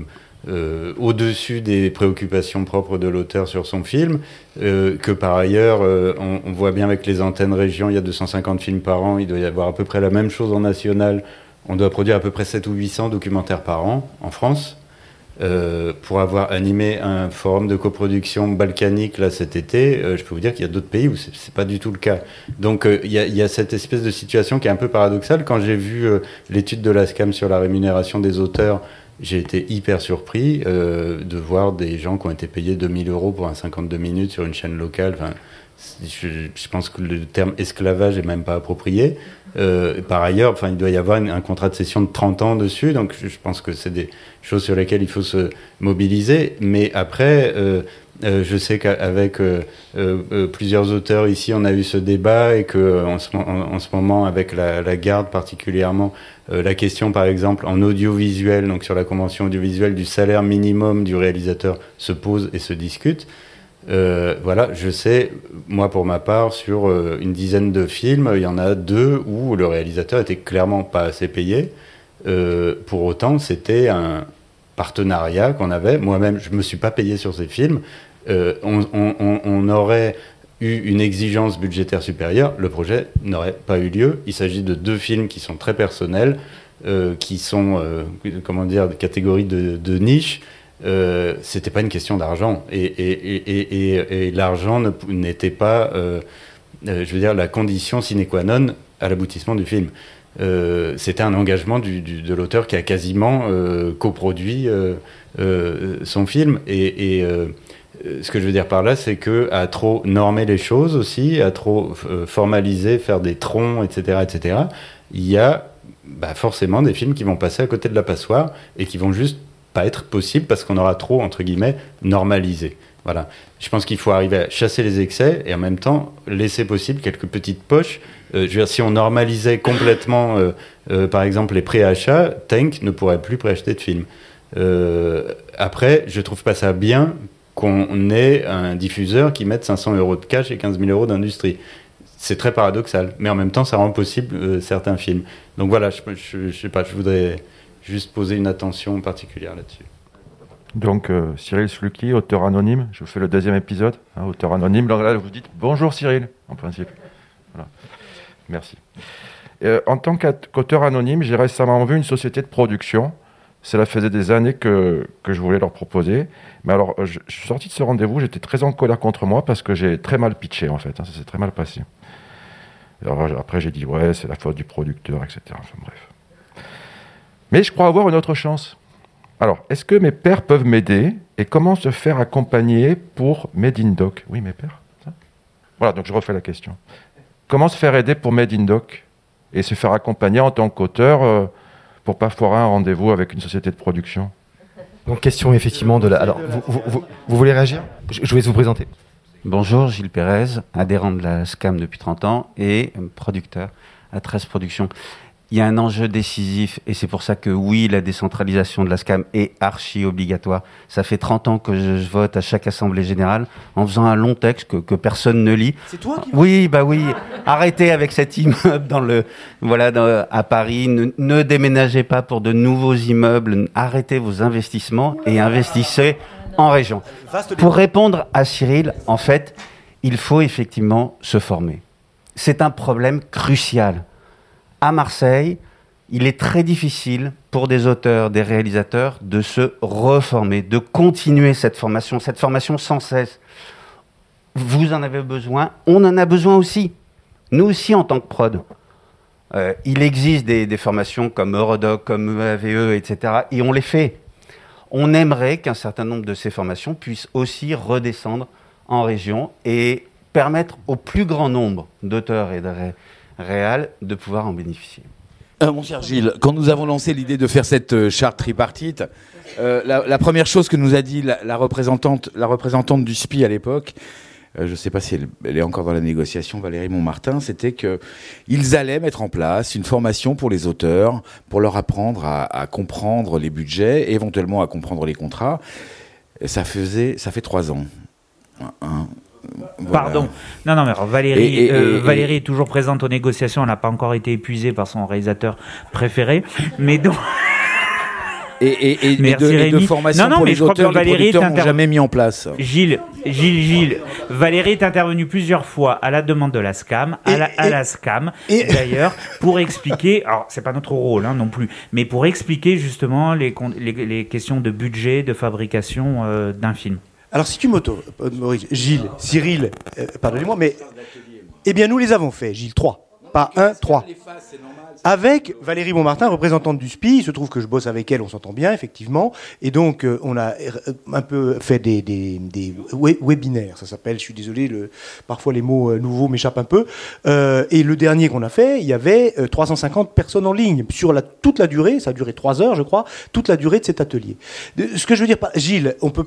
au-dessus des préoccupations propres de l'auteur sur son film, euh, que par ailleurs, euh, on, voit bien avec les antennes régions, il y a 250 films par an, il doit y avoir à peu près la même chose en national, on doit produire à peu près 7 ou 800 documentaires par an en France. Euh, pour avoir animé un forum de coproduction balkanique là cet été, euh, je peux vous dire qu'il y a d'autres pays où c'est pas du tout le cas. Donc euh, il y, y, a cette espèce de situation qui est un peu paradoxale. Quand j'ai vu l'étude de la SCAM sur la rémunération des auteurs j'ai été hyper surpris euh, de voir des gens qui ont été payés 2000 euros pour un 52 minutes sur une chaîne locale. Enfin, je, je, pense que le terme esclavage est même pas approprié. Euh, par ailleurs, enfin, il doit y avoir un contrat de cession de 30 ans dessus, donc je, je pense que c'est des choses sur lesquelles il faut se mobiliser. Mais après, euh, euh, je sais qu'avec euh, euh, plusieurs auteurs ici, on a eu ce débat et que ce, en, en ce moment, avec la, garde particulièrement, la question, par exemple, en audiovisuel, donc sur la convention audiovisuelle du salaire minimum du réalisateur, se pose et se discute. voilà, je sais, moi pour ma part, sur une dizaine de films, il y en a deux où le réalisateur était clairement pas assez payé. pour autant, c'était un, partenariat qu'on avait. Moi-même, je me suis pas payé sur ces films. Euh, on, aurait eu une exigence budgétaire supérieure, le projet n'aurait pas eu lieu. Il s'agit de deux films qui sont très personnels, euh, qui sont, euh, comment dire, de catégories de, de niche. C'était pas une question d'argent et, l'argent n'était pas, je veux dire, la condition sine qua non à l'aboutissement du film. C'était un engagement du, de l'auteur qui a quasiment coproduit son film et, ce que je veux dire par là, c'est que à trop normer les choses aussi, à trop formaliser, faire des troncs, etc., etc., il y a bah, forcément des films qui vont passer à côté de la passoire et qui vont juste pas être possible parce qu'on aura trop, entre guillemets, normalisé. Voilà. Je pense qu'il faut arriver à chasser les excès et en même temps laisser possible quelques petites poches. Euh, je veux dire, si on normalisait complètement, euh, euh, par exemple, les préachats, Tank ne pourrait plus préacheter de films. Euh, après, je trouve pas ça bien qu'on ait un diffuseur qui mette 500 euros de cash et 15 000 euros d'industrie. C'est très paradoxal, mais en même temps, ça rend possible euh, certains films. Donc voilà, je, sais pas, je voudrais juste poser une attention particulière là-dessus. Donc euh, Cyril Slucky, auteur anonyme, je vous fais le deuxième épisode, hein, auteur anonyme. Donc là, vous dites bonjour Cyril, en principe. Merci. Euh, en tant qu'auteur anonyme, j'ai récemment vu une société de production. Cela faisait des années que, que je voulais leur proposer. Mais alors, je, suis sorti de ce rendez-vous, j'étais très en colère contre moi parce que j'ai très mal pitché en fait. Hein, ça s'est très mal passé. Après, j'ai dit ouais, c'est la faute du producteur, etc. Enfin bref. Mais je crois avoir une autre chance. Alors, est-ce que mes pères peuvent m'aider et comment se faire accompagner pour Made in Doc? Oui, mes pères. Voilà, donc je refais la question. Comment se faire aider pour Made in Doc et se faire accompagner en tant qu'auteur euh, pour pas foirer un rendez-vous avec une société de production Donc, question effectivement de la. Alors, vous, vous, vous, vous voulez réagir? Je, je vais vous présenter. Bonjour, Gilles Pérez, adhérent de la SCAM depuis 30 ans et producteur à 13 Productions il y a un enjeu décisif et c'est pour ça que oui, la décentralisation de la SCAM est archi obligatoire. Ça fait 30 ans que je, vote à chaque assemblée générale en faisant un long texte que, que personne ne lit. C'est toi qui Oui, bah oui. Arrêtez avec cet immeuble dans le voilà dans, à Paris. Ne, ne déménagez pas pour de nouveaux immeubles. Arrêtez vos investissements et investissez en région. Pour répondre à Cyril, en fait, il faut effectivement se former. C'est un problème crucial à Marseille, il est très difficile pour des auteurs, des réalisateurs de se reformer, de continuer cette formation, cette formation sans cesse. Vous en avez besoin, on en a besoin aussi. Nous aussi en tant que prod. Euh, il existe des, formations comme Eurodoc, comme EAVE, etc. Et on les fait. On aimerait qu'un certain nombre de ces formations puissent aussi redescendre en région et permettre au plus grand nombre d'auteurs et de réalisateurs réel de pouvoir en bénéficier. Euh, mon cher Gilles, quand nous avons lancé l'idée de faire cette euh, charte tripartite, euh, la, première chose que nous a dit la, représentante, la représentante du SPI à l'époque, je ne sais pas si elle, est encore dans la négociation, Valérie Montmartin, c'était qu'ils allaient mettre en place une formation pour les auteurs, pour leur apprendre à, comprendre les budgets, éventuellement à comprendre les contrats. Ça faisait, ça fait trois ans. Voilà. Pardon. Non, non, mais alors, Valérie, et, et, euh, Valérie est toujours présente aux négociations. Elle n'a pas encore été épuisée par son réalisateur préféré. Mais donc. Et, Merci, de, et de formation non, non, pour mais les je auteurs, crois que Valérie inter... jamais mis en place. Gilles, Gilles, Gilles, Valérie est intervenue plusieurs fois à la demande de la SCAM, à la, à la SCAM, d'ailleurs, pour expliquer, alors c'est pas notre rôle hein, non plus, mais pour expliquer justement les, les, les questions de budget, de fabrication euh, d'un film. Alors, si tu m'autorises, Gilles, Cyril, euh, pardonnez-moi, mais. Eh bien, nous les avons fait, Gilles, 3. Pas 1, 3 avec Valérie Montmartin, représentante du SPI. Il se trouve que je bosse avec elle, on s'entend bien, effectivement. Et donc, euh, on a un peu fait des, webinaires, ça s'appelle. Je suis désolé, parfois les mots euh, nouveaux m'échappent un peu. Euh, et le dernier qu'on a fait, il y avait 350 personnes en ligne sur toute la durée, ça a duré 3 heures, je crois, toute la durée de cet atelier. Ce que je veux dire, Gilles, on peut,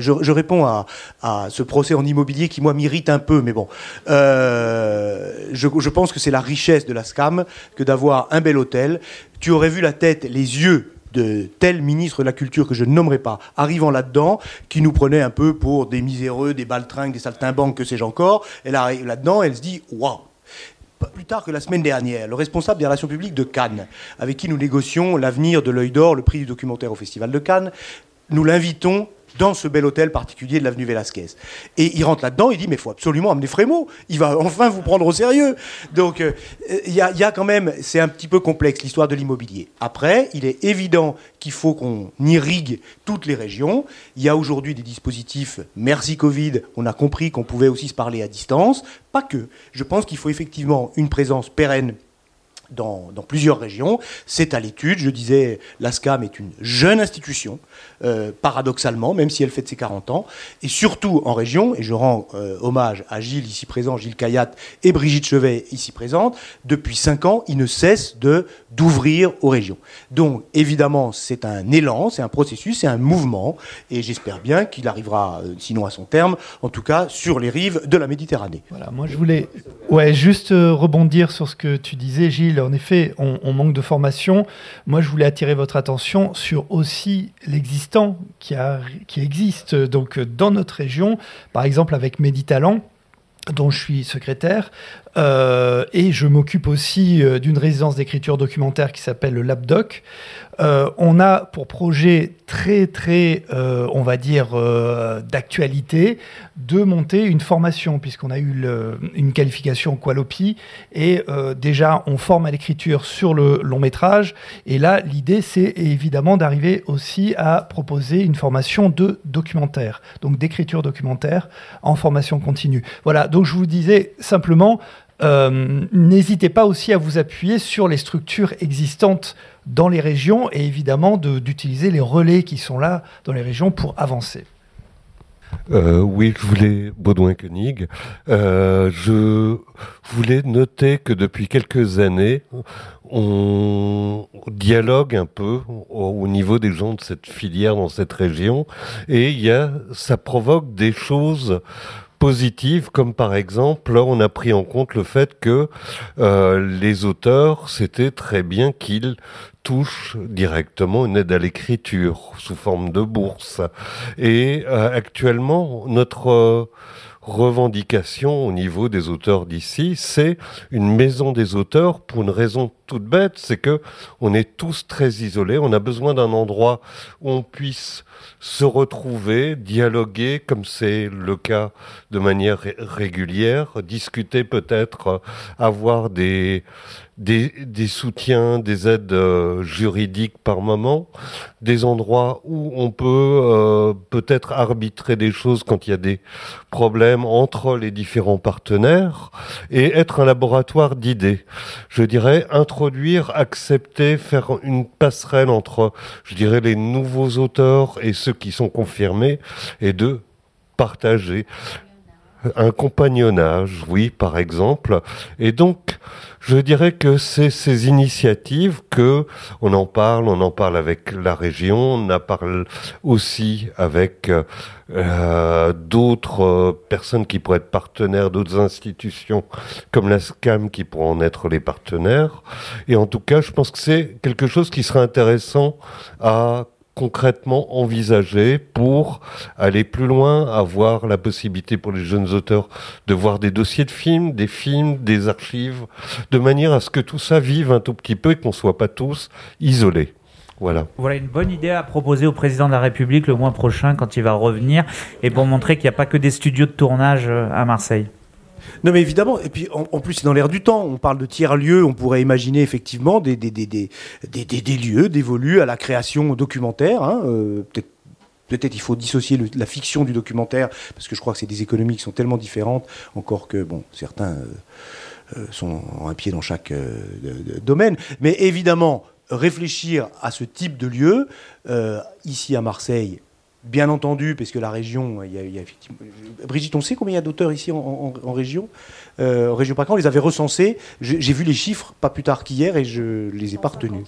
je, réponds à, ce procès en immobilier qui, moi, m'irrite un peu, mais bon. je pense que c'est la richesse de la SCAM que d'avoir un bel hôtel, tu aurais vu la tête, les yeux de tel ministre de la Culture que je ne nommerai pas, arrivant là-dedans, qui nous prenait un peu pour des miséreux, des baltringues, des saltimbanques, que sais-je encore. Elle arrive là-dedans, elle se dit Waouh plus tard que la semaine dernière, le responsable des relations publiques de Cannes, avec qui nous négocions l'avenir de l'œil d'or, le prix du documentaire au Festival de Cannes, nous l'invitons dans ce bel hôtel particulier de l'avenue Velasquez. Et il rentre là-dedans, il dit, mais il faut absolument amener Frémaux, il va enfin vous prendre au sérieux. Donc euh, il y, a quand même, c'est un petit peu complexe l'histoire de l'immobilier. Après, il est évident qu'il faut qu'on irrigue toutes les régions. Il y a aujourd'hui des dispositifs, merci Covid, on a compris qu'on pouvait aussi se parler à distance, pas que. Je pense qu'il faut effectivement une présence pérenne dans, plusieurs régions. C'est à l'étude. Je disais, l'ASCAM est une jeune institution, euh, paradoxalement, même si elle fête ses 40 ans, et surtout en région, et je rends euh, hommage à Gilles ici présent, Gilles Caillat et Brigitte Chevet ici présente, depuis 5 ans, ils ne cessent de, d'ouvrir aux régions. Donc, évidemment, c'est un élan, c'est un processus, c'est un mouvement, et j'espère bien qu'il arrivera, euh, sinon à son terme, en tout cas sur les rives de la Méditerranée. Voilà, moi je voulais ouais, juste rebondir sur ce que tu disais, Gilles, en effet, on, manque de formation. Moi, je voulais attirer votre attention sur aussi l'existant qui, existe donc dans notre région, par exemple avec Méditalent dont je suis secrétaire, euh, et je m'occupe aussi euh, d'une résidence d'écriture documentaire qui s'appelle le LabDoc. Euh, on a pour projet très très, on va dire, d'actualité de monter une formation, puisqu'on a eu une qualification Qualopi, et déjà on forme à l'écriture sur le long métrage, et là l'idée c'est évidemment d'arriver aussi à proposer une formation de documentaire, donc d'écriture documentaire en formation continue. Voilà, donc je vous disais simplement, euh, n'hésitez pas aussi à vous appuyer sur les structures existantes dans les régions et évidemment d'utiliser les relais qui sont là dans les régions pour avancer. Euh, oui, je voulais Baudouin Koenig. Euh, je voulais noter que depuis quelques années, on dialogue un peu au, niveau des gens de cette filière dans cette région, et y a, ça provoque des choses positives, comme par exemple, on a pris en compte le fait que euh, les auteurs, c'était très bien qu'ils touchent directement une aide à l'écriture sous forme de bourse. Et euh, actuellement, notre euh, revendication au niveau des auteurs d'ici, c'est une maison des auteurs pour une raison toute bête, c'est que on est tous très isolés, on a besoin d'un endroit où on puisse se retrouver, dialoguer, comme c'est le cas de manière régulière, discuter peut-être, avoir des, des, soutiens, des aides euh, juridiques par moment, des endroits où on peut euh, peut-être arbitrer des choses quand il y a des problèmes entre les différents partenaires et être un laboratoire d'idées. Je dirais introduire, accepter, faire une passerelle entre, je dirais, les nouveaux auteurs et ceux qui sont confirmés et de partager un compagnonnage, oui, par exemple. Et donc, je dirais que c'est ces initiatives que on en parle, on en parle avec la région, on en parle aussi avec euh, d'autres personnes qui pourraient être partenaires, d'autres institutions comme la SCAM qui pourront en être les partenaires. Et en tout cas, je pense que c'est quelque chose qui serait intéressant à concrètement envisagé pour aller plus loin, avoir la possibilité pour les jeunes auteurs de voir des dossiers de films, des films, des archives, de manière à ce que tout ça vive un tout petit peu et qu'on ne soit pas tous isolés. Voilà. Voilà une bonne idée à proposer au président de la République le mois prochain quand il va revenir et pour montrer qu'il n'y a pas que des studios de tournage euh, à Marseille. Non, mais évidemment, et puis en, plus, c'est dans l'air du temps. On parle de tiers-lieux, on pourrait imaginer effectivement des, des, des, des, des lieux dévolus à la création documentaire. Hein, euh, peut-être Peut-être il faut dissocier la fiction du documentaire, parce que je crois que c'est des économies qui sont tellement différentes, encore que, bon, certains euh, euh, sont un pied dans chaque domaine. Mais évidemment, réfléchir à ce type de lieu, ici à Marseille, Bien entendu, parce que la région, il y a, effectivement. Brigitte, on sait combien il y a d'auteurs ici en, région euh, En région par on les avait recensés. J'ai vu les chiffres pas plus tard qu'hier et je les ai pas retenus.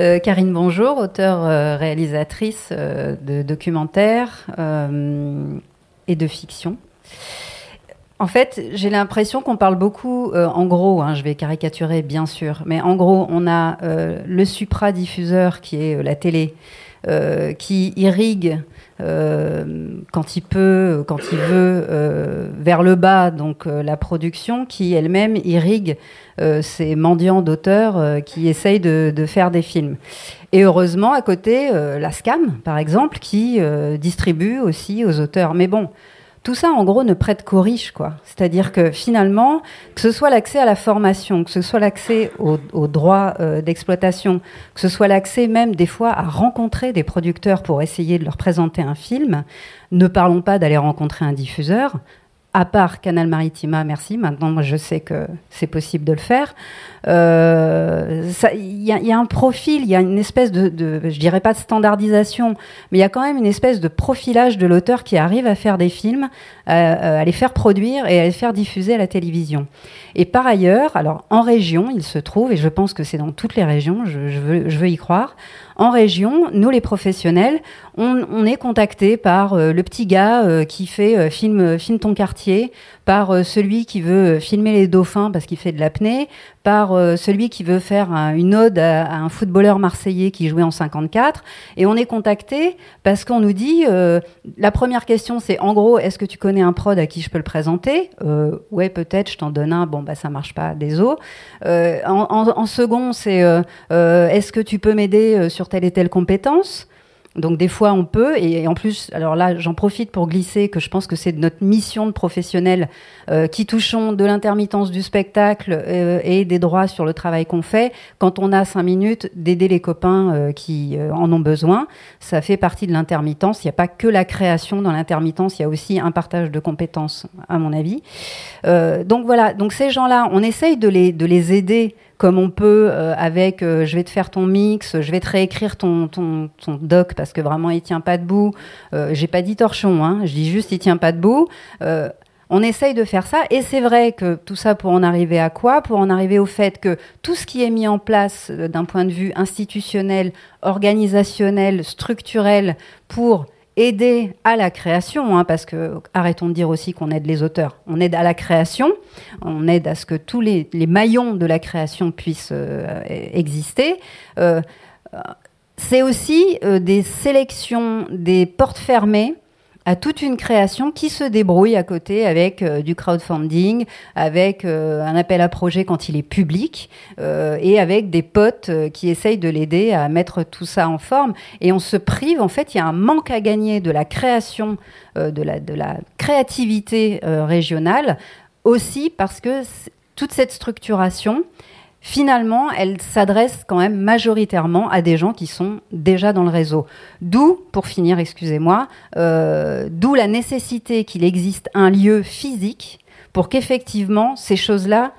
Euh, Karine Bonjour, auteure euh, réalisatrice de documentaires et de fiction. En fait, j'ai l'impression qu'on parle beaucoup, euh, en gros, hein, je vais caricaturer bien sûr, mais en gros, on a euh, le supradiffuseur qui est euh, la télé, qui irrigue quand il peut, quand il veut, vers le bas, donc la production, qui elle-même irrigue ces mendiants d'auteurs qui essayent de, de, faire des films. Et heureusement, à côté, la SCAM, par exemple, qui distribue aussi aux auteurs. Mais bon, tout ça, en gros, ne prête qu'aux riches, quoi. C'est-à-dire que finalement, que ce soit l'accès à la formation, que ce soit l'accès aux, droits euh, d'exploitation, que ce soit l'accès même des fois à rencontrer des producteurs pour essayer de leur présenter un film, ne parlons pas d'aller rencontrer un diffuseur, à part Canal Maritima, merci. Maintenant, je sais que c'est possible de le faire. Euh, il y, y, a un profil, il y a une espèce de, de, je dirais pas de standardisation, mais il y a quand même une espèce de profilage de l'auteur qui arrive à faire des films, euh, euh, à les faire produire et à les faire diffuser à la télévision. Et par ailleurs, alors en région, il se trouve, et je pense que c'est dans toutes les régions, je, veux, y croire, en région, nous les professionnels, on, est contacté par euh, le petit gars euh, qui fait euh, film, film ton quartier, par celui qui veut filmer les dauphins parce qu'il fait de l'apnée, par celui qui veut faire une ode à, un footballeur marseillais qui jouait en 54. Et on est contacté parce qu'on nous dit, la première question c'est en gros, est-ce que tu connais un prod à qui je peux le présenter? Ouais, peut-être, je t'en donne un. Bon, bah ça marche pas, en, en, en, second, c'est est-ce que tu peux m'aider sur telle et telle compétence? Donc des fois on peut, et en plus, alors là j'en profite pour glisser que je pense que c'est notre mission de professionnels euh, qui touchons de l'intermittence du spectacle euh, et des droits sur le travail qu'on fait, quand on a cinq minutes d'aider les copains euh, qui en ont besoin, ça fait partie de l'intermittence. Il n'y a pas que la création dans l'intermittence, il y a aussi un partage de compétences à mon avis. donc voilà, donc ces gens-là, on essaye de les, de les aider comme on peut euh, avec euh, je vais te faire ton mix, je vais te réécrire ton, ton, ton doc parce que vraiment il tient pas debout. Euh, J'ai pas dit torchon, hein, je dis juste il tient pas debout. Euh, on essaye de faire ça et c'est vrai que tout ça pour en arriver à quoi? Pour en arriver au fait que tout ce qui est mis en place d'un point de vue institutionnel, organisationnel, structurel pour aider à la création, hein, parce que arrêtons de dire aussi qu'on aide les auteurs. On aide à la création, on aide à ce que tous les, maillons de la création puissent euh, exister. Euh, c'est aussi euh, des sélections, des portes fermées à toute une création qui se débrouille à côté avec euh, du crowdfunding, avec euh, un appel à projet quand il est public euh, et avec des potes qui essayent de l'aider à mettre tout ça en forme. Et on se prive, en fait, il y a un manque à gagner de la création, de, la, de la créativité régionale aussi parce que toute cette structuration, finalement, elle s'adresse quand même majoritairement à des gens qui sont déjà dans le réseau. D'où, pour finir, excusez-moi, euh, d'où la nécessité qu'il existe un lieu physique pour qu'effectivement ces choses-là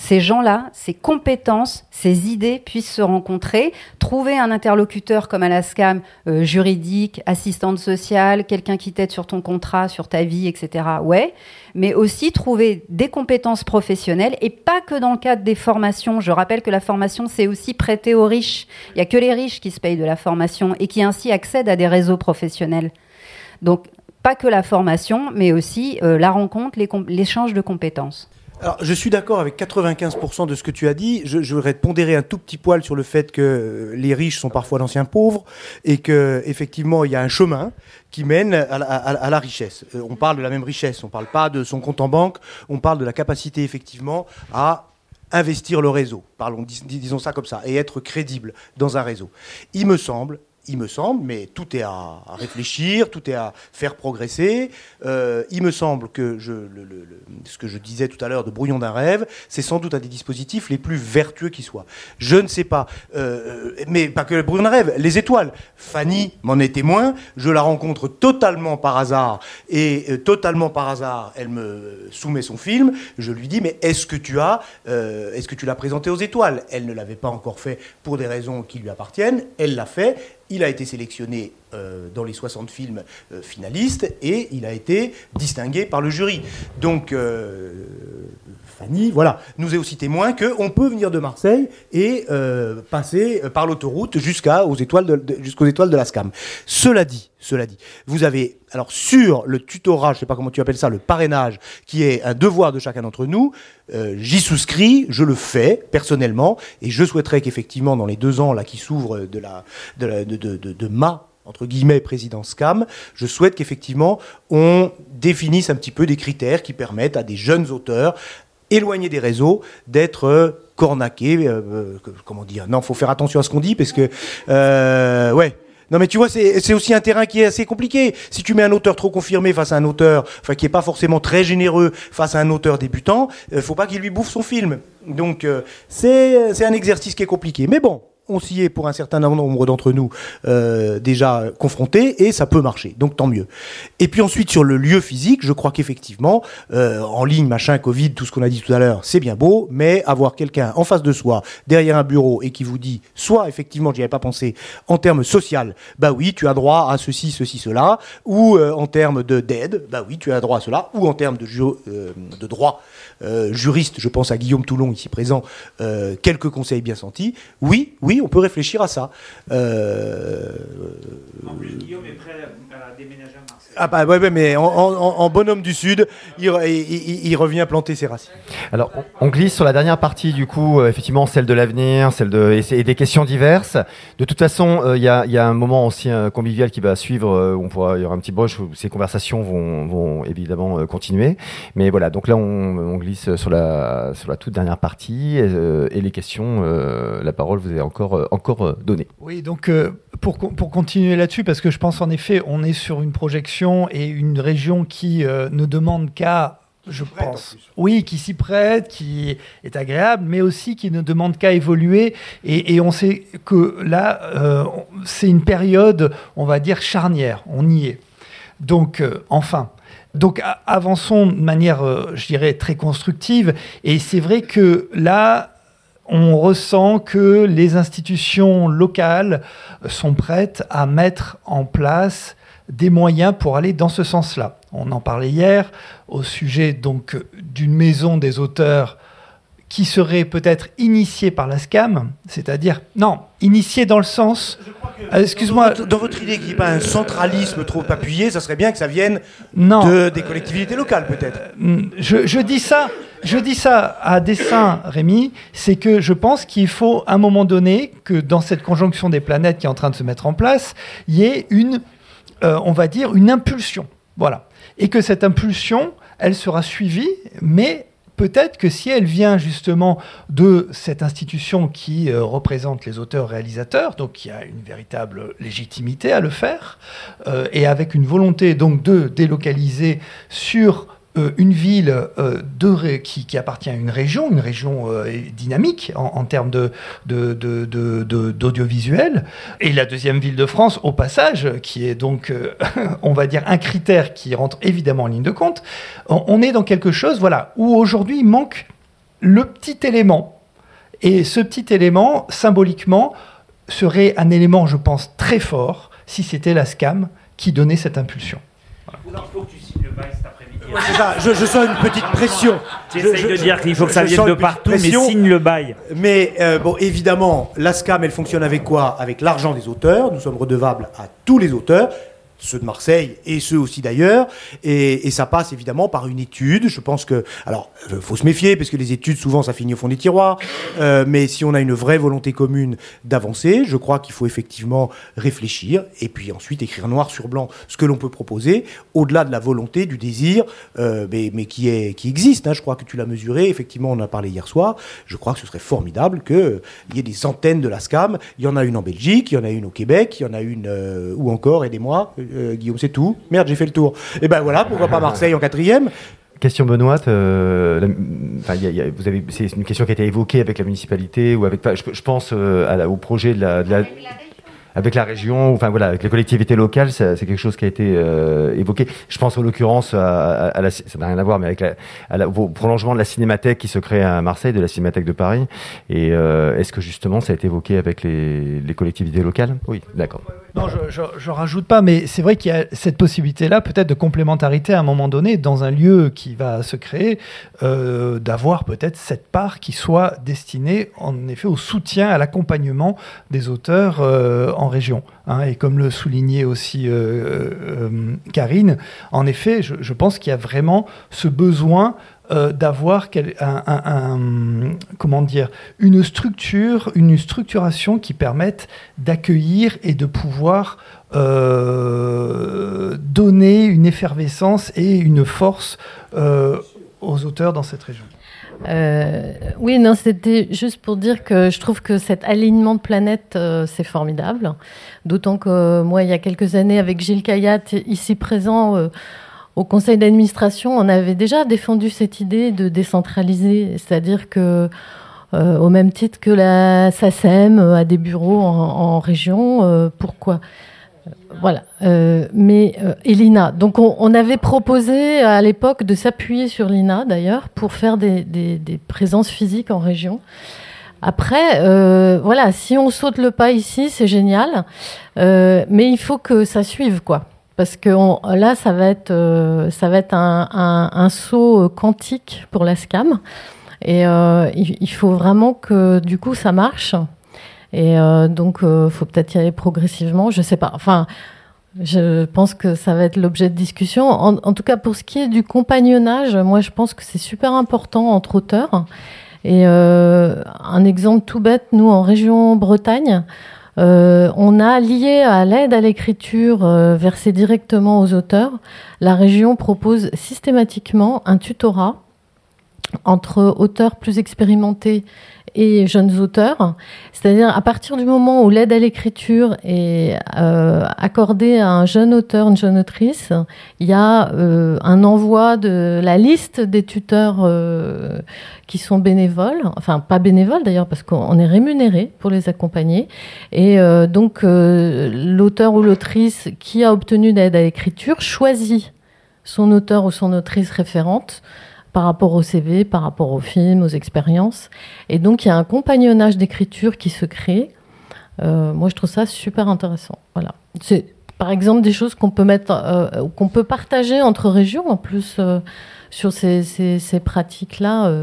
ces gens-là, ces compétences, ces idées puissent se rencontrer, trouver un interlocuteur comme Alaskam, euh, juridique, assistante sociale, quelqu'un qui t'aide sur ton contrat, sur ta vie, etc. Ouais, mais aussi trouver des compétences professionnelles et pas que dans le cadre des formations. Je rappelle que la formation, c'est aussi prêter aux riches. Il n'y a que les riches qui se payent de la formation et qui ainsi accèdent à des réseaux professionnels. Donc, pas que la formation, mais aussi euh, la rencontre, l'échange de compétences. Alors, je suis d'accord avec 95% de ce que tu as dit. Je, voudrais pondérer un tout petit poil sur le fait que euh, les riches sont parfois d'anciens pauvres et que effectivement il y a un chemin qui mène à la, richesse. Euh, on parle de la même richesse, on parle pas de son compte en banque, on parle de la capacité effectivement à investir le réseau, parlons, disons ça comme ça, et être crédible dans un réseau. Il me semble, il me semble, mais tout est à, réfléchir, tout est à faire progresser. Euh, il me semble que ce que je disais tout à l'heure de brouillon d'un rêve, c'est sans doute un des dispositifs les plus vertueux qui soient. Je ne sais pas, euh, mais pas que le brouillon d'un rêve, les étoiles. Fanny m'en est témoin, je la rencontre totalement par hasard, et euh, totalement par hasard, elle me soumet son film, je lui dis, mais est-ce que tu as, est-ce que tu l'as présenté aux étoiles? Elle ne l'avait pas encore fait pour des raisons qui lui appartiennent, elle l'a fait, il a été sélectionné euh, dans les 60 films euh, finalistes et il a été distingué par le jury. Donc, euh, Fanny, voilà, nous est aussi témoin qu'on peut venir de Marseille et passer par l'autoroute jusqu'aux étoiles, de, étoiles de la SCAM. Cela dit, cela dit, vous avez, alors sur le tutorat, je ne sais pas comment tu appelles ça, le parrainage, qui est un devoir de chacun d'entre nous, j'y souscris, je le fais personnellement, et je souhaiterais qu'effectivement, dans les deux ans là qui s'ouvrent de, la, de, de, de ma entre guillemets, présidence CAM, je souhaite qu'effectivement, on définisse un petit peu des critères qui permettent à des jeunes auteurs éloignés des réseaux d'être euh, cornaqués. Euh, euh, comment dire Non, faut faire attention à ce qu'on dit parce que, ouais. Non mais tu vois, c'est aussi un terrain qui est assez compliqué. Si tu mets un auteur trop confirmé face à un auteur, enfin qui est pas forcément très généreux face à un auteur débutant, euh, faut pas qu'il lui bouffe son film. Donc c'est un exercice qui est compliqué. Mais bon, on s'y est pour un certain nombre d'entre nous euh, déjà confrontés et ça peut marcher, donc tant mieux. Et puis ensuite sur le lieu physique, je crois qu'effectivement, euh, en ligne, machin, Covid, tout ce qu'on a dit tout à l'heure, c'est bien beau, mais avoir quelqu'un en face de soi, derrière un bureau et qui vous dit, soit effectivement, j'y avais pas pensé, en termes social, bah oui, tu as droit à ceci, ceci, cela, ou euh, en termes de d'aide, bah oui, tu as droit à cela, ou en termes de, de droit juriste, je pense à Guillaume Toulon ici présent, quelques conseils bien sentis. Oui, oui, on peut réfléchir à ça. Euh, en plus, Guillaume est prêt à déménager à Marseille. Ah bah ouais, mais en, bonhomme du Sud, il, revient planter ses racines. Alors, on, glisse sur la dernière partie, du coup, euh, effectivement, celle de l'avenir, celle de et, des questions diverses. De toute façon, euh, il y, a, un moment aussi convivial qui va suivre, où on pourra, il y aura un petit brush où ces conversations vont, évidemment continuer. Mais voilà, donc là, on, glisse sur la, sur la toute dernière partie et, les questions. la parole vous est encore encore, euh, encore euh, donné. Oui, donc euh, pour, pour continuer là-dessus, parce que je pense en effet, on est sur une projection et une région qui ne demande qu'à je pense. Oui, qui s'y prête, qui est agréable, mais aussi qui ne demande qu'à évoluer. Et, on sait que là, c'est une période, on va dire, charnière. On y est. Donc, enfin. Donc, avançons de manière, je dirais, très constructive. Et c'est vrai que là, on ressent que les institutions locales sont prêtes à mettre en place des moyens pour aller dans ce sens-là. On en parlait hier au sujet donc d'une maison des auteurs qui serait peut-être initiée par la SCAM, c'est-à-dire, non, initiée dans le sens... Excuse-moi. Dans, votre idée qu'il n'y ait pas un centralisme trop appuyé, ça serait bien que ça vienne de, des collectivités locales, peut-être. Euh, je, je, dis ça, je dis ça à dessein, Rémi, c'est que je pense qu'il faut, à un moment donné, que dans cette conjonction des planètes qui est en train de se mettre en place, il y ait une, euh, on va dire, une impulsion. Voilà. Et que cette impulsion, elle sera suivie, mais peut-être que si elle vient justement de cette institution qui euh, représente les auteurs-réalisateurs, donc qui a une véritable légitimité à le faire, euh, et avec une volonté donc de délocaliser sur euh, une ville euh, qui, appartient à une région, une région euh, dynamique en, termes d'audiovisuel, et la deuxième ville de France, au passage, qui est donc, [LAUGHS] on va dire, un critère qui rentre évidemment en ligne de compte, on, est dans quelque chose voilà, où aujourd'hui manque le petit élément. Et ce petit élément, symboliquement, serait un élément, je pense, très fort si c'était la SCAM qui donnait cette impulsion. Je, sens une petite pression. Tu de dire qu'il faut que ça vienne de partout, mais signe le bail. Mais euh, bon, évidemment, l'ASCAM, elle fonctionne avec quoi? Avec l'argent des auteurs. Nous sommes redevables à tous les auteurs ceux de Marseille et ceux aussi d'ailleurs. Et, ça passe évidemment par une étude. Je pense que, alors, euh, faut se méfier parce que les études souvent ça finit au fond des tiroirs. Euh, mais si on a une vraie volonté commune d'avancer, je crois qu'il faut effectivement réfléchir et puis ensuite écrire noir sur blanc ce que l'on peut proposer au-delà de la volonté, du désir, euh, mais, qui est qui existe. Hein. Je crois que tu l'as mesuré. Effectivement, on en a parlé hier soir. Je crois que ce serait formidable qu'il y ait des antennes de la SCAM. Il y en a une en Belgique, il y en a une au Québec, il y en a une ou encore, aidez-moi euh, Guillaume, c'est tout. Merde, j'ai fait le tour. Et ben voilà, pourquoi pas Marseille en quatrième Question Benoît, euh, vous avez, c'est une question qui a été évoquée avec la municipalité ou avec, je, pense euh, au projet de la, avec la région, enfin voilà, avec les collectivités locales, c'est quelque chose qui a été évoqué. Je pense en l'occurrence à, la, ça n'a rien à voir, mais avec la, au prolongement de la cinémathèque qui se crée à Marseille, de la cinémathèque de Paris. Et est-ce que justement ça a été évoqué avec les collectivités locales? Oui, d'accord. Non, je, ne rajoute pas, mais c'est vrai qu'il y a cette possibilité-là, peut-être de complémentarité à un moment donné, dans un lieu qui va se créer, euh, d'avoir peut-être cette part qui soit destinée, en effet, au soutien, à l'accompagnement des auteurs euh, en région. Hein. et comme le soulignait aussi euh, Karine, en effet, je pense qu'il y a vraiment ce besoin euh, d'avoir un, comment dire, une structure, une structuration qui permette d'accueillir et de pouvoir euh, donner une effervescence et une force euh, aux auteurs dans cette région. oui, non, c'était juste pour dire que je trouve que cet alignement de planètes, c'est formidable. D'autant que moi, il y a quelques années, avec Gilles Kayat, ici présent, au conseil d'administration, on avait déjà défendu cette idée de décentraliser, c'est-à-dire que euh, au même titre que la SACEM a des bureaux en, région, euh, pourquoi? Voilà, euh, mais. Donc on, avait proposé à l'époque de s'appuyer sur l'INA d'ailleurs pour faire des, présences physiques en région. Après, voilà, si on saute le pas ici, c'est génial, mais il faut que ça suive quoi parce que là, ça va être, euh, ça va être un, saut euh, quantique pour la SCAM. Et euh, il, faut vraiment que du coup ça marche. Et donc, il faut peut-être y aller progressivement. Je sais pas. Enfin, je pense que ça va être l'objet de discussion. En, tout cas, pour ce qui est du compagnonnage, moi, je pense que c'est super important entre auteurs. Et un exemple tout bête, nous, en région Bretagne, euh, on a lié à l'aide à l'écriture euh, versée directement aux auteurs, la région propose systématiquement un tutorat entre auteurs plus expérimentés et jeunes auteurs. C'est-à-dire à partir du moment où l'aide à l'écriture est euh, accordée à un jeune auteur, une jeune autrice, il y a euh, un envoi de la liste des tuteurs euh, qui sont bénévoles, enfin pas bénévoles d'ailleurs parce qu'on est rémunéré pour les accompagner. Et donc l'auteur ou l'autrice qui a obtenu l'aide à l'écriture choisit son auteur ou son autrice référente par rapport au CV, par rapport au film, aux expériences. Et donc, il y a un compagnonnage d'écriture qui se crée. Euh, moi, je trouve ça super intéressant. Voilà. C'est, par exemple, des choses qu'on peut mettre, euh, qu'on peut partager entre régions, en plus, euh, sur ces, ces, pratiques-là.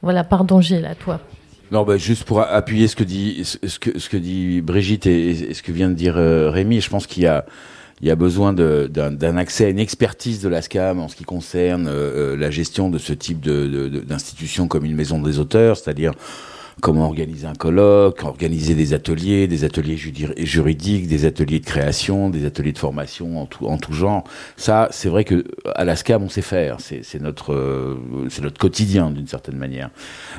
voilà, pardon, Gilles, à toi. Non, bah, juste pour appuyer ce que dit, ce que, ce que dit Brigitte et, et ce que vient de dire Rémi, je pense qu'il y a il y a besoin d'un accès à une expertise de l'ASCAM en ce qui concerne euh, euh, la gestion de ce type d'institution comme une maison des auteurs, c'est-à-dire comment organiser un colloque, organiser des ateliers, des ateliers juridiques, des ateliers de création, des ateliers de formation en tout, en tout genre. Ça, c'est vrai que à la SCAM, on sait faire. C'est notre, euh, c'est notre quotidien d'une certaine manière.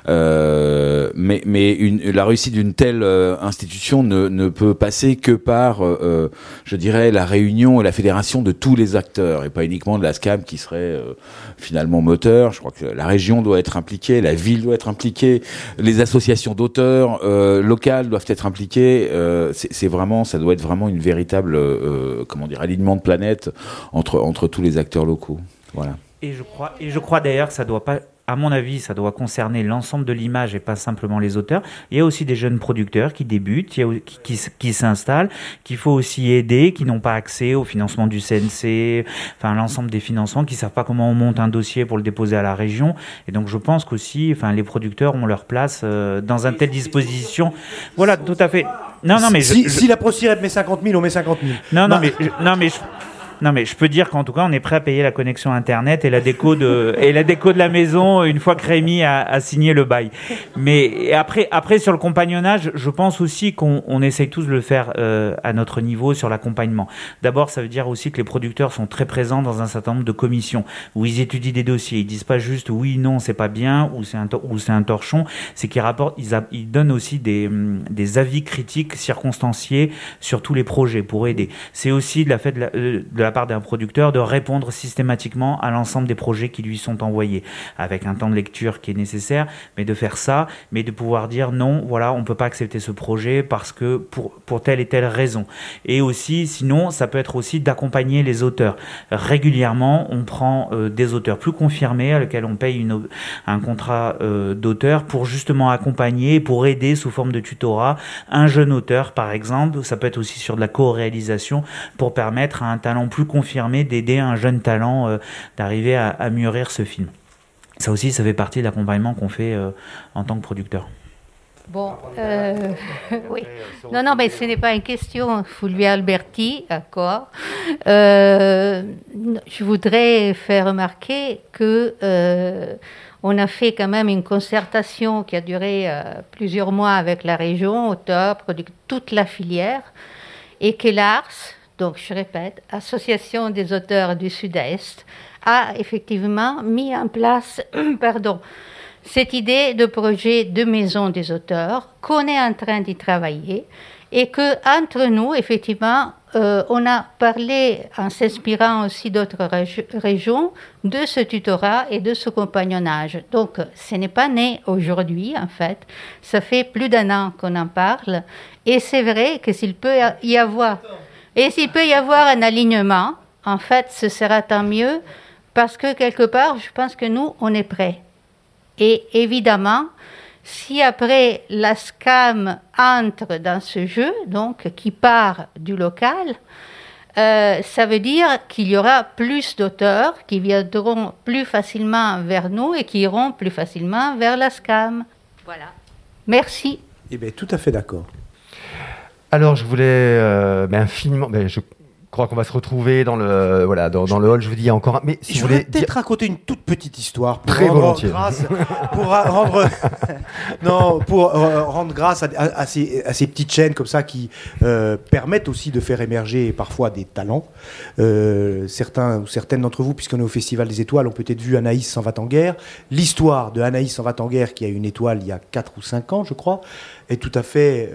Euh, mais mais une, la réussite d'une telle euh, institution ne, ne, peut passer que par, euh, je dirais, la réunion et la fédération de tous les acteurs et pas uniquement de la SCAM qui serait finalement moteur. Je crois que la région doit être impliquée, la ville doit être impliquée, les associations d'auteurs euh, locales doivent être impliquées. Euh, c'est vraiment, ça doit être vraiment une véritable, euh, comment dire, alignement de planète entre entre tous les acteurs locaux. Voilà. Et je crois, et je crois d'ailleurs que ça doit pas à mon avis, ça doit concerner l'ensemble de l'image et pas simplement les auteurs. Il y a aussi des jeunes producteurs qui débutent, qui, qui, s'installent, qu'il faut aussi aider, qui n'ont pas accès au financement du CNC, enfin l'ensemble des financements, qui savent pas comment on monte un dossier pour le déposer à la région. Et donc je pense qu'aussi, enfin les producteurs ont leur place euh, dans un tel disposition. Voilà, tout à fait. Non, non, mais si, si la ProSirep met 50 000, on met 50 000. Non, non, mais, non, mais je, non, mais je peux dire qu'en tout cas, on est prêt à payer la connexion Internet et la déco de, [LAUGHS] et la déco de la maison une fois que Rémi a, a signé le bail. Mais après, après, sur le compagnonnage, je pense aussi qu'on on essaye tous de le faire euh, à notre niveau sur l'accompagnement. D'abord, ça veut dire aussi que les producteurs sont très présents dans un certain nombre de commissions où ils étudient des dossiers. Ils disent pas juste oui, non, c'est pas bien ou c'est un, ou c'est un torchon. C'est qu'ils rapportent, ils, ils donnent aussi des, des avis critiques circonstanciés sur tous les projets pour aider. C'est aussi de la fait de la, euh, de la part d'un producteur de répondre systématiquement à l'ensemble des projets qui lui sont envoyés, avec un temps de lecture qui est nécessaire, mais de faire ça, mais de pouvoir dire non, voilà, on peut pas accepter ce projet parce que pour, pour telle et telle raison. Et aussi, sinon, ça peut être aussi d'accompagner les auteurs. Régulièrement, on prend euh, des auteurs plus confirmés à lesquels on paye un contrat euh, d'auteur pour justement accompagner, pour aider sous forme de tutorat un jeune auteur, par exemple. Ça peut être aussi sur de la co-réalisation pour permettre à un talent plus confirmé d'aider un jeune talent euh, d'arriver à, mûrir ce film. Ça aussi, ça fait partie de l'accompagnement qu'on fait euh, en tant que producteur. Bon, euh, [LAUGHS] oui. Non, non, mais ce n'est pas une question. Fulvio Alberti, d'accord. Euh, je voudrais faire remarquer que euh, on a fait quand même une concertation qui a duré plusieurs mois avec la région, producteurs, toute la filière, et que l'ARS, donc je répète, Association des auteurs du Sud-Est, a effectivement mis en place, [CLEARS THROAT] pardon, cette idée de projet de maison des auteurs, qu'on est en train d'y travailler, et que entre nous, effectivement, euh, on a parlé, en s'inspirant aussi d'autres régi régions, de ce tutorat et de ce compagnonnage. Donc, ce n'est pas né aujourd'hui, en fait. Ça fait plus d'un an qu'on en parle. Et c'est vrai que s'il peut y avoir, et s'il peut y avoir un alignement, en fait, ce sera tant mieux, parce que quelque part, je pense que nous, on est prêts. Et évidemment, si après la SCAM entre dans ce jeu, donc qui part du local, euh, ça veut dire qu'il y aura plus d'auteurs qui viendront plus facilement vers nous et qui iront plus facilement vers la SCAM. Voilà. Merci. Eh bien, tout à fait d'accord. Alors, je voulais euh, ben, infiniment. Ben, je crois qu'on va se retrouver dans le voilà dans, dans le hall. Je vous dis encore. un- Mais si je vous voulais peut-être dire- raconter une toute petite histoire pour Très rendre volontiers. grâce, pour rendre [LAUGHS] non pour euh, rendre grâce à, à- à ces, à ces petites chaînes comme ça qui euh, permettent aussi de faire émerger parfois des talents. Euh, certains ou certaines d'entre vous, puisqu'on est au Festival des Étoiles, ont peut-être vu Anaïs s'en va en guerre. L'histoire de Anaïs s'en va en guerre, qui a eu une étoile il y a 4 ou 5 ans, je crois, est tout à fait,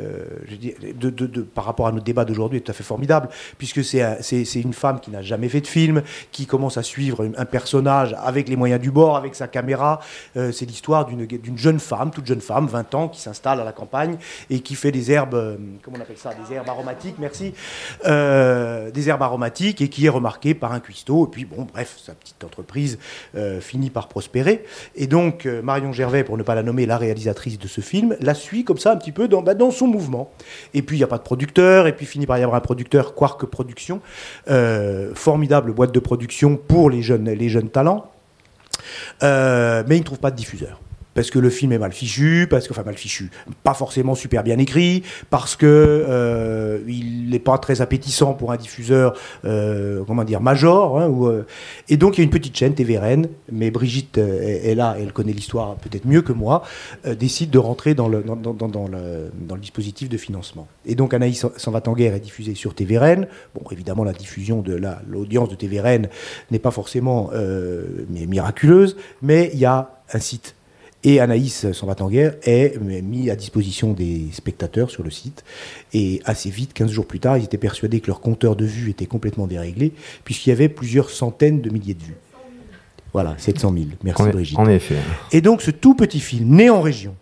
je dis, de, de- de- par rapport à notre débat d'aujourd'hui, est tout à fait formidable, puisque c'est c'est une femme qui n'a jamais fait de film, qui commence à suivre un, personnage avec les moyens du bord, avec sa caméra. Euh, c'est l'histoire d'une jeune femme, toute jeune femme, 20 ans, qui s'installe à la campagne et qui fait des herbes, euh, comment on appelle ça, des herbes aromatiques, merci, Euh, des herbes aromatiques et qui est remarquée par un cuistot. Et puis, bon, bref, sa petite entreprise finit par prospérer. Et donc, Marion Gervais, pour ne pas la nommer la réalisatrice de ce film, la suit comme ça un petit peu dans, bah, son mouvement. Et puis, il n'y a pas de producteur, et puis finit par y avoir un producteur, Quark Production, euh, formidable boîte de production pour les jeunes, talents. Euh, mais il ne trouve pas de diffuseur. Parce que le film est mal fichu, parce que, mal fichu, pas forcément super bien écrit, parce que euh, il n'est pas très appétissant pour un diffuseur, euh, comment dire, major. hein, euh, et donc il y a une petite chaîne TVRN, mais Brigitte euh, est, est là, elle connaît l'histoire peut-être mieux que moi, décide de rentrer dans le, dans, le, dans le dispositif de financement. Et donc Anaïs s'en- va en guerre est diffusée sur TVRN. Bon, évidemment la diffusion de la- l'audience de TVRN n'est pas forcément euh, mi- miraculeuse, mais il y a un site et Anaïs s'en va en guerre est mis à disposition des spectateurs sur le site. Et assez vite, 15 jours plus tard, ils étaient persuadés que leur compteur de vues était complètement déréglé, puisqu'il y avait plusieurs centaines de milliers de vues. Voilà, 700 000. Merci En- Brigitte. en effet. Et donc ce tout petit film, né en région,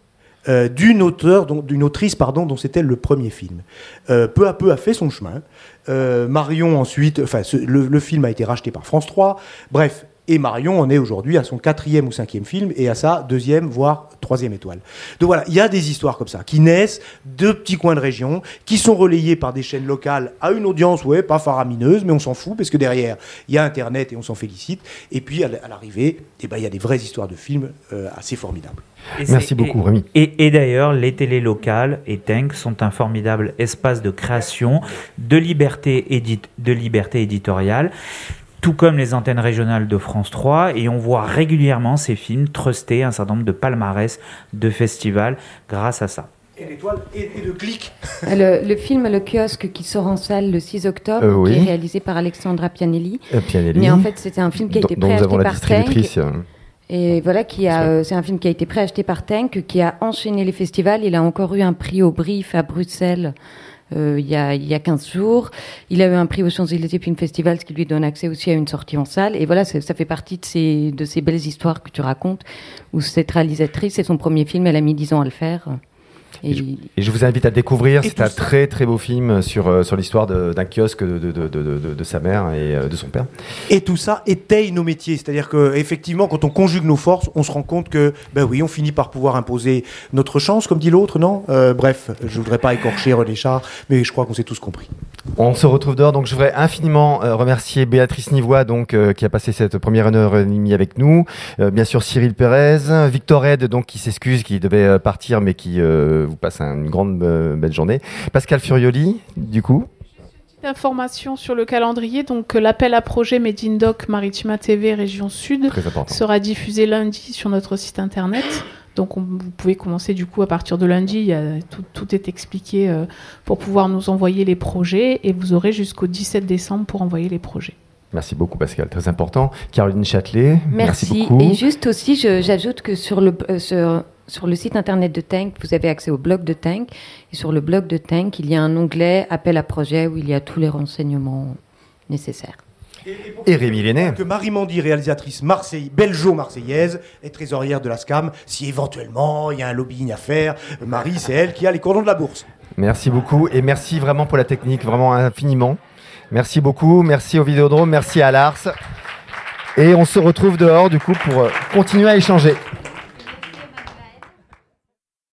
euh, d'une auteure, dont- d'une autrice pardon, dont c'était le premier film, euh, peu à peu a fait son chemin. Euh, Marion ensuite, enfin le film a été racheté par France 3. Bref, et Marion en est aujourd'hui à son quatrième ou cinquième film et à sa deuxième voire troisième étoile. Donc voilà, il y a des histoires comme ça qui naissent de petits coins de région, qui sont relayés par des chaînes locales à une audience, ouais, pas faramineuse, mais on s'en fout parce que derrière il y a Internet et on s'en félicite. Et puis à l'arrivée, eh ben, il y a des vraies histoires de films euh, assez formidables. Et c'est- et- Et, et d'ailleurs, les télés locales et Tank sont un formidable espace de création, de liberté, édit- de liberté éditoriale, tout comme les antennes régionales de France 3. Et on voit régulièrement ces films truster un certain nombre de palmarès de festivals grâce à ça. Et d'étoiles et, et de clics. Le, le film Le kiosque qui sort en salle le 6 octobre, Euh, oui. qui est réalisé par Alexandra Pianelli. Euh, Pianelli. Mais en fait, c'était un film qui a été préacheté par distributrice, Tank. euh. Et voilà, qui a, euh, c'est un film qui a été préacheté par Tank, qui a enchaîné les festivals. Il a encore eu un prix au Brief à Bruxelles il, y a, il y a 15 jours. Il a eu un prix au Champs-Élysées Film Festival, ce qui lui donne accès aussi à une sortie en salle. Et voilà, ça fait partie de ces, de ces belles histoires que tu racontes, où cette réalisatrice, c'est son premier film, elle a mis 10 ans à le faire. Et, je, vous invite à découvrir. C'est un très très beau film sur, euh, sur l'histoire d'un kiosque de, de, de, de, sa mère et euh, de son père. Et tout ça étaye nos métiers. C'est-à-dire qu'effectivement, quand on conjugue nos forces, on se rend compte que, ben oui, on finit par pouvoir imposer notre chance, comme dit l'autre, non? Euh, Bref, je voudrais pas écorcher René Char, mais je crois qu'on s'est tous compris. On se retrouve dehors, donc je voudrais infiniment remercier Béatrice Nivois, donc, qui a passé cette première heure et demie avec nous. bien sûr, Cyril Pérez, Victor Ed, donc, qui s'excuse, qui devait partir, mais qui vous passe une grande euh, belle journée. Pascal Furioli, du coup Information sur le calendrier. Donc, euh, l'appel à projet Made in Doc Maritima TV Région Sud sera diffusé lundi sur notre site internet. Donc, vous pouvez commencer du coup à partir de lundi. tout, est expliqué euh, pour pouvoir nous envoyer les projets et vous aurez jusqu'au 17 décembre pour envoyer les projets. Merci beaucoup Pascal, très important. Caroline Châtelet, merci, merci beaucoup. Et juste aussi, j'ajoute que sur le, sur le site internet de Tank, vous avez accès au blog de Tank. Et sur le blog de Tank, il y a un onglet Appel à projet où il y a tous les renseignements nécessaires. Et, Rémi Lenné. Que Marie Mandy, réalisatrice Marseille, belgeo-marseillaise, est trésorière de la SCAM. Si éventuellement il y a un lobbying à faire, Marie, c'est elle qui a les cordons de la bourse. Merci beaucoup et merci vraiment pour la technique, vraiment infiniment. Merci beaucoup, merci au Vidéodrome, merci à Lars. Et on se retrouve dehors du coup pour continuer à échanger.